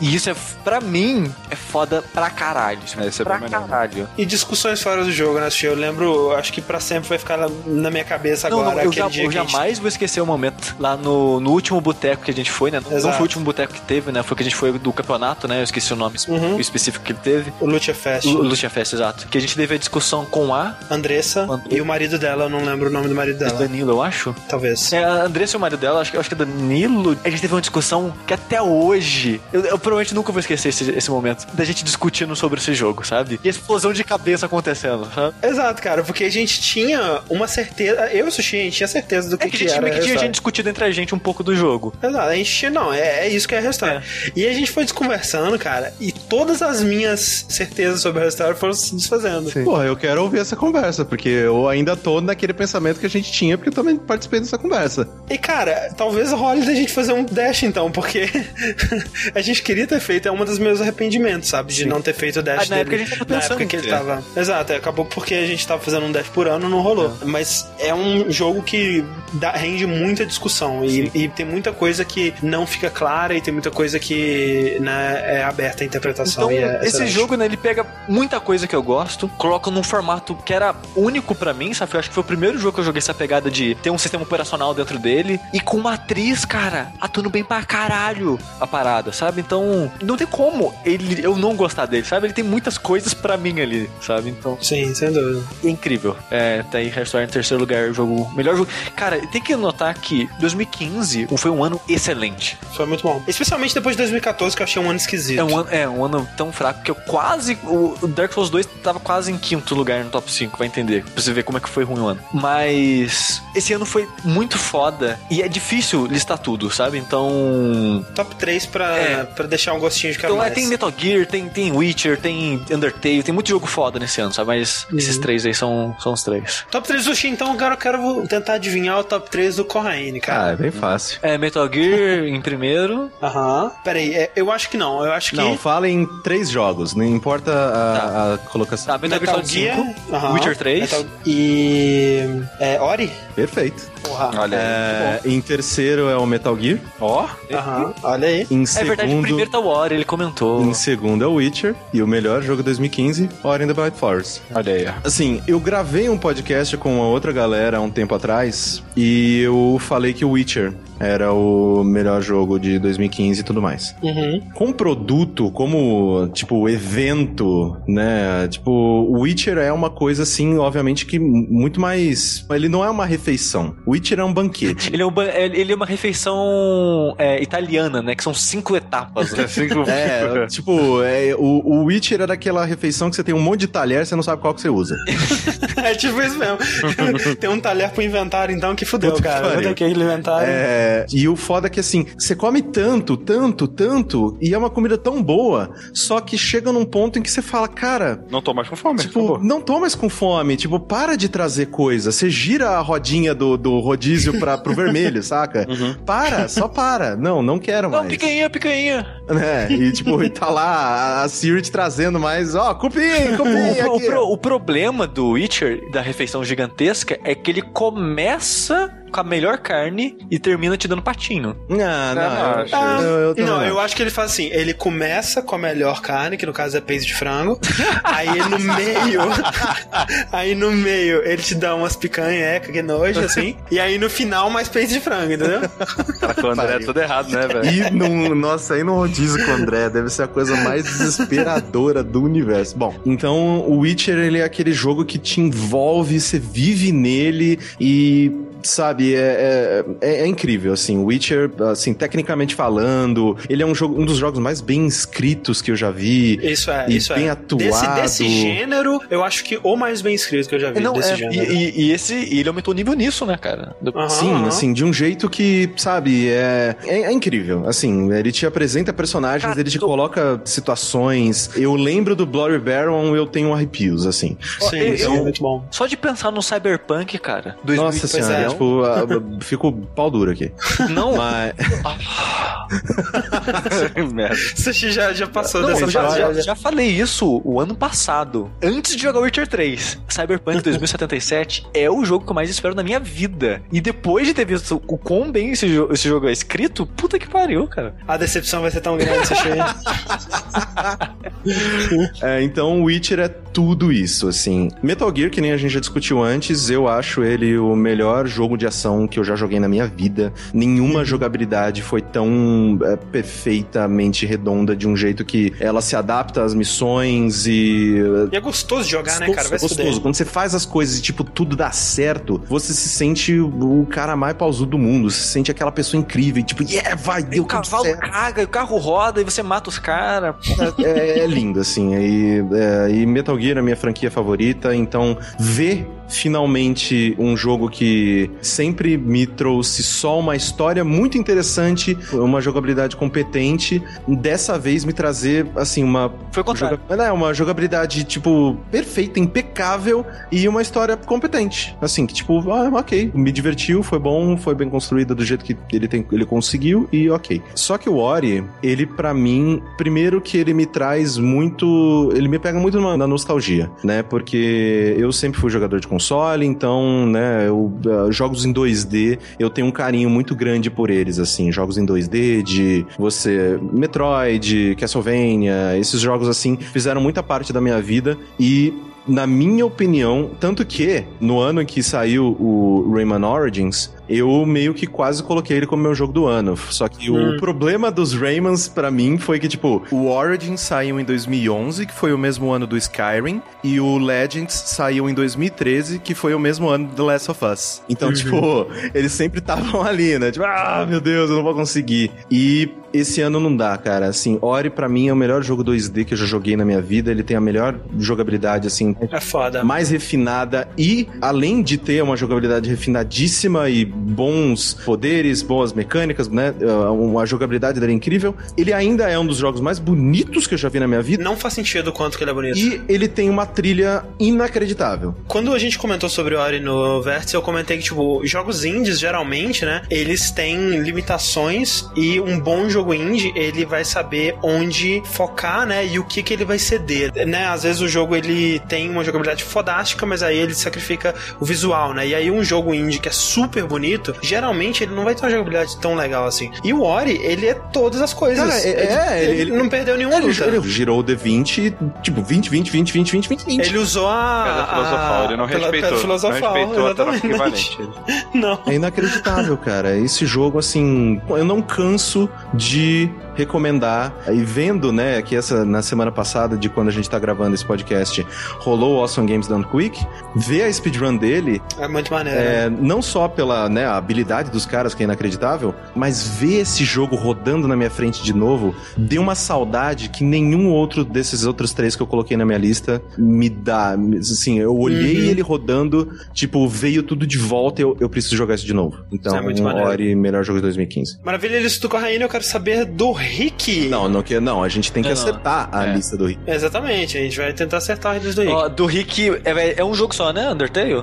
E isso é, pra mim, é foda pra caralho. É, isso é pra caralho. E discussões fora do jogo, né? Eu lembro, acho que pra sempre vai ficar na- na minha cabeça Não, agora. não, eu, aquele já- dia eu a gente- jamais vou esquecer o momento lá no, no último boteco que a gente foi, né? Não, não Exato. foi o último boteco que teve, né? Foi que a gente foi do campeonato, né? Eu esqueci o nome Uhum. específico que ele teve. O Lucha Fest. O Lucia Fest, exato. Que a gente teve a discussão com a Andressa e o marido dela, eu não lembro o nome do marido dela. Danilo, eu acho. Talvez. É, a Andressa e o marido dela, acho que, acho que é Danilo. A gente teve uma discussão que até hoje. Eu, eu provavelmente nunca vou esquecer esse, esse momento. Da gente discutindo sobre esse jogo, sabe? E a explosão de cabeça acontecendo, sabe? Exato, cara, porque a gente tinha uma certeza. Eu e o Sushi, a gente tinha certeza do que, É que a gente era. que tinha essa- gente discutido entre a gente um pouco do jogo. Exato, a gente não, é, é isso que é a Restore. E a gente foi desconversando, cara, e todas as minhas certezas sobre a Restore foram se desfazendo. Porra, eu quero ouvir essa conversa, porque eu ainda tô naquele pensamento que a gente tinha, porque eu também participei dessa conversa. E cara, talvez role da gente fazer um dash então, porque a gente queria ter feito, é um dos meus arrependimentos, sabe? De não ter feito o dash Ah, na dele. época a gente tava na pensando época que ele ter. tava. Exato, acabou porque a gente tava fazendo um dash por ano, não rolou. Mas é um jogo que dá- rende muita discussão e, e tem muita coisa que não fica clara e tem muita coisa que né, é aberta à interpretação. Então, e é esse jogo, né, ele pega muita coisa que eu gosto, coloca num formato que era único pra mim, sabe? Eu acho que foi o primeiro jogo que eu joguei essa pegada de ter um sistema operacional dentro dele e com uma atriz, cara, atuando bem pra caralho a parada, sabe? Então, não tem como ele, eu não gostar dele, sabe? Ele tem muitas coisas pra mim ali, sabe? Então, Sim, sem dúvida. é incrível. É, tá aí Restore em terceiro lugar, jogo melhor jogo. Cara, tem que notar que 2015 foi um ano excelente. Foi muito bom. Especialmente depois de 2014, que eu achei um ano esquisito. É um, ano, é um ano tão fraco que eu quase. O Dark Souls 2 tava quase em quinto lugar no top 5, vai entender. Pra você ver como é que foi ruim o ano. Mas. Esse ano foi muito foda. E é difícil listar tudo, sabe? Então. Top 3 pra, É. pra deixar um gostinho de cada Então é, tem Metal Gear, tem, tem Witcher, tem Undertale, tem muito jogo foda nesse ano, sabe? Mas esses três aí são, são os três. Top 3 do Sushi, então agora eu quero tentar adivinhar o top 3 do Corraine, Ah, cara. é bem fácil. É, Metal Gear em primeiro. Aham. Pera aí, é, eu acho que não. Eu acho que Não, não, fala em três jogos, não importa a, tá. a colocação. Tá, Metal, Metal Gear, 5, Witcher 3 Metal... e é, Ori? Perfeito. Porra. Olha é, Em terceiro é o Metal Gear. Ó. Oh. Olha aí. Em segundo, é verdade, o primeiro tá o Ori, ele comentou. Em segundo é o Witcher. E o melhor jogo 2015, Ori and the Blind Forest. Olha aí. Assim, eu gravei um podcast com uma outra galera há um tempo atrás e eu falei que o Witcher era o melhor jogo de 2015 e tudo mais. Uhum. Com produto, como, tipo, evento, né? Tipo, o Witcher é uma coisa, assim, obviamente que muito mais... Ele não é uma refeição. O Witcher é um banquete. ele, é um ba... ele é uma refeição é, italiana, né? Que são cinco etapas. Né? cinco... é, tipo, é, o, o Witcher é daquela refeição que você tem um monte de talher e você não sabe qual que você usa. é tipo isso mesmo. tem um talher pro inventário, então, que fudeu, Puta cara. Que aquele inventário. É... E o foda é que assim, você come tanto, tanto, tanto, e é uma comida tão boa, só que chega num ponto em que você fala, cara. Não tô mais com fome. Tipo, não tô mais com fome. Tipo, para de trazer coisa. Você gira a rodinha do, do rodízio pra, pro vermelho, saca? Uhum. Para, só para. Não, não quero mais. Não, picanha, picanha. É, e tipo, e tá lá a Siri te trazendo mais, ó, cupim, cupim. o, o, pro, o problema do Witcher, da refeição gigantesca, é que ele começa com a melhor carne e termina te dando patinho. Não, não, eu, acho. Ah, eu, eu não, eu acho que ele faz assim: ele começa com a melhor carne, que no caso é peito de frango, aí no meio, aí no meio ele te dá umas picanhecas, que nojo, assim, e aí no final mais peito de frango, entendeu? Cara, com o André é tudo errado, né, velho? E no, nossa, aí no rodízio com o André deve ser a coisa mais desesperadora do universo. Bom, então o Witcher ele é aquele jogo que te envolve, você vive nele e sabe, é, é, é, incrível, assim, Witcher, assim, tecnicamente falando, ele é um, jogo, um dos jogos mais bem escritos que eu já vi. Isso é, isso bem é. atuado. Desse, desse gênero, eu acho que o mais bem escrito que eu já vi Não, desse é, gênero. E, e, esse, ele aumentou o nível nisso, né, cara? Uhum, Sim, uhum. assim, de um jeito que, sabe, é, é, é incrível, assim, ele te apresenta personagens, cara, ele te tô... coloca situações, eu lembro do Bloody Baron, eu tenho arrepios, assim. Sim, eu, então, é muito bom. Só de pensar no Cyberpunk, cara. Nossa senhora, é, tipo, fico pau duro aqui. Não. Mas. Você já, já passou não, dessa eu já, já, já, falei isso o ano passado. Antes de jogar Witcher 3. Cyberpunk 2077 é o jogo que eu mais espero na minha vida. E depois de ter visto o quão bem esse, jogo, esse jogo é escrito, puta que pariu, cara. A decepção vai ser tão grande se é, então, Witcher é tudo isso, assim. Metal Gear, que nem a gente já discutiu antes, eu acho ele o melhor jogo de ação que eu já joguei na minha vida. Nenhuma uhum. jogabilidade foi tão é, perfeitamente redonda de um jeito que ela se adapta às missões e. E é gostoso de jogar, gostoso, né, cara? Vai é gostoso. Quando você faz as coisas e, tipo, tudo dá certo, você se sente o cara mais pausudo do mundo. Você se sente aquela pessoa incrível, e, tipo, yeah, vai, deu o cavalo certo. caga, o carro roda e você mata os caras. É, é, é, lindo, assim. E, é, e Metal Gear é a minha franquia favorita, então ver finalmente um jogo que sempre me trouxe só uma história muito interessante, uma jogabilidade competente, dessa vez me trazer, assim, uma... Foi contrário. Joga... É, uma jogabilidade, tipo, perfeita, impecável e uma história competente. Assim, que tipo, ah, ok, me divertiu, foi bom, foi bem construída do jeito que ele, tem, ele conseguiu e ok. Só que o Ori, ele para mim, primeiro que ele me traz muito, ele me pega muito na nostalgia, né? Porque eu sempre fui jogador de console, então, né, eu, uh, jogos em 2D, eu tenho um carinho muito grande por eles, assim, jogos em 2D, de você, Metroid, Castlevania, esses jogos assim, fizeram muita parte da minha vida e na minha opinião, tanto que no ano em que saiu o Rayman Origins, eu meio que quase coloquei ele como meu jogo do ano. Só que hum. o problema dos Raymans para mim foi que, tipo, o Origins saiu em 2011, que foi o mesmo ano do Skyrim, e o Legends saiu em 2013, que foi o mesmo ano do The Last of Us. Então, uhum. tipo, eles sempre estavam ali, né? Tipo, ah, meu Deus, eu não vou conseguir. E esse ano não dá, cara. Assim, Ori para mim é o melhor jogo 2D que eu já joguei na minha vida. Ele tem a melhor jogabilidade, assim, É foda. mais refinada e, além de ter uma jogabilidade refinadíssima e bons poderes, boas mecânicas, né? A jogabilidade dele é incrível. Ele ainda é um dos jogos mais bonitos que eu já vi na minha vida. Não faz sentido o quanto que ele é bonito. E ele tem uma trilha inacreditável. Quando a gente comentou sobre o Ori no Vértice, eu comentei que, tipo, jogos indies, geralmente, né, eles têm limitações e um bom jogo indie, ele vai saber onde focar, né, e o que que ele vai ceder, né? Às vezes o jogo, ele tem uma jogabilidade fodástica, mas aí ele sacrifica o visual, né? E aí um jogo indie que é super bonito, geralmente ele não vai ter uma jogabilidade tão legal assim. E o Ori, ele é todas as coisas. Cara, é- é, ele, ele- não perdeu nenhuma Ele, luta. ele girou o D20, tipo, 20, 20, 20, 20, 20, 20, 20. Ele usou a. Pedra filosofal, ele não pela- respeitou. pedra filosofal, não respeitou a equivalente. Não. É inacreditável, cara. Esse jogo, assim, eu não canso de recomendar. E vendo, né, que essa na semana passada, de quando a gente tá gravando esse podcast, rolou o Awesome Games Done Quick, ver a speedrun dele, É muito maneiro. é, não só pela né, habilidade dos caras, que é inacreditável, mas ver esse jogo rodando na minha frente de novo, deu uma saudade que nenhum outro desses outros três que eu coloquei na minha lista me dá. Assim, eu olhei Uhum. ele rodando, tipo, veio tudo de volta e eu, eu preciso jogar isso de novo. Então, É muito maneiro. Ori, melhor jogo de 2015. Maravilha, eles do Corraine, eu quero saber do Rick. Não, não, que, não, a gente tem que Não, não. acertar a É. lista do Rick. Exatamente, a gente vai tentar acertar eles do Rick. Ó, do Rick, é, é um jogo só, né? Undertale?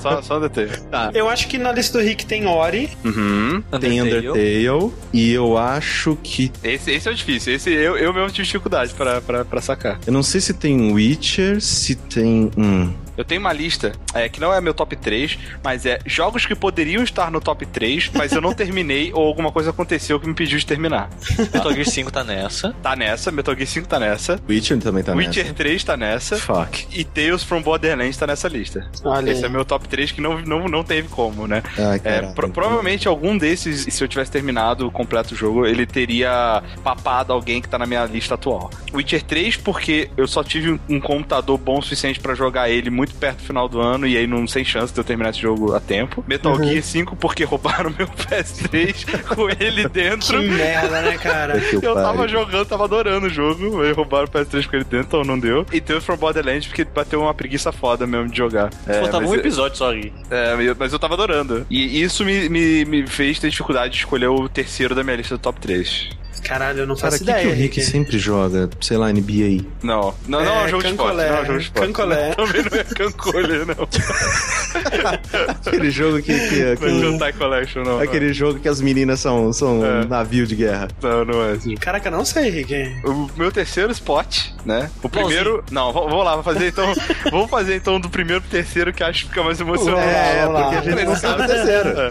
Só, só um detalhe. Eu acho que na lista do Rick tem Ori. Uhum. Tem Undertale e eu acho que. Esse, esse é o difícil. Esse eu, eu mesmo tive dificuldade pra, pra, pra sacar. Eu não sei se tem Witcher, se tem. Hum. Eu tenho uma lista é, que não é meu top 3, mas é jogos que poderiam estar no top 3, mas eu não terminei ou alguma coisa aconteceu que me impediu de terminar. Metal Gear 5 tá nessa. Tá nessa, Metal Gear 5 tá nessa, Witcher também tá Witcher nessa. 3 tá nessa. Fuck. E Tales from Borderlands tá nessa lista. Olha Esse aí. é meu top 3 que não, não, não teve como, né? Ai, É, pro- provavelmente algum desses, se eu tivesse terminado o completo jogo, ele teria papado alguém que tá na minha lista atual. Witcher 3, porque eu só tive um, um computador bom o suficiente pra jogar ele muito perto do final do ano, e aí não sem chance de eu terminar esse jogo a tempo. Metal Uhum. Gear 5, porque roubaram meu PS3 com ele dentro. Que merda, né, cara? Eu tava jogando, tava adorando o jogo, aí roubaram o PS3 com ele dentro, então não deu. E Tales from Borderlands, porque bateu uma preguiça foda mesmo de jogar. É, Faltava um episódio só aqui. é, eu- mas eu tava adorando. E isso me, me, me fez ter dificuldade de escolher o terceiro da minha lista do top 3. Caralho, eu não Cara, faço o que, que ideia, o Rick sempre joga? Sei lá, NBA. Não, não, não é um jogo de esporte. Cancolé. Não é um jogo de esporte. Cancolé. Também não é Cancolé, não. Aquele jogo que. que, que- Não é Collection, não. aquele jogo que as meninas são, são É. um navio de guerra. Não, não é jogo. Caraca, não sei, Rick. O meu terceiro spot, né? O primeiro. Não, vamos lá, vamos fazer então. vamos fazer então do primeiro pro terceiro, que acho que fica mais emocionante. É, lá. porque a gente não sabe o terceiro. É.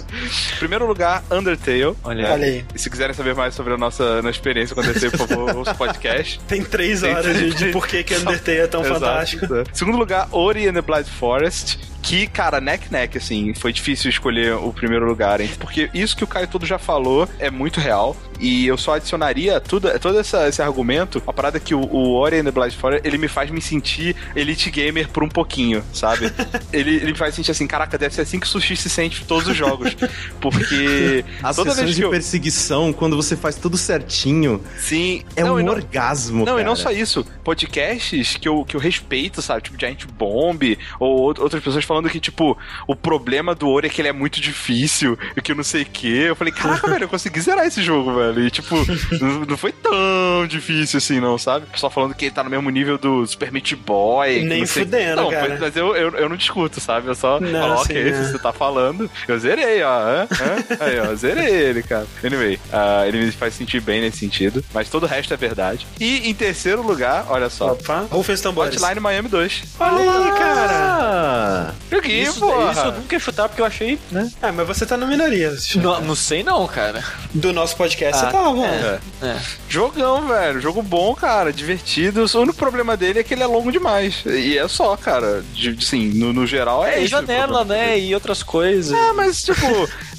Primeiro lugar, Undertale. Olha. Olha aí. E se quiserem saber mais sobre a nossa, nossa experiência com Undertale, por favor, ouça o podcast. Tem três horas de, de por que que Undertale é tão Exato. fantástico. Segundo lugar, Ori and the Blind Forest. Que, cara, neck neck, assim, foi difícil escolher o primeiro lugar, hein? Porque isso que o Caio todo já falou é muito real. E eu só adicionaria tudo, todo essa, esse argumento, a parada que o, o Ori and the Blind Forest, ele me faz me sentir elite gamer por um pouquinho, sabe? ele, ele me faz sentir assim, caraca, deve ser assim que o Sushi se sente em todos os jogos. Porque As toda sessões vez que de eu... perseguição, quando você faz tudo certinho, Sim, é não, um não- orgasmo. Não, cara. e não só isso. Podcasts que eu, que eu respeito, sabe? Tipo Giant Bomb, ou out- outras pessoas falando que, tipo, o problema do Ori é que ele é muito difícil e que eu não sei o quê. Eu falei, caraca, velho, eu consegui zerar esse jogo, velho. E, tipo, não, foi tão difícil assim, não, sabe? Pessoal falando que ele tá no mesmo nível do Super Meat Boy. Nem fudendo, não, cara. mas eu, eu, eu não discuto, sabe? Eu só Não, falo, ok, é. se você tá falando. Eu zerei, ó. hã? Hã? Aí, ó, zerei ele, cara. Anyway, ah, ele me faz sentir bem nesse sentido. Mas todo o resto é verdade. E em terceiro lugar, olha só. Opa, rufem os tambores. Hotline Miami 2. Olha aí, cara. Ah, Joguinho, Isso, porra. isso eu nunca ia chutar porque eu achei, né? Ah, mas você tá na minoria. Não, não sei não, cara. Do nosso podcast Ah, você tava. É. É. Jogão, velho. Jogo bom, cara. Divertido. O único problema dele é que ele é longo demais. E é só, cara. De, sim, no, no geral é É, e isso. janela, né? dele. E outras coisas. É, mas, tipo,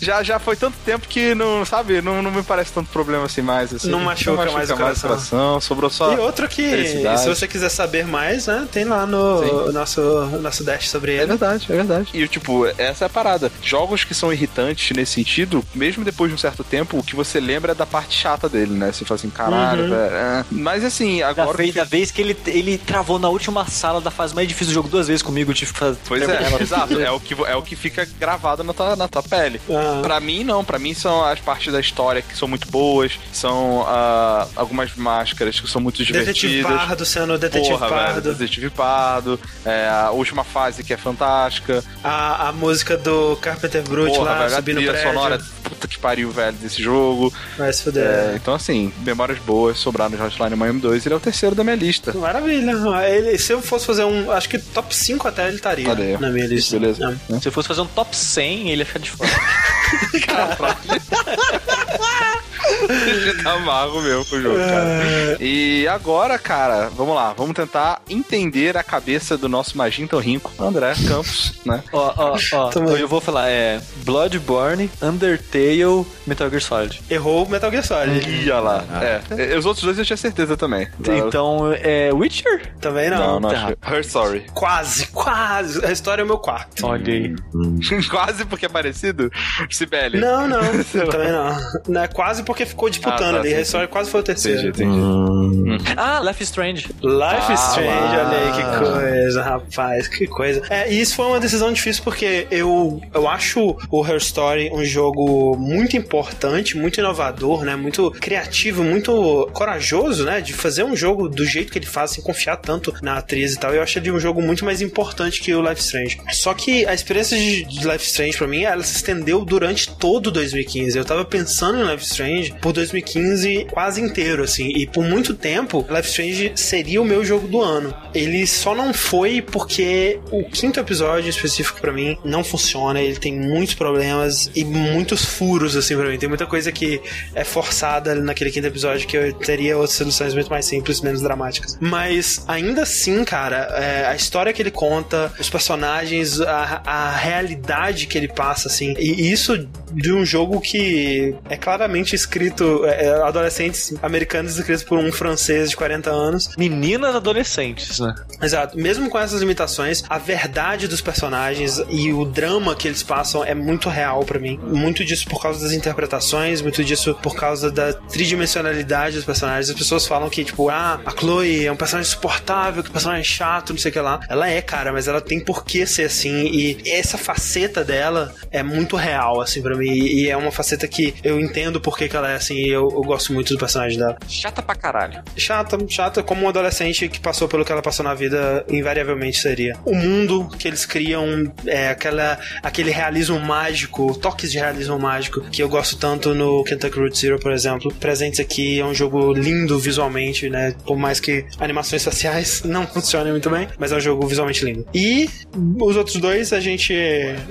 já, já foi tanto tempo que não, sabe, não, não me parece tanto problema assim mais. Assim. Não machuca mais o coração. Sobrou só. E outro que, se você quiser saber mais, né, tem lá no nosso, nosso dash sobre É ele. verdade. Verdade, é verdade. E, tipo, essa é a parada. Jogos que são irritantes nesse sentido, mesmo depois de um certo tempo, o que você lembra é da parte chata dele, né? Você fala assim, caralho, Uhum. velho. é. Mas assim, Da agora. vez, da vez que ele, ele travou na última sala da fase mais difícil do jogo duas vezes comigo, eu tive que fazer. Pois é, exato. É o, que, é o que fica gravado na tua, na tua pele. Ah. Pra mim, não. Pra mim são as partes da história que são muito boas, são ah, algumas máscaras que são muito Detetive divertidas. Pardo sendo Detetive Porra, velho, Pardo. Detetive Pardo. é, a última fase que é fantástica. A, a música do Carpenter Brut Porra, lá, velho, a subindo o trilha sonora, puta que pariu, velho, desse jogo. Vai se fuder. É, então, assim, memórias boas sobraram no Hotline Miami 2. Ele é o terceiro da minha lista. Maravilha. Ele, se eu fosse fazer um. Acho que top 5 até ele estaria aí. na minha lista. Beleza. É. Se eu fosse fazer um top 100, ele ia ficar de fora. tá amargo mesmo com o jogo, cara. E agora, cara, vamos lá. Vamos tentar entender a cabeça do nosso Magento Rinco, André Campos, né? ó, ó, ó. Eu vou falar, é Bloodborne, Undertale, Metal Gear Solid. Errou o Metal Gear Solid. Ih, olha lá. É. Os outros dois eu tinha certeza também. Então, é Witcher? Também não. Não, não tá. Her Story. Quase, quase. A história é o meu quarto. Olha aí. Quase porque é parecido? Sibeli. Não, não. também não. não. É quase porque ficou disputando Ah, tá, ali. sim, A história quase foi o terceiro. Entendi, entendi. Ah, Life is Strange. Life is Ah, Strange, lá. olha aí que coisa, rapaz, que coisa. É, e isso foi uma decisão difícil porque eu, eu acho o Her Story um jogo muito importante, muito inovador, né? Muito criativo, muito corajoso, né? De fazer um jogo do jeito que ele faz, sem confiar tanto na atriz e tal. Eu acho ele um jogo muito mais importante que o Life Strange. Só que a experiência de Life Strange pra mim, ela se estendeu durante todo 2015. Eu tava pensando em Life is Strange por 2015 quase inteiro, assim. E por muito tempo, Life Strange seria o meu jogo do ano. Ele só não foi porque o quinto episódio específico pra mim não funciona. Ele tem muitos problemas e muitos furos, assim, pra mim. Tem muita coisa que é forçada naquele quinto episódio que eu teria outras soluções muito mais simples, menos dramáticas. Mas ainda assim, cara, é, a história que ele conta, os personagens, a, a realidade que ele passa, assim, e isso de um jogo que é claramente escrito, é, é, adolescentes americanos escritos por um francês de 40 anos. Meninas adolescentes, né? Exato. Mesmo com essas limitações, a verdade dos personagens e o drama que eles passam é muito real pra mim. Muito disso por causa das interpretações, muito disso por causa da tridimensionalidade dos personagens. As pessoas falam que, tipo, ah, a Chloe é um personagem insuportável, que personagem chato, não sei o que lá. Ela é, cara, mas ela tem por que ser assim. E essa faceta dela é muito real, assim, pra mim. E é uma faceta que eu entendo por que, que ela é assim. E eu, eu gosto muito do personagem dela Chata pra caralho. chata, chata como um adolescente que passou pelo que ela passou na vida, invariavelmente seria. O mundo que eles criam, é aquela, aquele realismo mágico, toques de realismo mágico, que eu gosto tanto no Kentucky Route Zero, por exemplo. Presentes aqui, é um jogo lindo visualmente, né? Por mais que animações faciais não funcionem muito bem, mas é um jogo visualmente lindo. E os outros dois, a gente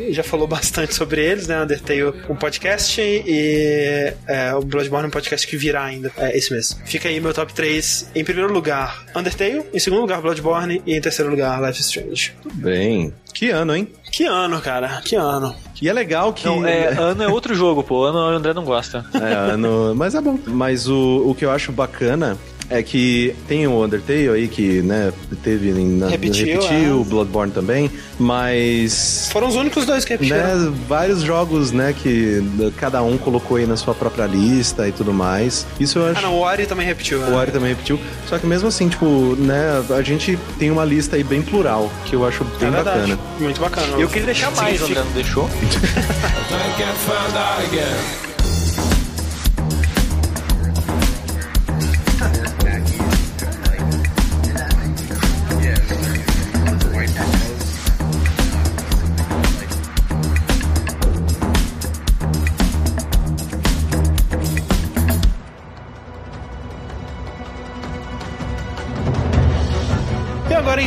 já falou bastante sobre eles, né? Undertale, um podcast, e é, o Bloodborne, um podcast que virá ainda é, esse mês. Fica aí meu top 3. Em primeiro lugar, Undertale. Em segundo lugar, Bloodborne. E em terceiro lugar, Life is Strange. Bem. Que ano, hein? Que ano, cara. Que ano. E é legal que. Não, é, ano é outro jogo, pô. Ano o André não gosta. É, ano. Mas é bom. Mas o, o que eu acho bacana é que tem o Undertale aí que, né, teve em- na, Repetiu, repetiu é. o Bloodborne também, mas Foram os únicos dois que repetiram. né, vários jogos, né, que cada um colocou aí na sua própria lista e tudo mais. Isso eu acho Ah, não. O Ori também repetiu. o né? Ari também repetiu. Só que mesmo assim, tipo, né, a gente tem uma lista aí bem plural, que eu acho bem É bacana. Muito bacana. Eu queria deixar mais, o Significa- André não deixou.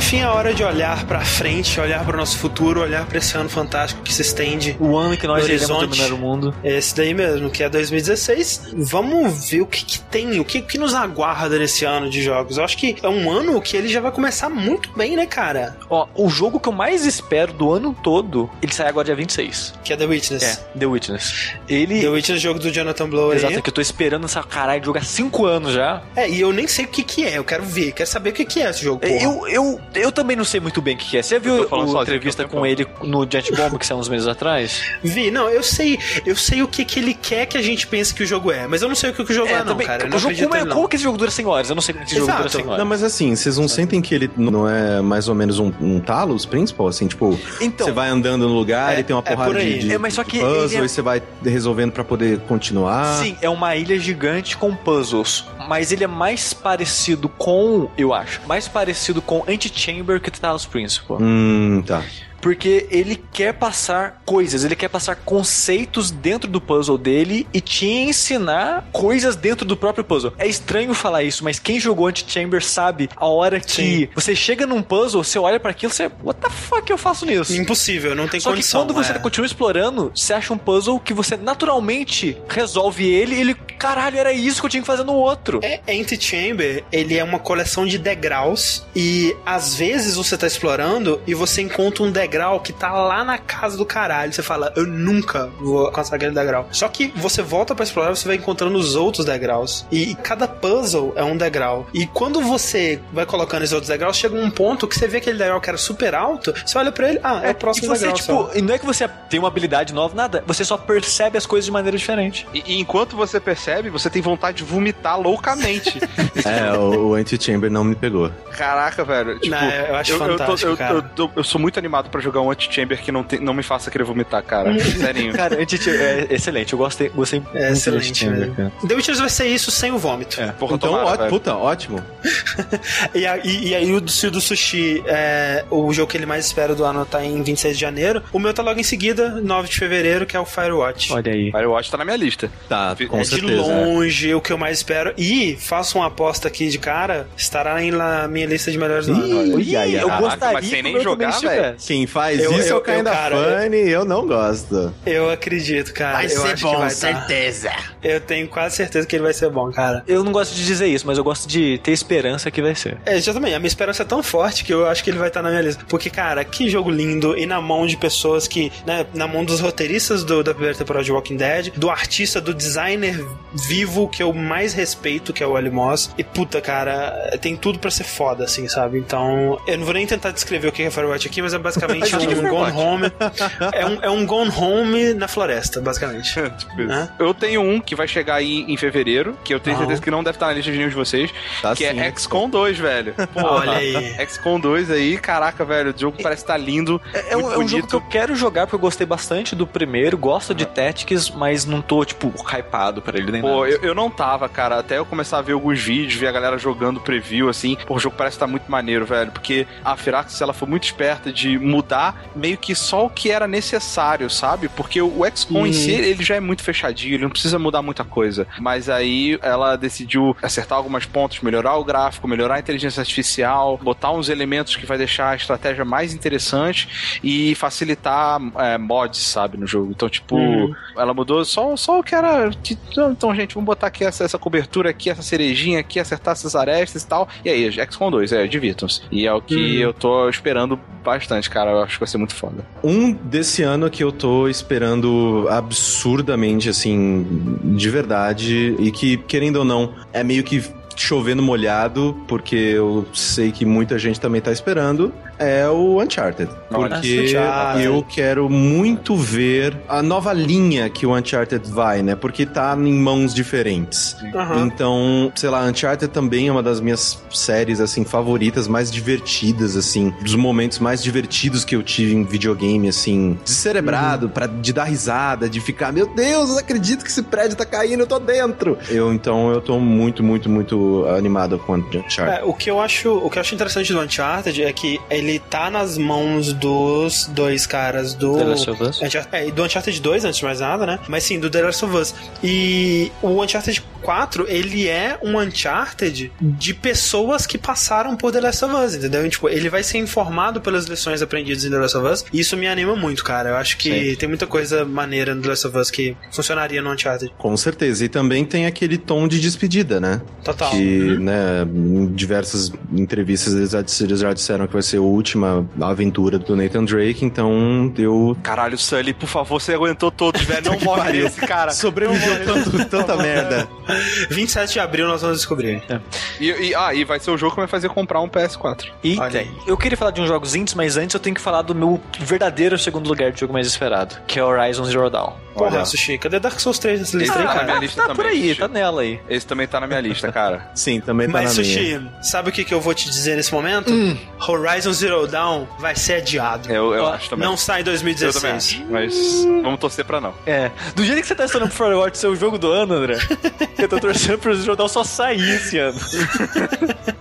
enfim, é a hora de olhar pra frente, olhar pro nosso futuro, olhar pra esse ano fantástico que se estende. O ano que nós iremos dominar o mundo. Esse daí mesmo, que é 2016. Vamos ver o que, que tem, o que, que nos aguarda nesse ano de jogos. Eu acho que é um ano que ele já vai começar muito bem, né, cara? Ó, o jogo que eu mais espero do ano todo, ele sai agora dia 26. Que é The Witness. É, The Witness. Ele. The Witness, jogo do Jonathan Blow aí. Exato, que eu tô esperando essa caralho de jogar 5 anos já. É, e eu nem sei o que que é, eu quero ver, quero saber o que que é esse jogo. porra. Eu, eu, Eu também não sei muito bem o que é. Você viu Eu tô falando a entrevista com ele no Giant Bomb que saiu uns meses atrás? Vi, não, eu sei, eu sei o que, que ele quer que a gente pense que o jogo é, mas eu não sei o que, que o jogo é, não, também. cara. Eu o não jogo, como, é, não. como que esse jogo dura 100 horas? Eu não sei como que esse jogo dura Exato. 100 horas. Não, mas assim, vocês não sentem que ele não é mais ou menos um, um Talos principal? Assim, tipo, Então- você vai andando no lugar É- e tem uma é porrada por aí. de, de, É, mas só que puzzle é- e você vai resolvendo pra poder continuar. Sim, é uma ilha gigante com puzzles. Mas ele é mais parecido com, eu acho, mais parecido com Antichamber que Talos Principal. Hum, tá. Porque ele quer passar coisas, ele quer passar conceitos dentro do puzzle dele e te ensinar coisas dentro do próprio puzzle. É estranho falar isso, mas quem jogou Antichamber sabe a hora que Sim. você chega num puzzle, você olha pra aquilo, você, what the fuck eu faço nisso? Impossível, não tem Só condição. que quando você é. continua explorando, você acha um puzzle que você naturalmente resolve ele e ele, caralho, era isso que eu tinha que fazer no outro. É, Antichamber, ele é uma coleção de degraus e às vezes você tá explorando e você encontra um degrau que tá lá na casa do caralho. Você fala, eu nunca vou alcançar aquele degrau. Só que você volta pra explorar, você vai encontrando os outros degraus. E, cada puzzle é um degrau. E quando você vai colocando esses outros degraus, chega um ponto que você vê aquele degrau que era super alto, você olha pra ele, ah, é, o próximo e você, degrau. tipo, só. e não é que você tem uma habilidade nova, nada. Você só percebe as coisas de maneira diferente. E, e enquanto você percebe, você tem vontade de vomitar loucamente. É, o, o Antichamber não me pegou. Caraca, velho. Tipo, Não, eu acho eu, eu, tô- fantástico, eu, cara. eu tô- eu sou muito animado pra jogar um anti-chamber que não, tem- não me faça querer vomitar, cara. Sério. Cara, Antichamber é excelente. Eu gostei, gostei É muito excelente, de cara. The Witcher vai ser isso sem o vômito. É. Porra, então, tomara, ó, velho. puta, ótimo. E, e- e aí o do, se o do Sushi, é, o jogo que ele mais espera do ano tá em 26 de janeiro. O meu tá logo em seguida, 9 de fevereiro, que é o Firewatch. Olha aí. Firewatch tá na minha lista. Tá, com é de certeza. longe o que eu mais espero. E faço uma aposta aqui de cara, estará em na minha lista de melhores do ano. Ih, eu gostaria mas sem nem jogar, velho. estivesse. Faz Eu- isso eu- é o cara, Funny e eu não gosto. Eu acredito, cara. eu acho que vai certeza. Eu tenho quase certeza que ele vai ser bom, cara. Eu não gosto de dizer isso, mas eu gosto de ter esperança que vai ser. É, exatamente. A minha esperança é tão forte que eu acho que ele vai estar na minha lista. Porque, cara, que jogo lindo e na mão de pessoas que, né, na mão dos roteiristas do, da primeira temporada de Walking Dead, do artista, do designer vivo que eu mais respeito, que é o Ali Moss. E, puta, cara, tem tudo pra ser foda, assim, sabe? Então, eu não vou nem tentar descrever o que é Firewatch aqui, mas é basicamente Que é um Gone Firewatch? Home. É um, é um Gone Home na floresta, basicamente. Tipo isso. Hã? Eu tenho um que vai chegar aí em fevereiro, que eu tenho Ah. certeza que não deve estar na lista de nenhum de vocês, Tá que sim. é XCOM 2, velho. Porra. Olha aí. XCOM 2 aí, caraca, velho, o jogo parece estar lindo. É, um, muito é um jogo bonito. que eu quero jogar porque eu gostei bastante do primeiro, gosto de Tactics, mas não tô, tipo, hypado pra ele nem Pô, nada. eu, eu não tava, cara, até eu começar a ver alguns vídeos, ver a galera jogando preview, assim, pô, o jogo parece estar muito maneiro, velho, porque a Firaxis, ela foi muito esperta de mudar meio que só o que era necessário, sabe? Porque o XCOM em si, ele já é muito fechadinho, ele não precisa mudar muita coisa, mas aí ela decidiu acertar algumas pontos, melhorar o gráfico, melhorar a inteligência artificial, botar uns elementos que vai deixar a estratégia mais interessante e facilitar é, mods, sabe, no jogo. Então, tipo, Uhum. ela mudou só, só o que era. Então, gente, vamos botar aqui essa, essa cobertura aqui, essa cerejinha aqui, acertar essas arestas e tal. E aí, XCOM 2, é, divirtam-se. E é o que Uhum. eu tô esperando bastante, cara. Eu acho que vai ser muito foda. Um desse ano que eu tô esperando absurdamente, assim, de verdade, e que, querendo ou não, é meio que chovendo molhado, porque eu sei que muita gente também tá esperando, é o Uncharted. Porque Uncharted. eu quero muito ver a nova linha que o Uncharted vai, né? Porque tá em mãos diferentes. Aham. Então, sei lá, Uncharted também é uma das minhas séries, assim, favoritas, mais divertidas, assim, dos momentos mais divertidos que eu tive em videogame, assim, descerebrado, pra, de dar risada, de ficar, meu Deus, eu não acredito que esse prédio tá caindo, eu tô dentro. Eu, então, eu tô muito, muito, muito animado com Uncharted. É, o que eu acho, o que eu acho interessante do Uncharted é que ele tá nas mãos dos dois caras do The Last of Us. É, e do Uncharted 2 antes de mais nada, né? Mas sim, do The Last of Us. E o Uncharted 4, ele é um Uncharted de pessoas que passaram por The Last of Us, entendeu? E, tipo, ele vai ser informado pelas lições aprendidas em The Last of Us. E isso me anima muito, cara. Eu acho que tem muita coisa maneira no The Last of Us que funcionaria no Uncharted. Com certeza. E também tem aquele tom de despedida, né? Total. Que, né, em diversas entrevistas eles já disseram que vai ser o última aventura do Nathan Drake, então eu. Caralho, Sully, por favor, você aguentou todos, velho. Não morre esse cara. Sobreviveu tanto, tanta merda. 27 de abril nós vamos descobrir. E, e- ah, e vai ser o jogo que vai fazer comprar um PS4. Eita, Olha aí. eu queria falar de uns jogos indies, mas antes eu tenho que falar do meu verdadeiro segundo lugar de jogo mais esperado, que é Horizon Zero Dawn. Porra. Sushi, cadê Dark Souls 3 nessa lista Ah, aí, na cara? minha lista tá também, por aí, Sushi. tá nela aí. Esse também tá na minha lista, cara. Sim, também tá Mas, na minha. Sushi, sabe o que, que eu vou te dizer nesse momento? Horizon Zero Dawn vai ser adiado. Eu, eu Ó, acho também. Não sai em eu também 2016. acho. Mas vamos torcer pra não. É, do jeito que você tá estudando pro Firewatch ser o jogo do ano, André, eu tô torcendo pro Zero Dawn só sair esse ano.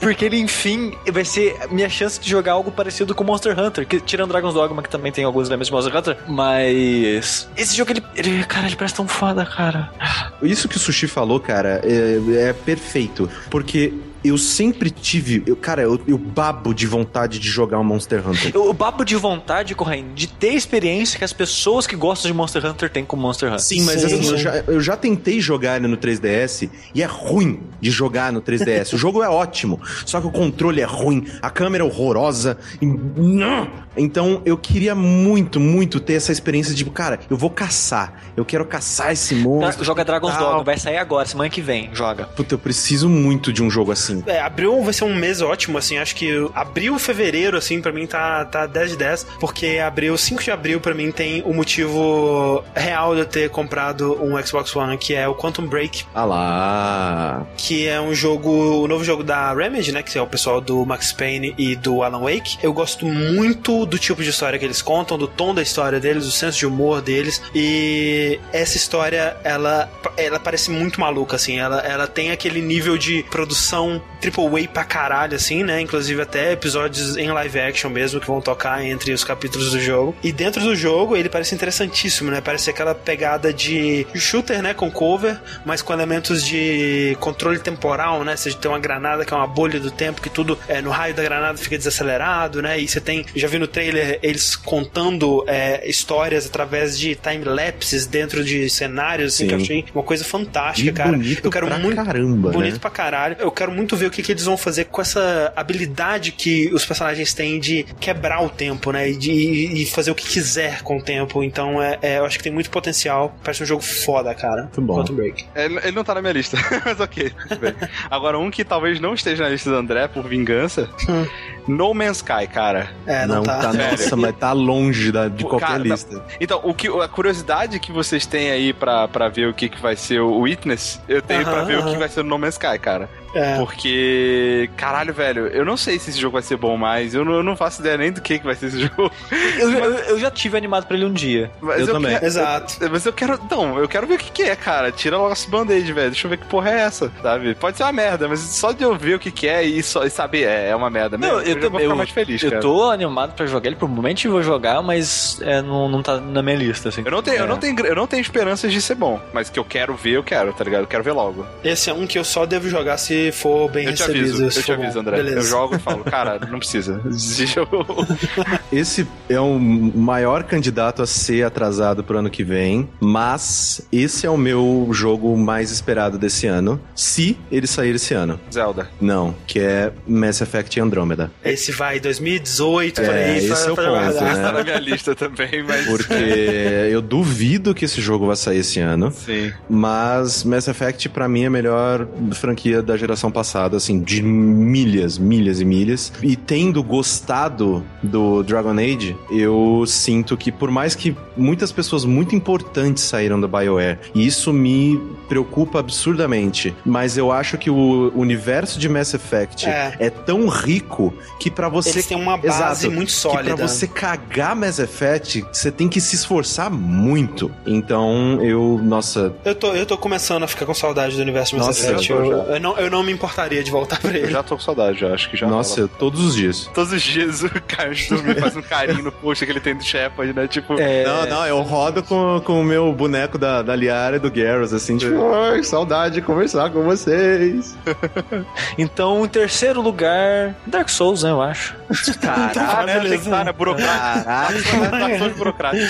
Porque ele, enfim, vai ser a minha chance de jogar algo parecido com Monster Hunter, que, tirando Dragon's Dogma, que também tem alguns elementos de Monster Hunter, mas... Esse jogo, ele, ele cara, ele parece tão foda, cara. Isso que o Sushi falou, cara, é, é perfeito. Porque eu sempre tive. Eu, cara, eu, eu babo de vontade de jogar um Monster Hunter. Eu, eu babo de vontade, Corraine, de ter a experiência que as pessoas que gostam de Monster Hunter têm com Monster Hunter. Sim, mas Sim, assim, sim. eu já, eu já tentei jogar ele no 3DS e é ruim de jogar no 3DS. o jogo é ótimo, só que o controle é ruim, a câmera é horrorosa. e-! Então eu queria muito, muito ter essa experiência de, cara, eu vou caçar. Eu quero caçar esse monstro. Joga Dragon's. Dogma, vai sair agora, semana que vem, joga. Puta, eu preciso muito de um jogo assim. É, abril vai ser um mês ótimo, assim, acho que abril, fevereiro, assim, pra mim tá, tá 10 de 10, porque abril, 5 de abril, pra mim tem o motivo real de eu ter comprado um Xbox One, que é o Quantum Break, Ah lá. que é um jogo, o novo jogo da Remedy, né, que é o pessoal do Max Payne e do Alan Wake. Eu gosto muito do tipo de história que eles contam, do tom da história deles, do senso de humor deles, e essa história, ela, ela parece muito maluca, assim, ela, ela tem aquele nível de produção triple A pra caralho, assim, né, inclusive até episódios em live action mesmo, que vão tocar entre os capítulos do jogo. E dentro do jogo, ele parece interessantíssimo, né, parece aquela pegada de shooter, né, com cover, mas com elementos de controle temporal, né? Você tem uma granada que é uma bolha do tempo, que tudo é, no raio da granada fica desacelerado, né? E você tem, já vi no trailer eles contando é, histórias através de time-lapses dentro de cenários, assim, Sim. que eu achei uma coisa fantástica, E cara. eu quero muito. caramba, bonito né? pra caralho. Eu quero muito ver o que, que eles vão fazer com essa habilidade que os personagens têm de quebrar o tempo, né? E de e fazer o que quiser com o tempo. Então, é, é, eu acho que tem muito potencial. Parece um jogo foda, cara. Muito bom. Quantum Break. Ele, ele não tá na minha lista, mas ok. Agora, um que talvez não esteja na lista do André, por vingança, No Man's Sky, cara. É, não, não tá. tá, nossa, mas tá longe da, de qualquer cara, lista. Então, o que, a curiosidade que vocês têm aí pra, pra ver o que, que vai ser o Witness, eu tenho pra Aham, ver o que vai ser o No Man's Sky, cara. É. Porque, caralho, velho, eu não sei se esse jogo vai ser bom mais, eu não, eu não faço ideia nem do que, que vai ser esse jogo. Eu, eu, eu já tive animado pra ele um dia. Mas Eu também. quero- Exato. Mas eu quero. Não, eu quero ver o que, que é, cara. Tira logo esse band-aid, velho. Deixa eu ver que porra é essa, sabe? Pode ser uma merda, mas só de eu ver o que, que é e, só, e saber, é, é uma merda mesmo. Não, eu vou também. ficar Eu, mais feliz, eu cara. tô animado pra jogar ele, provavelmente vou jogar, mas é, não, não tá na minha lista, assim. Eu não, tenho, eu, É. não tenho, eu não tenho esperanças de ser bom, mas que eu quero ver, eu quero, tá ligado? Eu quero ver logo. Esse é um que eu só devo jogar se for bem Eu te recebido. aviso, se eu te aviso, André. Beleza. Eu jogo e falo, cara, não precisa. Desiste Esse é o maior candidato a ser atrasado pro ano que vem, mas esse é o meu jogo mais esperado desse ano, se ele sair esse ano. Zelda. Não, que é Mass Effect Andromeda. Esse vai 2018, por É, aí. esse é o ponto, né? Tá na minha lista também, mas. Porque eu duvido que esse jogo vai sair esse ano, Sim. mas Mass Effect pra mim é a melhor franquia da geração passada, assim, de milhas, milhas e milhas. E tendo gostado do Dragon Age, eu sinto que por mais que muitas pessoas muito importantes saíram da BioWare, e isso me preocupa absurdamente, mas eu acho que o universo de Mass Effect É. é, tão rico que pra você Eles têm uma base Exato. muito que sólida. pra você cagar Mass Effect, você tem que se esforçar muito. Então, eu, nossa, Eu tô, eu tô começando a ficar com saudade do universo Mass Nossa, Effect. eu Eu, eu não, eu não me importaria de voltar pra Eu ele. já tô com saudade, já. Acho que já. nossa, todos os dias. Todos os dias o de dormir faz um carinho no post que ele tem do Shepard, né? Tipo. É, Não, não, eu rodo com, com o meu boneco da, da Liara e do Garrus, assim, tipo, ai, saudade de conversar com vocês. Então, em terceiro lugar, Dark Souls, né, eu acho. Ah, né? Tem que né? Burocrático. Dark Souls burocrático.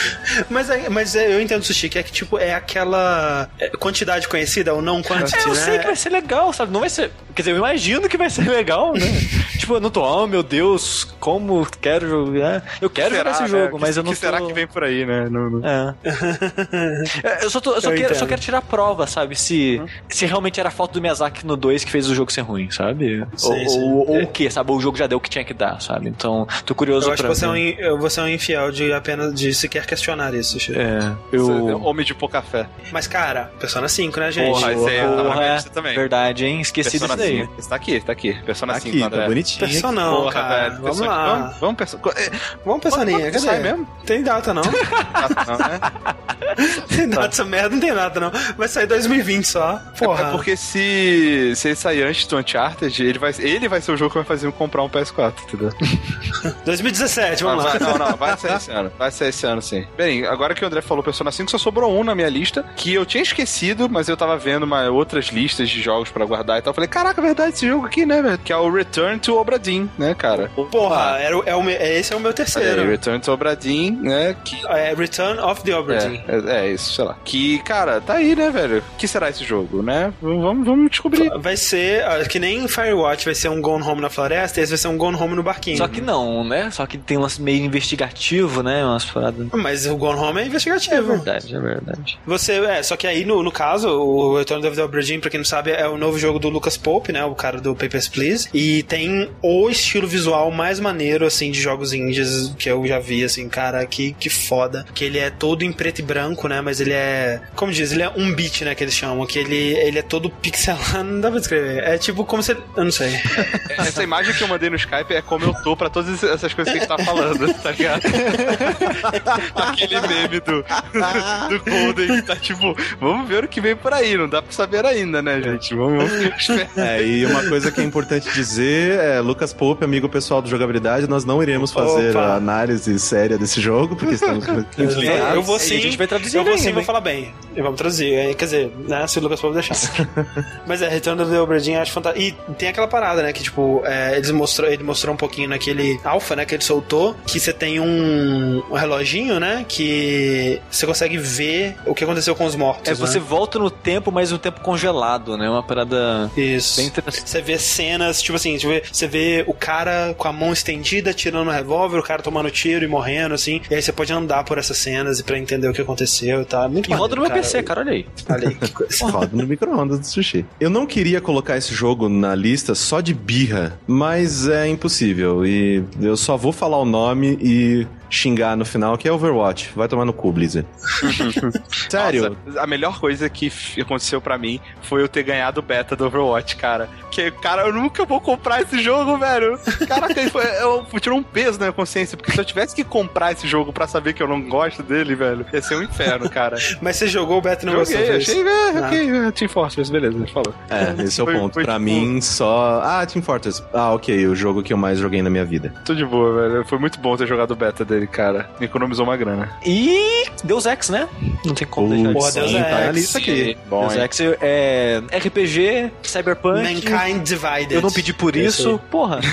Mas, é- mas é- eu entendo, Sushi, que é que, tipo, é aquela é, quantidade conhecida ou não quantity, É, eu né? sei que vai ser legal, sabe? Não vai ser. Quer dizer, eu imagino que vai ser legal, né? tipo, eu não tô, oh meu Deus, como quero jogar. Eu quero Será, jogar esse né? jogo, Que- mas eu não que será tô... que vem por aí, né? No- no- É. É, eu só, tô- eu só Eu quero, só quero tirar prova, sabe? Se, se realmente era a falta do Miyazaki no 2 que fez o jogo ser ruim, sabe? Sim, ou, sim. ou, ou o que, sabe? Ou o jogo já deu o que tinha que dar, sabe? Então, tô curioso Eu acho que pra você é, um, você é um infiel de apenas de sequer questionar isso, Chico. É, Você- eu... Homem de pouca fé. Mas, cara, Persona 5, né, gente? Porra, tá Porra, lista também. Verdade, hein? Esqueci Persona disso daí. 5. Esse tá aqui, tá aqui. Persona Tá 5, aqui, André. tá bonitinho. Persona não, Porra, cara. velho. Vamos Persona- lá. Vamos, vamos Persona. É, Vamos, Personinha. Quando Cadê? sai mesmo? Tem data, não? Não, né? tem data, essa merda não tem data, não. Vai sair 2020 só. Porra. É porque se, se ele sair antes do Uncharted, ele vai, ele vai ser o jogo que vai fazer eu comprar um PS4, entendeu? 2017, vamos Vai- lá. Não, não, vai sair esse ano. Vai sair esse ano, sim. Bem, agora que o André falou Persona 5, só sobrou um na minha lista, que eu tinha esquecido, mas eu tava vendo uma, outras listas de jogos pra guardar e tal. Eu falei, caraca, é verdade, esse jogo aqui, né, velho? Que é o Return to Obra Dinn, né, cara? Porra, era, o- é o é- esse é o meu aí, terceiro. Return to Obra Dinn, né? Que É Return of the Obra Dinn. É, é, é isso, sei lá. Que, cara, tá aí, né, velho? O que será esse jogo, né? Vamos, vamos descobrir. Vai ser, ah, que nem Firewatch vai ser um Gone Home na floresta, esse vai ser um Gone Home no barquinho. Só que não, né? Só que tem um lance meio investigativo, né? Umas paradas. Mas o Gone Home é É investigativo. verdade, é verdade. Você, é, só que aí no, no caso, o Return of the Obra Dinn, pra quem não sabe, é o novo jogo do Lucas Pope, né? O cara do Papers, Please. E tem o estilo visual mais maneiro, assim, de jogos indies que eu já vi, assim, cara, que, que foda. Que ele é todo em preto e branco, né? Mas ele é, como diz, ele é um beat, né? Que eles chamam. Que ele, ele é todo pixelado, não dá pra descrever. É tipo como se. Eu não sei. Essa imagem que eu mandei no Skype é como eu tô pra todas essas coisas que a gente tá falando, tá ligado? Aquele meme do, do Golden que tá tipo, vamos ver o que vem por aí, não dá pra saber ainda, né, gente? Vamos, vamos esperar. É, e uma coisa que é importante dizer é, Lucas Pope, amigo pessoal do Jogabilidade, nós não iremos fazer Opa. a análise séria desse jogo, porque estamos. Eu vou sim. a gente vai traduzir Eu vou ainda, sim, vou falar bem. E vamos traduzir. Quer dizer, né, se o Lucas Pope deixar. Mas é, Return of the Obra Dinn eu acho fantástico. E tem aquela parada, né, que tipo, é, eles mostrou, ele mostrou um pouquinho naquele alpha, né, que ele soltou, que você tem um, um reloginho, né, que você consegue ver o que aconteceu com os mortos, É, você né? volta no tempo, mas o tempo congelado, né? Uma parada Isso. bem interessante. Você vê cenas, tipo assim, você vê, você vê o cara com a mão estendida tirando o revólver, o cara tomando tiro e morrendo, assim. E aí você pode andar por essas cenas e pra entender o que aconteceu e tal. É muito E roda no meu maneiro, PC, cara, olha aí. Olha aí. Roda no micro-ondas do sushi. Eu não queria colocar esse jogo na lista só de birra, mas é impossível. E eu só vou falar o nome e xingar no final, que é Overwatch. Vai tomar no cu, Blizzard. Sério? Nossa, a melhor coisa que aconteceu pra mim foi eu ter ganhado o beta do Overwatch, cara. Que, cara, eu nunca vou comprar esse jogo, velho. Caraca, foi, eu, tirou um peso na minha consciência, porque se eu tivesse que comprar esse jogo pra saber que eu não gosto dele, velho, ia ser um inferno, cara. Mas você jogou o Beto e não Joguei, achei, é, Ah. ok, é, Team Fortress, beleza, ele falou. É, esse é o Foi- ponto. foi pra tipo- mim, só. Ah, Team Fortress. Ah, ok, o jogo que eu mais joguei na minha vida. Tudo de boa, velho. Foi muito bom ter jogado o beta dele, cara. Me economizou uma grana. E Deus Ex, né? Não tem como deixar Porra, de Deus é tá na Ex. lista aqui. Bom, Deus hein? Ex é RPG, Cyberpunk. Mankind Divided. Eu não pedi por isso, porra.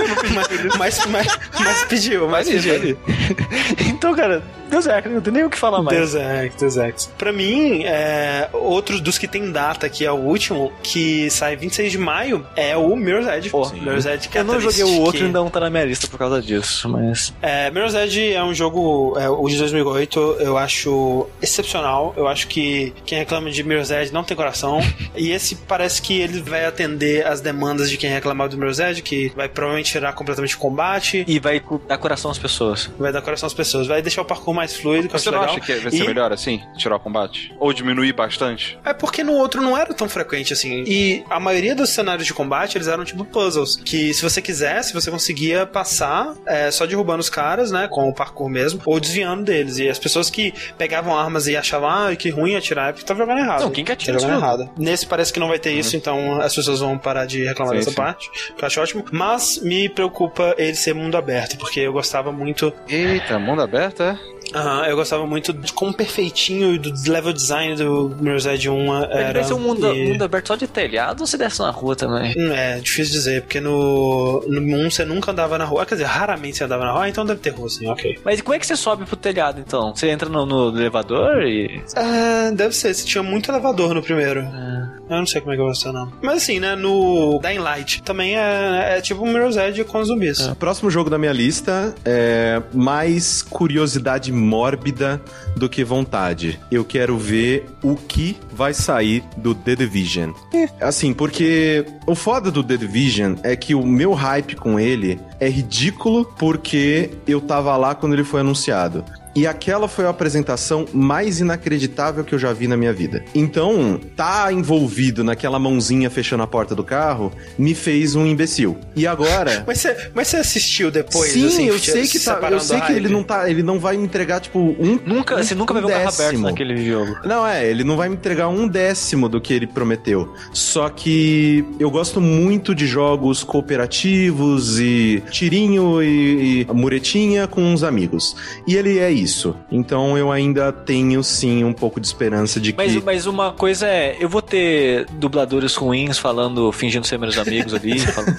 mas, mas, mas, mas pediu, mas Vai pediu. ali. então, cara, Deus Ex, não tem nem o que falar mais. Deus Ex, Deus Ex. Pra mim, é, outro dos que tem data, que é o último, que sai 26 de maio, é o Mirror's Edge. Pô, Mirror's Edge Eu não joguei o outro que- e ainda não tá na minha lista por causa disso, mas. É, Mirror's Edge é um jogo, é, o de 2008, eu acho excepcional. Eu acho que quem reclama de Mirror's Edge não tem coração. e esse parece que ele vai atender as demandas de quem reclamava do Mirror's Edge, que vai provavelmente tirar completamente o combate, E vai dar coração às pessoas. vai dar coração às pessoas, vai deixar o parkour mais fluido, que eu Você não legal. acha que vai ser E- melhor assim? Tirar o combate? Ou diminuir bastante? É porque no outro não era tão frequente assim. E a maioria dos cenários de combate, eles eram tipo puzzles. Que se você quisesse, você conseguia passar é, só derrubando os caras, né? Com o parkour mesmo, ou desviando deles. E as pessoas que pegavam armas e achavam, ah, que ruim atirar, é porque tá jogando errado. Não, quem que atira Tá jogando errado. Nesse parece que não vai ter isso, então as pessoas vão parar de reclamar Sim, dessa sim. parte. Que eu acho ótimo. Mas me preocupa ele ser mundo aberto, porque eu gostava muito Eita, mundo aberto, é? Aham, eu gostava muito de como perfeitinho do level design do Mirror's Edge 1 era. Ele ser um mundo, e- mundo aberto só de telhado ou se desce na rua também? Hum, É, difícil dizer, porque no, no 1 você nunca andava na rua. Ah, Quer dizer, raramente você andava na rua, ah, então deve ter rua, sim, ok. Mas e como é que você sobe pro telhado então? Você entra no, no elevador e. Ah, deve ser, você tinha muito elevador no primeiro. Eu não sei como é que vai ser, não. Mas assim, né, no Dying Light também é, é tipo um Mirror's Edge com zumbis. O próximo jogo da minha lista é mais curiosidade mórbida do que vontade. Eu quero ver o que vai sair do The Division. Assim, porque o foda do The Division é que o meu hype com ele é ridículo porque eu tava lá quando ele foi anunciado. E aquela foi a apresentação mais inacreditável que eu já vi na minha vida. Então, tá envolvido naquela mãozinha fechando a porta do carro me fez um imbecil. E agora. Mas você, mas você assistiu depois? Sim, assim, eu se sei que tá, eu sei que ele não tá, ele não vai me entregar tipo um Nunca, um- você nunca vai um ver o carro aberto naquele jogo. Não, é, ele não vai me entregar um décimo do que ele prometeu. Só que eu gosto muito de jogos cooperativos e tirinho e, e muretinha com uns amigos. E ele é isso. Então eu ainda tenho sim um pouco de esperança de Mas, que. mas uma coisa é, eu vou ter dubladores ruins falando, fingindo ser meus amigos ali, falando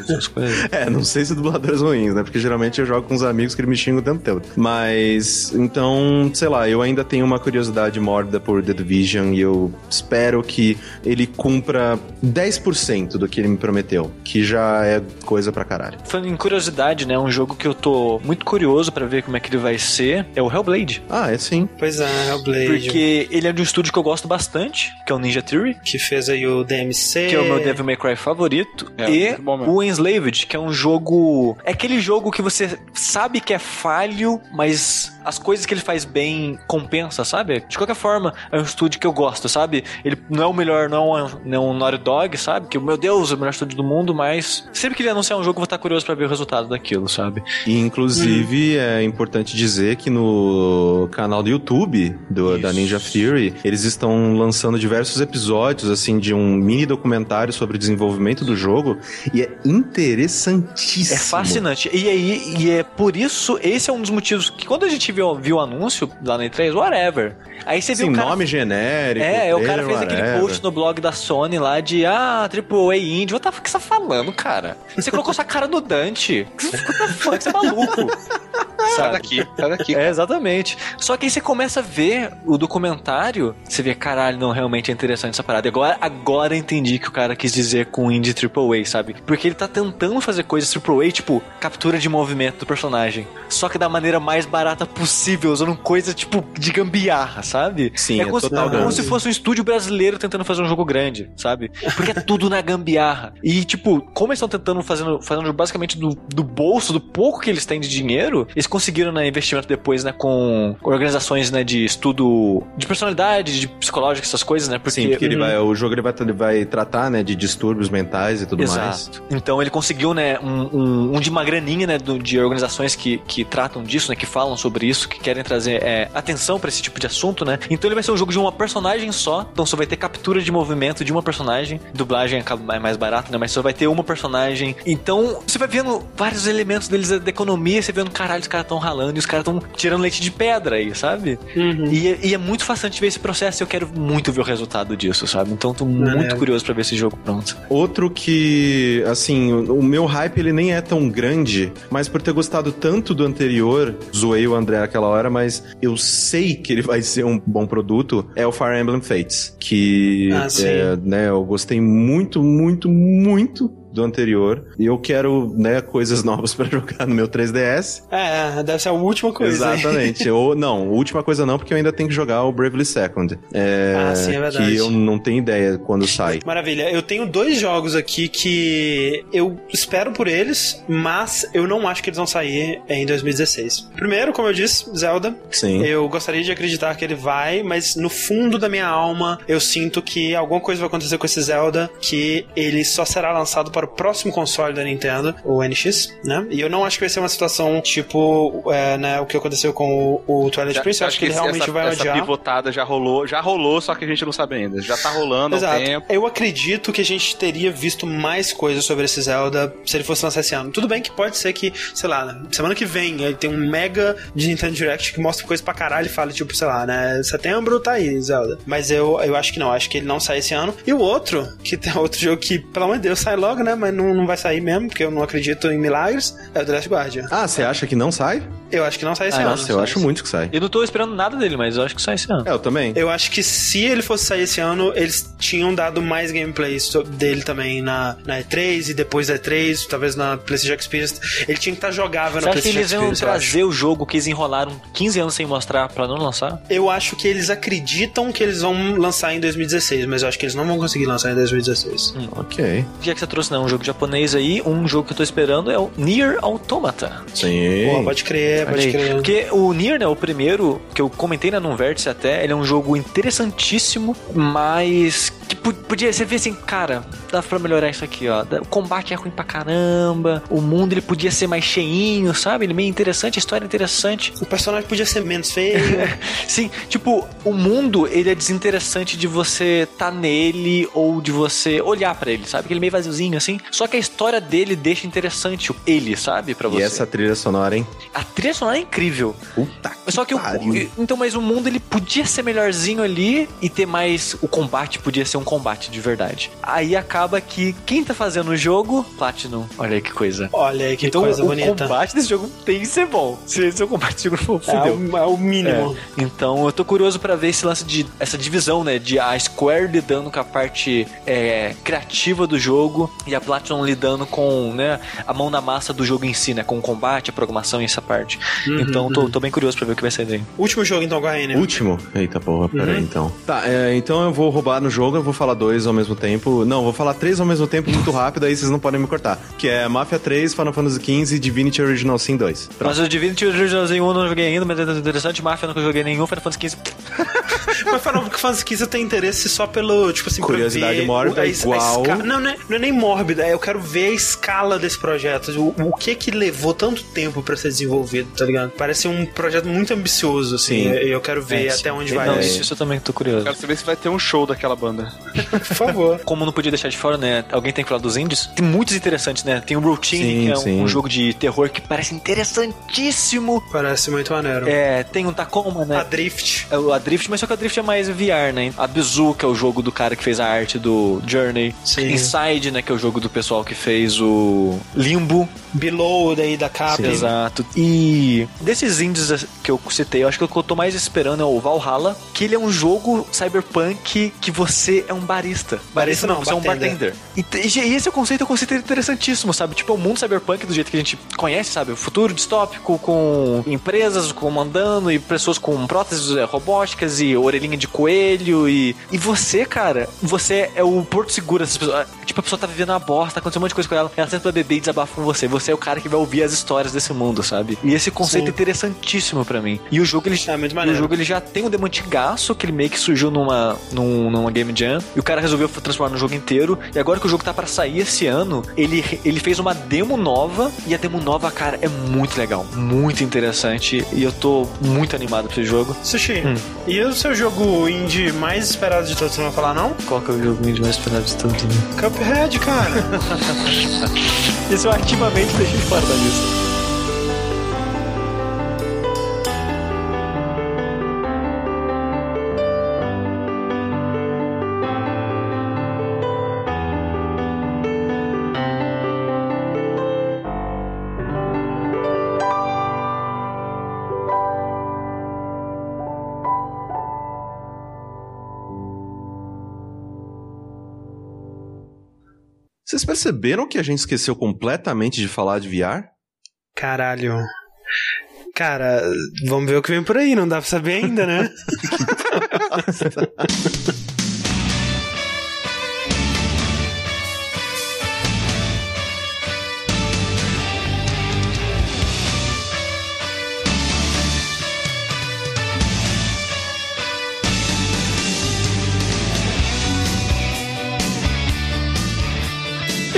essas coisas. É, não sei se dubladores ruins, né? Porque geralmente eu jogo com uns amigos que me xingam o tempo todo. Mas, então, sei lá, eu ainda tenho uma curiosidade mórbida por The Division e eu espero que ele cumpra 10% do que ele me prometeu, que já é coisa pra caralho. Falando em curiosidade, né, um jogo que eu tô muito curioso pra ver como é que ele vai ser, é o Hellblade. Ah, é sim. Pois é, Hellblade. Porque ele é de um estúdio que eu gosto bastante, que é o Ninja Theory, Que fez aí o DMC. que é o meu Devil May Cry favorito, É, e o Enslaved, que é um jogo... É aquele jogo que você sabe que é falho, mas as coisas que ele faz bem compensa, sabe? De qualquer forma, é um estúdio que eu gosto, sabe? Ele não é o melhor, não é um, não é um Naughty Dog, sabe? Que, meu Deus, é o melhor estúdio do mundo, mas sempre que ele anunciar um jogo, eu vou estar curioso pra ver o resultado daquilo, sabe? E, inclusive, é importante dizer que no canal do YouTube do, da Ninja Theory, eles estão lançando diversos episódios, assim, de um mini documentário sobre o desenvolvimento do jogo, e é interessantíssimo. É fascinante. E aí, e é por isso, esse é um dos motivos que quando a gente viu, viu o anúncio lá na E3, whatever. Aí você viu Sim, o cara. nome genérico. É, o cara fez aquele whatever. post no blog da Sony lá de ah, AAA Indie. What the fuck você tá falando, cara? Você colocou sua cara no Dante. What the fuck, você é maluco. Sai daqui, sai daqui. É, exatamente. Só que aí você começa a ver o documentário, você vê, caralho, não, realmente é interessante essa parada. E Agora, agora eu entendi que o cara quis dizer com indie AAA, sabe? Porque ele tá tentando fazer coisas AAA, tipo, captura de movimento do personagem. Só que da maneira mais barata possível, usando coisa, tipo, de gambiarra, sabe? Sim, é é como, se, total como se fosse um estúdio brasileiro tentando fazer um jogo grande, sabe? Porque é tudo na gambiarra. E, tipo, como eles estão tentando fazendo, fazendo basicamente do, do bolso, do pouco que eles têm de dinheiro, eles conseguiram, né, investimento depois, né, com organizações, né, de estudo de personalidade, de psicológica, essas coisas, né? Porque, Sim, porque ele Uhum. vai, o jogo ele vai, ele vai tratar, né, de distúrbios mentais e tudo mais. Exato. Então ele conseguiu, né, um, um, um de uma graninha, né, de organizações que, que tratam disso, né, que falam sobre isso, que querem trazer é, atenção pra esse tipo de assunto, né. Então ele vai ser um jogo de uma personagem só, então só vai ter captura de movimento de uma personagem, dublagem é mais barato, né, mas só vai ter uma personagem. Então você vai vendo vários elementos deles da economia, você vendo, caralho, os caras tão ralando e os caras tão tirando leite de pedra aí, sabe? Uhum. E, é- e é muito fascinante ver esse processo e eu quero muito ver o resultado disso, sabe? Então tô muito É. curioso pra ver esse jogo pronto. Outro que, assim, o meu hype ele nem é tão grande, mas por ter gostado tanto do anterior, zoei o André naquela hora, mas eu sei que ele vai ser um bom produto, é o Fire Emblem Fates, que Ah, sim. é, né, eu gostei muito, muito, muito do anterior, e eu quero, né, coisas novas pra jogar no meu 3DS. É, deve ser a última coisa. Exatamente. Ou não, última coisa não, porque eu ainda tenho que jogar o Bravely Second. É, Ah, sim, é verdade. Que eu não tenho ideia quando sai. Maravilha. Eu tenho dois jogos aqui que eu espero por eles, mas eu não acho que eles vão sair em 2016. Primeiro, como eu disse, Zelda. Sim. Eu gostaria de acreditar que ele vai, mas no fundo da minha alma eu sinto que alguma coisa vai acontecer com esse Zelda que ele só será lançado para para o próximo console da Nintendo, o NX, né? E eu não acho que vai ser uma situação tipo é, né, o que aconteceu com o, o Twilight Princess. Eu acho que ele realmente essa, vai essa odiar. pivotada já rolou, já rolou, só que a gente não sabe ainda. Já tá rolando há um tempo. Eu acredito que a gente teria visto mais coisas sobre esse Zelda se ele fosse lançar esse ano. Tudo bem que pode ser que, sei lá, semana que vem ele tem um mega de Nintendo Direct que mostra coisa pra caralho e fala, tipo, sei lá, né? Setembro tá aí, Zelda. Mas eu, eu acho que não, acho que ele não sai esse ano. E o outro, que tem outro jogo que, pelo amor de Deus, sai logo, né? Mas não, não vai sair mesmo, porque eu não acredito em milagres, é o The Last Guardian. Ah, você acha que não sai? Eu acho que não sai esse Ah, ano. Nossa, eu acho muito que sai. Eu não tô esperando nada dele, mas eu acho que sai esse ano. É, eu também. Eu acho que se ele fosse sair esse ano, eles tinham dado mais gameplay dele também na, na E3 e depois da E3, talvez na PlayStation Experience. Ele tinha que estar jogável Você na que PlayStation eles iam Experience. eu acho. trazer o jogo que eles enrolaram 15 anos sem mostrar pra não lançar? Eu acho que eles acreditam que eles vão lançar em 2016, mas eu acho que eles não vão conseguir lançar em 2016. Ok. Já que você trouxe né, um jogo japonês aí, um jogo que eu tô esperando é o Nier Automata. Sim. Pô, pode crer, pode crer. Porque o Nier, né, o primeiro, que eu comentei na Num Vértice até, ele é um jogo interessantíssimo, mas que po- podia, você vê assim, cara, dá pra melhorar isso aqui, ó. O combate é ruim pra caramba, o mundo ele podia ser mais cheinho, sabe? Ele é meio interessante, a história é interessante. O personagem podia ser menos feio. Sim, tipo, o mundo, ele é desinteressante de você tá nele ou de você olhar pra ele, sabe? Que ele é meio vaziozinho assim. Só que a história dele deixa interessante o ele, sabe? Pra você. E essa trilha sonora, hein? A trilha sonora é incrível. Puta que Só que o, pariu. então, mas o mundo ele podia ser melhorzinho ali e ter mais o combate podia ser um combate de verdade. Aí acaba que quem tá fazendo o jogo, Platinum. Olha aí que coisa. Olha aí que então coisa o bonita. combate desse jogo tem que ser bom. Se esse combate desse jogo for, É fudeu. o, é o mínimo. É. Então eu tô curioso pra ver esse lance de essa divisão, né? De a Square lidando com a parte é, criativa do jogo e a Platinum lidando com né, a mão na massa do jogo em si, né? Com o combate, a programação e essa parte. Uhum, então tô, tô bem curioso pra ver o que vai sair daí. Último jogo então a Rainer. Último? Eita porra, peraí Uhum. então. Tá, é, então eu vou roubar no jogo, eu vou falar dois ao mesmo tempo. Não, vou falar três ao mesmo tempo muito rápido, aí vocês não podem me cortar. Que é Mafia 3, Final Fantasy XV e Divinity Original Sin 2. Pronto. Mas o Divinity Originalzinho 1 eu não joguei ainda, mas é interessante. Mafia eu nunca joguei nenhum, Final Fantasy XV. Mas Final Fantasy XV eu tenho interesse só pelo, tipo assim, Curiosidade mórbida, o- a- a igual- esca- Não, não é, não é nem mórbida, é eu quero ver a escala desse projeto. O, o que que levou tanto tempo pra ser desenvolvido, tá ligado? Parece um projeto muito ambicioso, assim. Sim. E eu quero ver É, até onde vai. Não, isso, isso eu também tô curioso. Quero saber se vai ter um show daquela banda. Por favor. Como não podia deixar de fora, né? Alguém tem que falar dos indies. Tem muitos interessantes, né? Tem o Routine, Sim, que é um, sim. um jogo de terror que parece interessantíssimo. Parece muito maneiro. É, tem um Tacoma, né? A Drift. É o a Drift, mas só que a Drift é mais VR, né? A Bizu, que é o jogo do cara que fez a arte do Journey. Sim. Inside, né? Que é o jogo do pessoal que fez o Limbo. Below daí da capa. Exato. E desses indies que eu citei, eu acho que o que eu tô mais esperando é o Valhalla, que ele é um jogo cyberpunk que você é um barista. Barista não, você é um bartender. E, e esse é o conceito, é um conceito interessantíssimo, sabe? Tipo, é o mundo cyberpunk do jeito que a gente conhece, sabe? O futuro distópico, com empresas comandando e pessoas com próteses é, robóticas e orelhinha de coelho e... E você, cara, você é o porto seguro dessas pessoas. Tipo, a pessoa tá vivendo uma bosta, aconteceu um monte de coisa com ela, ela senta pra beber e desabafa com você. Você é o cara que vai ouvir as histórias desse mundo, sabe? E esse conceito Sim. é interessantíssimo pra mim. E o jogo, ele... É o jogo ele já tem um demo antigaço, que ele meio que surgiu numa, num- numa Game Jam, e o cara resolveu transformar no jogo inteiro. E agora que o jogo tá pra sair esse ano, ele, ele fez uma demo nova, e a demo nova, cara, é muito legal, muito interessante, e eu tô muito animado pra esse jogo. Sushi. Hum. E o seu jogo indie mais esperado de todos, você não vai falar não? Qual que é o jogo indie mais esperado de tudo? Cuphead, cara. Esse eu ativamente deixei fora da lista. Vocês perceberam que a gente esqueceu completamente de falar de VR? Caralho. Cara, vamos ver o que vem por aí, não dá pra saber ainda, né? E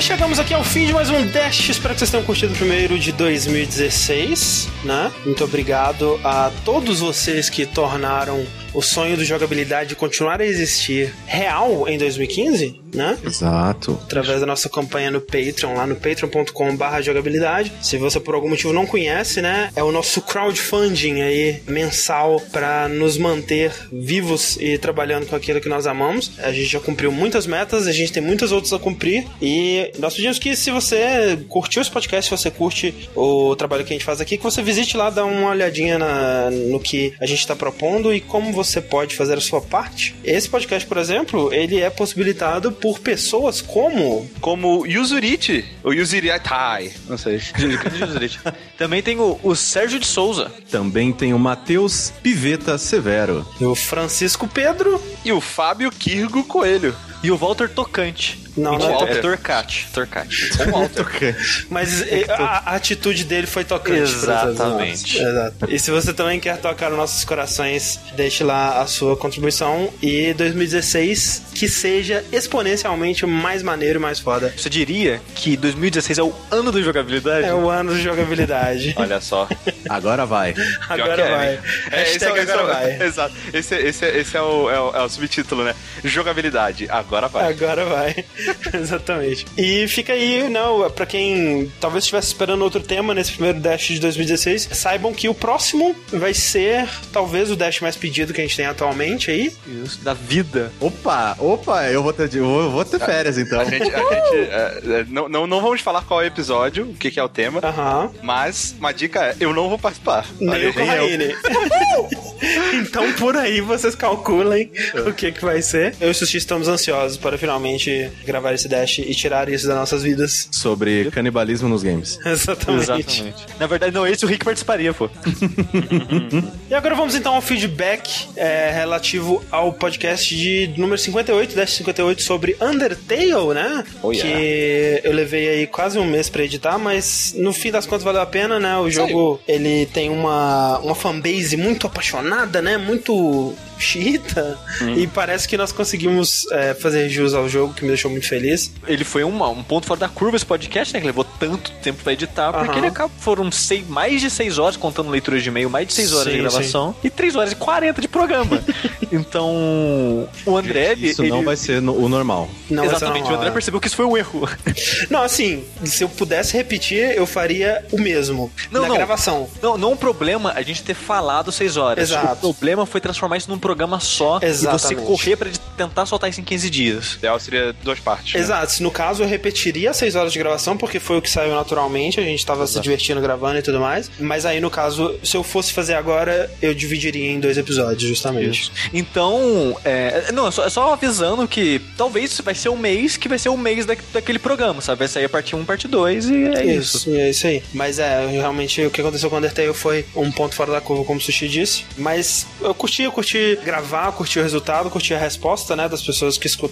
chegamos aqui ao fim de mais um Dash. Espero que vocês tenham curtido o primeiro de 2016, né? Muito obrigado a todos vocês que tornaram o sonho do jogabilidade continuar a existir real em 2015, né? Exato. Através da nossa campanha no Patreon, lá no patreon.com.br jogabilidade. Se você por algum motivo não conhece, né? É o nosso crowdfunding aí mensal para nos manter vivos e trabalhando com aquilo que nós amamos. A gente já cumpriu muitas metas, a gente tem muitas outras a cumprir e nós pedimos que se você curtiu esse podcast, se você curte o trabalho que a gente faz aqui, que você visite lá, dá uma olhadinha na, no que a gente está propondo e como você pode fazer a sua parte. Esse podcast, por exemplo, ele é possibilitado por pessoas como como Yuzurichi, ou Yuzuritai, não sei. Yuzurichi. Também tem o, o Sérgio de Souza. Também tem o Matheus Piveta Severo. o Francisco Pedro E o Fábio Kirgo Coelho. E o Walter Tocante. Não, não é é Torcate. Torcate. Mas eh, a, a atitude dele foi tocante. Exatamente. Exato. E se você também quer tocar nos nossos corações, deixe lá a sua contribuição. E 2016 que seja exponencialmente mais maneiro e mais foda. Você diria que 2016 é o ano da jogabilidade? É o ano de jogabilidade. Olha só. Agora vai. Agora é, vai. É, esse é, é agora o- vai. Exato. Esse, esse, esse é, o, é, o, é o subtítulo, né? Jogabilidade. Agora vai. Agora vai. Exatamente. E fica aí, não, pra quem talvez estivesse esperando outro tema nesse primeiro Dash de 2016, saibam que o próximo vai ser talvez o Dash mais pedido que a gente tem atualmente aí. Isso, da vida. Opa, opa, eu vou ter, eu vou, eu ter férias então. A gente, a gente é, é, não, não, não vamos falar qual é o episódio, o que, que é o tema, Aham. mas uma dica é: eu não vou participar. Nem. Corraine. então por aí vocês calculem o que que vai ser. Eu e o Sushi estamos ansiosos para finalmente gravar esse Dash e tirar isso das nossas vidas. Sobre canibalismo nos games. Exatamente. Exatamente. Na verdade, não, esse o Rick participaria, pô. E agora vamos então ao feedback é, relativo ao podcast de número 58, Dash 58, sobre Undertale, né? Oh, yeah. Que eu levei aí quase um mês pra editar, mas no fim das contas valeu a pena, né? O jogo, ele tem uma, uma fanbase muito apaixonada, né? Muito xiita. E parece que nós conseguimos é, fazer jus ao jogo, que me deixou muito feliz. Ele foi uma- um ponto fora da curva esse podcast, né? Que levou tanto tempo pra editar, porque ele acabou, foram seis, mais de seis horas, contando leitura de e-mail, mais de seis horas Sim, de gravação e três horas e quarenta de programa. então, o André, ele. Isso não ele- vai ser no- o normal. Não, Exatamente, não o André rola. percebeu que isso foi um erro. Não, assim, se eu pudesse repetir, eu faria o mesmo. Não, na não. gravação. Não, não o problema a gente ter falado seis horas. Exato. O problema foi transformar isso num programa só e você Exatamente. correr pra tentar soltar isso em 15 dias. O ideal seria duas partes. né? Exato, se no caso eu repetiria 6 horas de gravação, porque foi o que saiu naturalmente, a gente tava se divertindo gravando e tudo mais. Mas aí, no caso, se eu fosse fazer agora, eu dividiria em dois episódios, justamente. Então, é, não, é só, só avisando que talvez vai ser o mês que vai ser o mês da, daquele programa, sabe? Vai sair a parte 1, parte 2 e é isso. Isso, é isso aí. Mas é, realmente o que aconteceu com o Undertale foi um ponto fora da curva, como o Sushi disse. Mas eu curti, eu curti gravar, curti o resultado, curti a resposta, né, das pessoas que escutaram.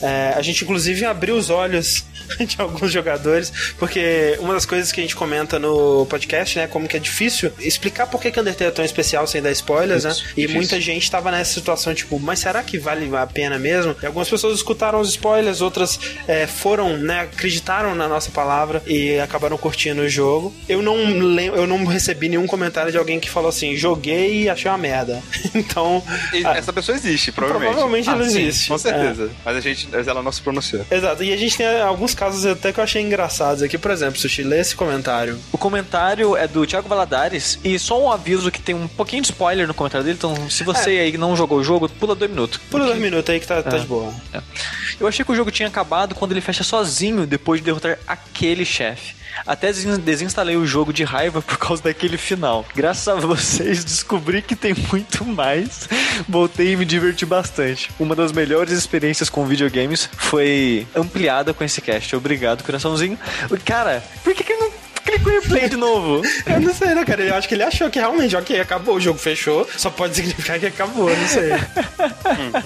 É, a gente, inclusive, abriu os olhos de alguns jogadores, porque uma das coisas que a gente comenta no podcast, né, como que é difícil explicar por que que Undertale é tão especial sem dar spoilers, né? E muita gente tava nessa situação, tipo, mas será que vale a pena mesmo? E algumas pessoas escutaram os spoilers, outras é, foram, né, acreditaram na nossa palavra e acabaram curtindo o jogo. Eu não lembro, eu não recebi nenhum comentário de alguém que falou assim, joguei e achei uma merda. então, Essa pessoa existe, provavelmente. provavelmente Ah, ela sim, existe. Com certeza. Mas a gente, mas ela não se pronunciou. Exato, e a gente tem alguns casos até que eu achei engraçados aqui, por exemplo, Sushi, lê esse comentário. O comentário é do Thiago Valadares e só um aviso que tem um pouquinho de spoiler no comentário dele, então se você aí não jogou o jogo, pula dois minutos. Pula dois minutos aí que tá, tá de boa. Eu achei que o jogo tinha acabado quando ele fecha sozinho depois de derrotar aquele chefe. Até desin- desinstalei o jogo de raiva por causa daquele final. Graças a vocês descobri que tem muito mais. Voltei e me diverti bastante. Uma das melhores experiências com videogames foi ampliada com esse cast. Obrigado, coraçãozinho. Cara, por que, que não Clica o replay de novo. Eu não sei, né, cara? Eu acho que ele achou que realmente, ok, acabou, o jogo fechou, só pode significar que acabou, não sei.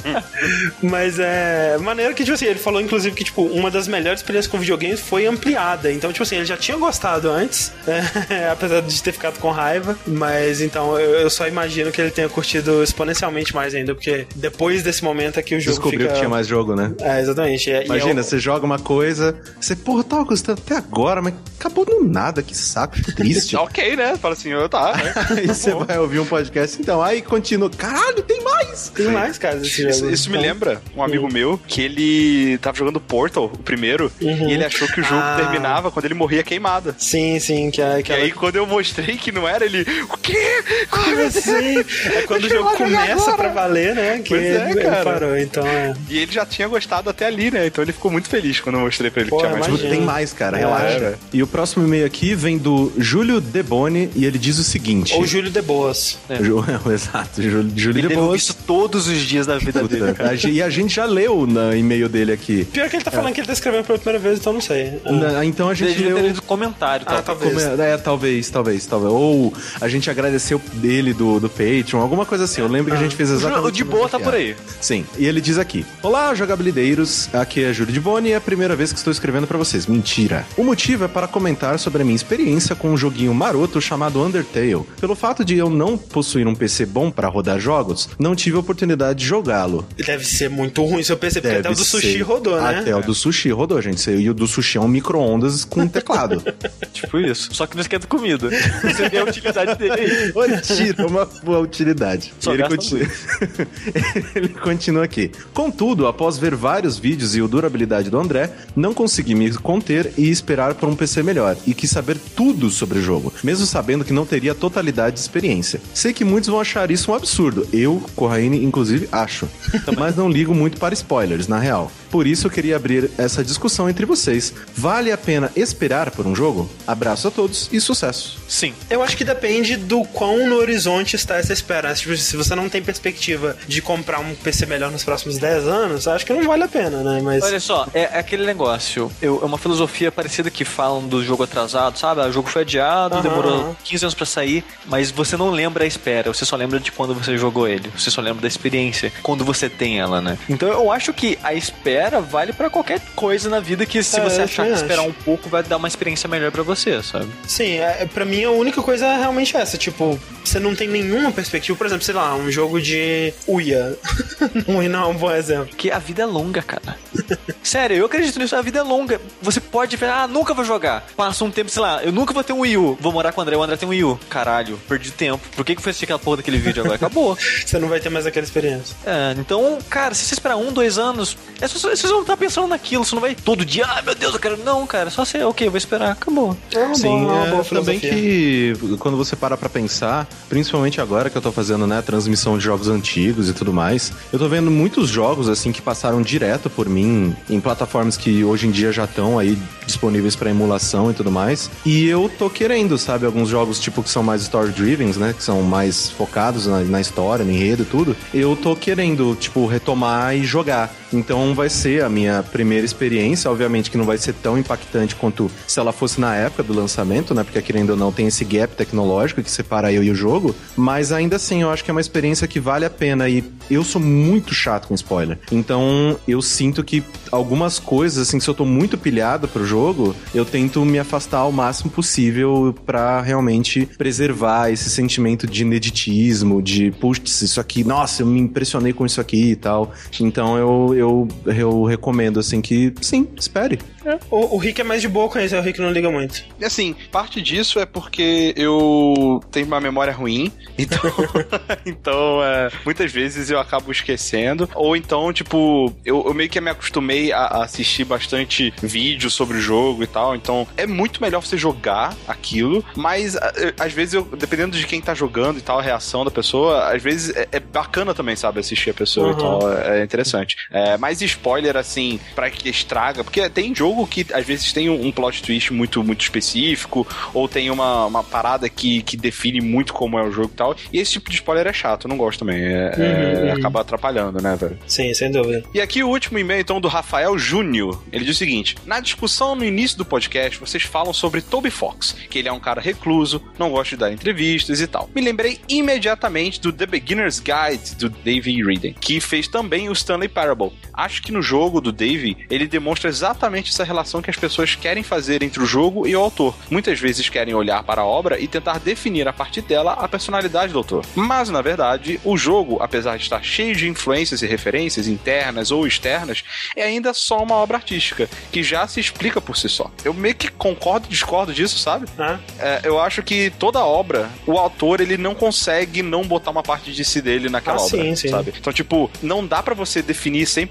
Mas é. Maneira que, tipo assim, ele falou, inclusive, que, tipo, uma das melhores experiências com videogames foi ampliada. Então, tipo assim, ele já tinha gostado antes, é, apesar de ter ficado com raiva. Mas então eu, eu, só imagino que ele tenha curtido exponencialmente mais ainda, porque depois desse momento é que o jogo. Descobriu fica... que tinha mais jogo, né? É, exatamente. É, Imagina, é você joga uma coisa, você, porra, tava gostando até agora, mas acabou do nada, que saco, triste. ok, né? Fala assim, eu tá. Né? aí você vai ouvir um podcast, então, aí continua, caralho, tem mais! Tem mais, cara. Isso, isso me então, lembra um amigo meu que ele tava jogando Portal, o primeiro, uhum. e ele achou que o jogo ah. terminava quando ele morria queimada. Sim, sim, que é. Que e aí, quando eu mostrei que não era, ele. O quê? Como assim? É quando o jogo começa pra valer, né? Que pois é, ele, cara. parou, então é. E ele já tinha gostado até ali, né? Então ele ficou muito feliz quando eu mostrei pra ele Pô, que tinha mais. Tem mais, cara, relaxa. E o próximo e-mail aqui vem do Júlio Deboni e ele diz o seguinte. Ou Júlio de Boas. É. Exato, Júlio, Júlio ele de Boas. isso todos os dias da vida dele. E a gente já leu no e-mail dele aqui. Pior que ele tá falando é. que ele tá escrevendo pela primeira vez, então não sei. Na, então a gente leu... Ter comentário. Ah, talvez. É, talvez, talvez, talvez. Ou a gente agradeceu dele do, do Patreon, alguma coisa assim. Eu lembro que a gente fez exatamente... O de boa tá por aí. Sim. E ele diz aqui. Olá, jogabilideiros. Aqui é Júlio de Boni e é a primeira vez que estou escrevendo para vocês. Mentira. O motivo é para comentar sobre a minha experiência com um joguinho maroto chamado Undertale. Pelo fato de eu não possuir um PC bom para rodar jogos, não tive a oportunidade de jogá-lo. Deve ser muito ruim seu PC, porque até o do Sushi rodou, né? Até o do Sushi rodou, gente. E o do Sushi é um micro-ondas com teclado. tipo isso. Só que não esquenta comida. Você vê a utilidade dele. Tira uma boa utilidade. Só ele, continua... ele continua aqui. Contudo, após ver vários vídeos e o durabilidade do André, não consegui me conter e esperar por um PC melhor. E quis saber tudo sobre o jogo, mesmo sabendo que não teria totalidade de experiência. Sei que muitos vão achar isso um absurdo. Eu, Corraine, inclusive, acho. Mas não ligo muito para spoilers, na real. Por isso eu queria abrir essa discussão entre vocês. Vale a pena esperar por um jogo? Abraço a todos e sucesso. Sim. Eu acho que depende do quão no horizonte está essa espera. Tipo, se você não tem perspectiva de comprar um PC melhor nos próximos 10 anos, acho que não vale a pena, né? Mas... Olha só, é, é aquele negócio. Eu, é uma filosofia parecida que falam do jogo atrasado, sabe? Ah, o jogo foi adiado, uhum. demorou 15 anos para sair, mas você não lembra a espera, você só lembra de quando você jogou ele. Você só lembra da experiência, quando você tem ela, né? Então eu acho que a espera vale para qualquer coisa na vida que se é, você achar que esperar um pouco vai dar uma experiência melhor para você, sabe? Sim, é, para mim a única coisa é realmente essa, tipo, você não tem nenhuma perspectiva, por exemplo, sei lá, um jogo de Uia. não não é um bom exemplo. Que a vida é longa, cara. Sério, eu acredito nisso, a vida é longa. Você pode ver, ah, nunca vou jogar. Passa um tempo, sei lá, eu nunca vou ter um Wii U. Vou morar com o André, o André tem um Wii U. Caralho, perdi tempo. Por que que foi assistir aquela porra daquele vídeo agora? Acabou. você não vai ter mais aquela experiência. É, então, cara, se você esperar um, dois anos, é só, vocês vão estar pensando naquilo, você não vai todo dia, ah, meu Deus, eu quero. Não, cara, só ser, ok, vou esperar, acabou. É Sim, boa, é, boa também que quando você para pra pensar, principalmente agora que eu tô fazendo, né, transmissão de jogos antigos e tudo mais, eu tô vendo muitos jogos, assim, que passaram direto por mim em plataformas que hoje em dia já estão aí disponíveis para emulação e tudo mais. E eu tô querendo, sabe, alguns jogos tipo que são mais story-driven, né, que são mais focados na, na história, no enredo e tudo. Eu tô querendo, tipo, retomar e jogar. Então vai ser a minha primeira experiência, obviamente que não vai ser tão impactante quanto se ela fosse na época do lançamento, né? Porque querendo ou não tem esse gap tecnológico que separa eu e o jogo, mas ainda assim eu acho que é uma experiência que vale a pena e eu sou muito chato com spoiler. Então eu sinto que algumas coisas assim, se eu tô muito pilhado pro jogo, eu tento me afastar ao máximo possível para realmente preservar esse sentimento de ineditismo, de putz, isso aqui, nossa, eu me impressionei com isso aqui e tal. Então eu eu, eu recomendo, assim, que sim, espere. É. O, o Rick é mais de boa com isso, o Rick não liga muito. Assim, parte disso é porque eu tenho uma memória ruim, então, então é, muitas vezes eu acabo esquecendo. Ou então, tipo, eu, eu meio que me acostumei a, a, assistir bastante vídeo sobre o jogo e tal. Então, é muito melhor você jogar aquilo, mas às vezes, eu, dependendo de quem tá jogando e tal, a reação da pessoa, às vezes é, é bacana também, sabe, assistir a pessoa uhum. e tal. É, é interessante. É, É, mais spoiler, assim, pra que estraga. Porque tem jogo que às vezes tem um, plot twist muito, muito específico, ou tem uma, uma parada que, que define muito como é o jogo e tal. E esse tipo de spoiler é chato, não gosto também. É, é, Uhum, uhum. Acaba atrapalhando, né, velho? Sim, sem dúvida. E aqui o último e-mail, então, do Rafael Júnior. Ele diz o seguinte: Na discussão no início do podcast, vocês falam sobre Toby Fox, que ele é um cara recluso, não gosta de dar entrevistas e tal. Me lembrei imediatamente do The Beginner's Guide do Davey Reading, que fez também o Stanley Parable. Acho que no jogo do Davey, ele demonstra exatamente essa relação que as pessoas querem fazer entre o jogo e o autor. Muitas vezes querem olhar para a obra e tentar definir a partir dela a personalidade do autor. Mas, na verdade, o jogo, apesar de estar cheio de influências e referências internas ou externas, é ainda só uma obra artística, que já se explica por si só. Eu meio que concordo e discordo disso, sabe? Ah, É, eu acho que toda obra, o autor, ele não consegue não botar uma parte de si dele naquela Ah, obra, sim, sim. sabe? Então, tipo, não dá pra você definir 100%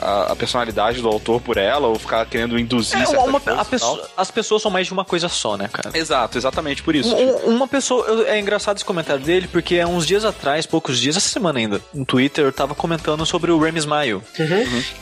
a, a personalidade do autor por ela, ou ficar querendo induzir É, uma- e pessoa- tal. as pessoas são mais de uma coisa só, né, cara? Exato, exatamente por isso. Um- uma pessoa. É engraçado esse comentário dele, porque há uns dias atrás, poucos dias, essa semana ainda, no Twitter, eu tava comentando sobre o Remy Smile,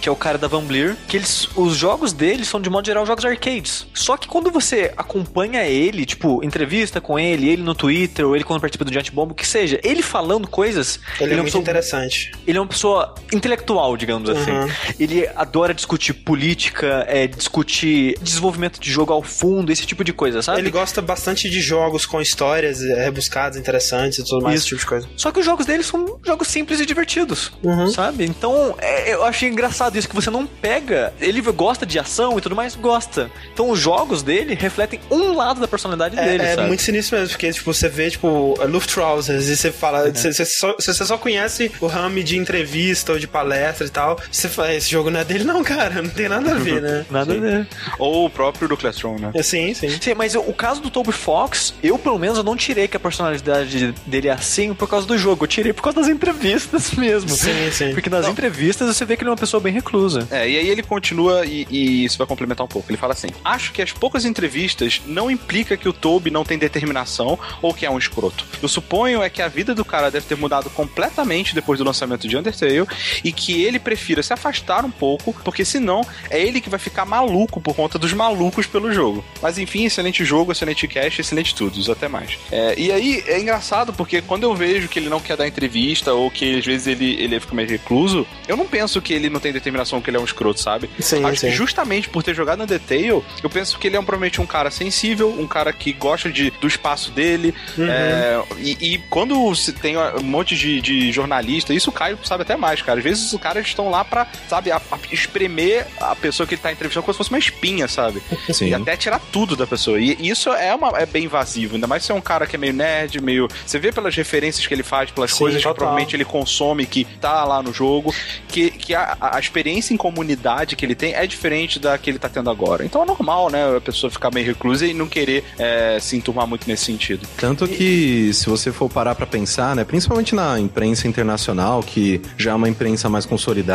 que é o cara da Van Bleer, que eles. Os jogos dele são, de modo geral, jogos arcades. Só que quando você acompanha ele, tipo, entrevista com ele, ele no Twitter, ou ele quando participa do Giant Bomb, o que seja, ele falando coisas. ele, é uma muito pessoa- interessante. ele é uma pessoa intelectual, digamos assim. Uhum. Ele adora discutir política, é, discutir desenvolvimento de jogo ao fundo, esse tipo de coisa, sabe? Ele gosta bastante de jogos com histórias é, rebuscadas, interessantes e tudo mais, Isso. esse tipo de coisa. Só que os jogos dele são jogos simples e divertidos, Uhum. sabe? Então, é, eu achei engraçado isso, que você não pega... Ele gosta de ação e tudo mais? Gosta. Então, os jogos dele refletem um lado da personalidade É, dele, é sabe? muito sinistro mesmo, porque tipo, você vê, tipo, Luftrausers e você fala, você, você só, se você só conhece o ramo de entrevista ou de palestra e tal, você fala, esse jogo não é dele não, cara, não tem nada a ver, né? Nada a ver. Ou o próprio Nuclear Throne, né? É, Sim, sim. Sim, mas o caso do Toby Fox, eu pelo menos eu não tirei que a personalidade dele é assim por causa do jogo. Eu tirei por causa das entrevistas mesmo. Sim, sim. Porque nas entrevistas você vê que ele é uma pessoa bem reclusa. É, e aí ele continua e, e isso vai complementar um pouco. Ele fala assim: Acho que as poucas entrevistas não implica que o Toby não tem determinação ou que é um escroto. Eu suponho é que a vida do cara deve ter mudado completamente depois do lançamento de Undertale e que ele prefira se afastar um pouco, porque senão é ele que vai ficar maluco por conta dos malucos pelo jogo. Mas enfim, excelente jogo, excelente cast, excelente tudo, até mais. É, e aí é engraçado porque quando eu vejo que ele não quer dar entrevista ou que às vezes ele, ele fica meio recluso, eu não penso que ele não tem determinação, que ele é um escroto, sabe? Sim, Acho sim. que justamente por ter jogado Undertale, eu penso que ele é um, provavelmente um cara sensível, um cara que gosta de, do espaço dele. Uhum. é, e, e quando se tem um monte de, de jornalista, isso o Caio sabe até mais, cara. Às vezes os caras estão lá pra, sabe, a, a espremer a pessoa que ele tá entrevistando como se fosse uma espinha, sabe? Sim. E até tirar tudo da pessoa. E isso é, uma, é bem invasivo, ainda mais se é um cara que é meio nerd, meio. Você vê pelas referências que ele faz, pelas Sim, coisas total. que provavelmente ele consome, que tá lá no jogo, que, que a, a experiência em comunidade que ele tem é diferente da que ele tá tendo agora. Então é normal, né, a pessoa ficar meio reclusa e não querer é, se enturmar muito nesse sentido. Tanto que, se você for parar pra pensar, né, principalmente na imprensa internacional, que já é uma imprensa mais consolidada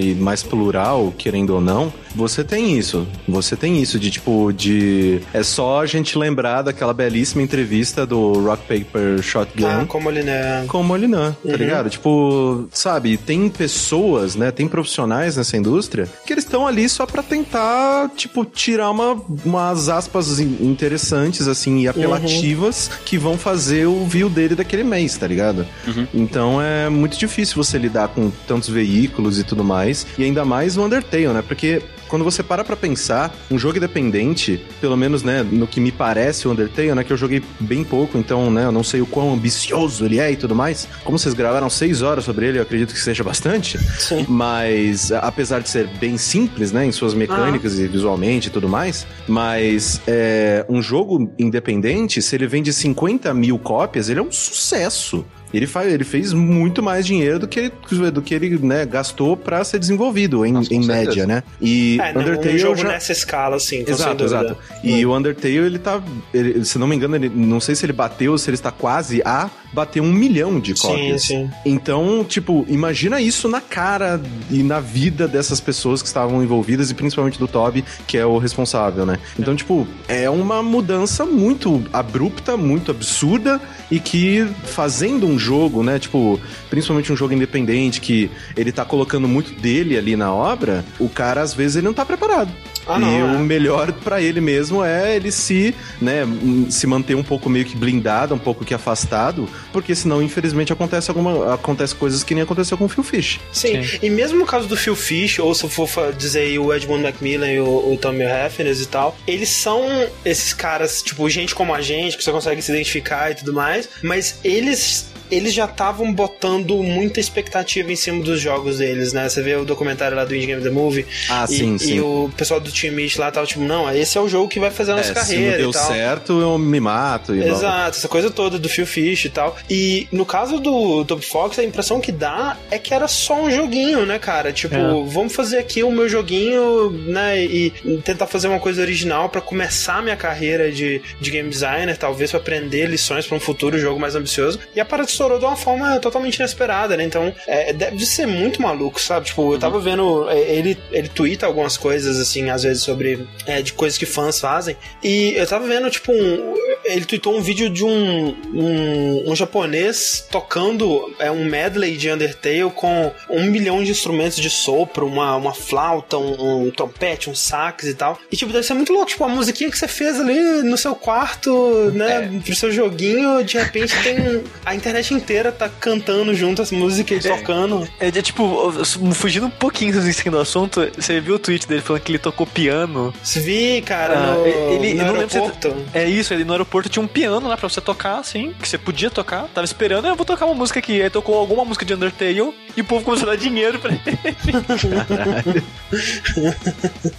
e mais plural, querendo ou não, você tem isso. Você tem isso de tipo de é só a gente lembrar daquela belíssima entrevista do Rock Paper Shotgun. Ah, como ele, né? Com o Molinã, tá Uhum. ligado? Tipo, sabe, tem pessoas, né, tem profissionais nessa indústria que eles estão ali só pra tentar, tipo, tirar uma, umas aspas in- interessantes, assim, e apelativas que vão fazer o view dele daquele mês, tá ligado? Então é muito difícil você lidar com tantos veículos e tudo mais, e ainda mais o Undertale, né? Porque quando você para pra pensar, um jogo independente, pelo menos, né, no que me parece o Undertale, né, que eu joguei bem pouco, então, né, eu não sei o quão ambicioso ele é e tudo mais. Como vocês gravaram seis horas sobre ele, eu acredito que seja bastante. Sim. Mas, apesar de ser bem simples, né, em suas mecânicas e visualmente e tudo mais, mas é, um jogo independente, se ele vende 50 mil cópias, ele é um sucesso. Ele, faz, ele fez muito mais dinheiro do que, do que ele né, gastou pra ser desenvolvido, em, Nossa, em média, né? E É, não, Undertale um jogo já... nessa escala, assim, com Exato, exato. E o Undertale, ele tá. ele- se não me engano, ele, não sei se ele bateu, se ele está quase a bater um milhão de cópias. Sim, sim. Então, tipo, imagina isso na cara e na vida dessas pessoas que estavam envolvidas e principalmente do Toby, que é o responsável, né? Então, tipo, é uma mudança muito abrupta, muito absurda e que fazendo um jogo, né, tipo, principalmente um jogo independente que ele tá colocando muito dele ali na obra, o cara às vezes ele não tá preparado. Ah, não, e é. o melhor pra ele mesmo é ele se, né, m- se manter um pouco meio que blindado, um pouco que afastado, porque senão infelizmente acontece alguma acontece coisas que nem aconteceu com o Phil Fish. Sim. e mesmo no caso do Phil Fish, ou se eu for dizer aí o Edmund Macmillan e o, o Tommy Heffernan e tal, eles são esses caras, tipo, gente como a gente, que você consegue se identificar e tudo mais, mas eles eles já estavam botando muita expectativa em cima dos jogos deles, né? Você vê o documentário lá do Indie Game The Movie Ah, e, sim, e sim. o pessoal do Team Meat lá tava tipo, não, esse é o jogo que vai fazer a nossa É, se não carreira deu e tal. certo, eu me mato e blá. Exato, essa coisa toda do Phil Fish e tal. E no caso do Top Fox, a impressão que dá é que era só um joguinho, né, cara? Tipo, É. vamos fazer aqui o meu joguinho, né, e tentar fazer uma coisa original pra começar minha carreira de, de game designer, talvez pra aprender lições pra um futuro jogo mais ambicioso. E a parada estourou de uma forma totalmente inesperada, né? Então, é, deve ser muito maluco, sabe? Tipo, eu tava vendo, é, ele, ele twitta algumas coisas, assim, às vezes sobre é, de coisas que fãs fazem. E eu tava vendo, tipo, um, ele tweetou um vídeo de um, um, um japonês tocando é, um medley de Undertale com um milhão de instrumentos de sopro, uma, uma flauta, um, um trompete, um sax e tal. E, tipo, deve ser muito louco. Tipo, a musiquinha que você fez ali no seu quarto, né, pro seu joguinho, de repente tem a internet inteira tá cantando junto as músicas e tocando. É, de, tipo, fugindo um pouquinho assim, do assunto, você viu o tweet dele falando que ele tocou piano. Vi, cara, Ah, no, ele- no lembro aeroporto. É isso, ele no aeroporto tinha um piano lá pra você tocar, assim, que você podia tocar. Tava esperando, "Ah, eu vou tocar uma música aqui. Aí tocou alguma música de Undertale e o povo começou a dar dinheiro pra ele.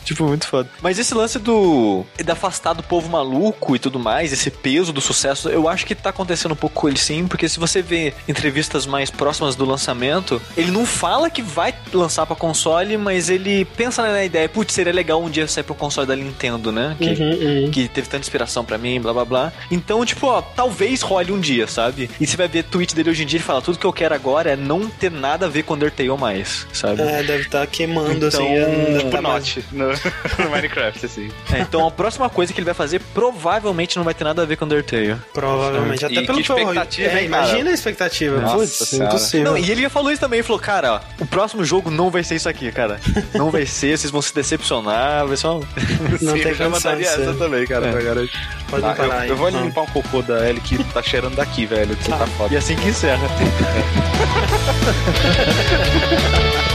tipo, muito foda. Mas esse lance do. de afastar do povo maluco e tudo mais, esse peso do sucesso, eu acho que tá acontecendo um pouco com ele sim, porque se você vê entrevistas mais próximas do lançamento, ele não fala que vai lançar pra console, mas ele pensa na ideia, putz, seria legal um dia sair pro console da Nintendo, né? Que, Uhum, uhum. que teve tanta inspiração pra mim, blá blá blá. Então, tipo, ó, talvez role um dia, sabe? E você vai ver tweet dele hoje em dia, ele fala: tudo que eu quero agora é não ter nada a ver com Undertale mais, sabe? É, deve estar queimando, Então, assim. Tipo tá mais- Notch no, no Minecraft, assim. É, então a próxima coisa que ele vai fazer provavelmente não vai ter nada a ver com Undertale. Provavelmente. Até E pelo que expectativa, é, hein, cara? Imagina a expectativa. Nossa Putz. Não, e ele já falou isso também, ele falou, cara, ó, o próximo jogo não vai ser isso aqui, cara. Não vai ser, vocês vão se decepcionar, vai ser um... Não Sim, tem eu já mandaria essa também, cara, É. Pode Tá, parar eu, aí. eu vou ali Ah. limpar um cocô da Ellie que tá cheirando daqui, velho. Que tá foda. E assim que encerra.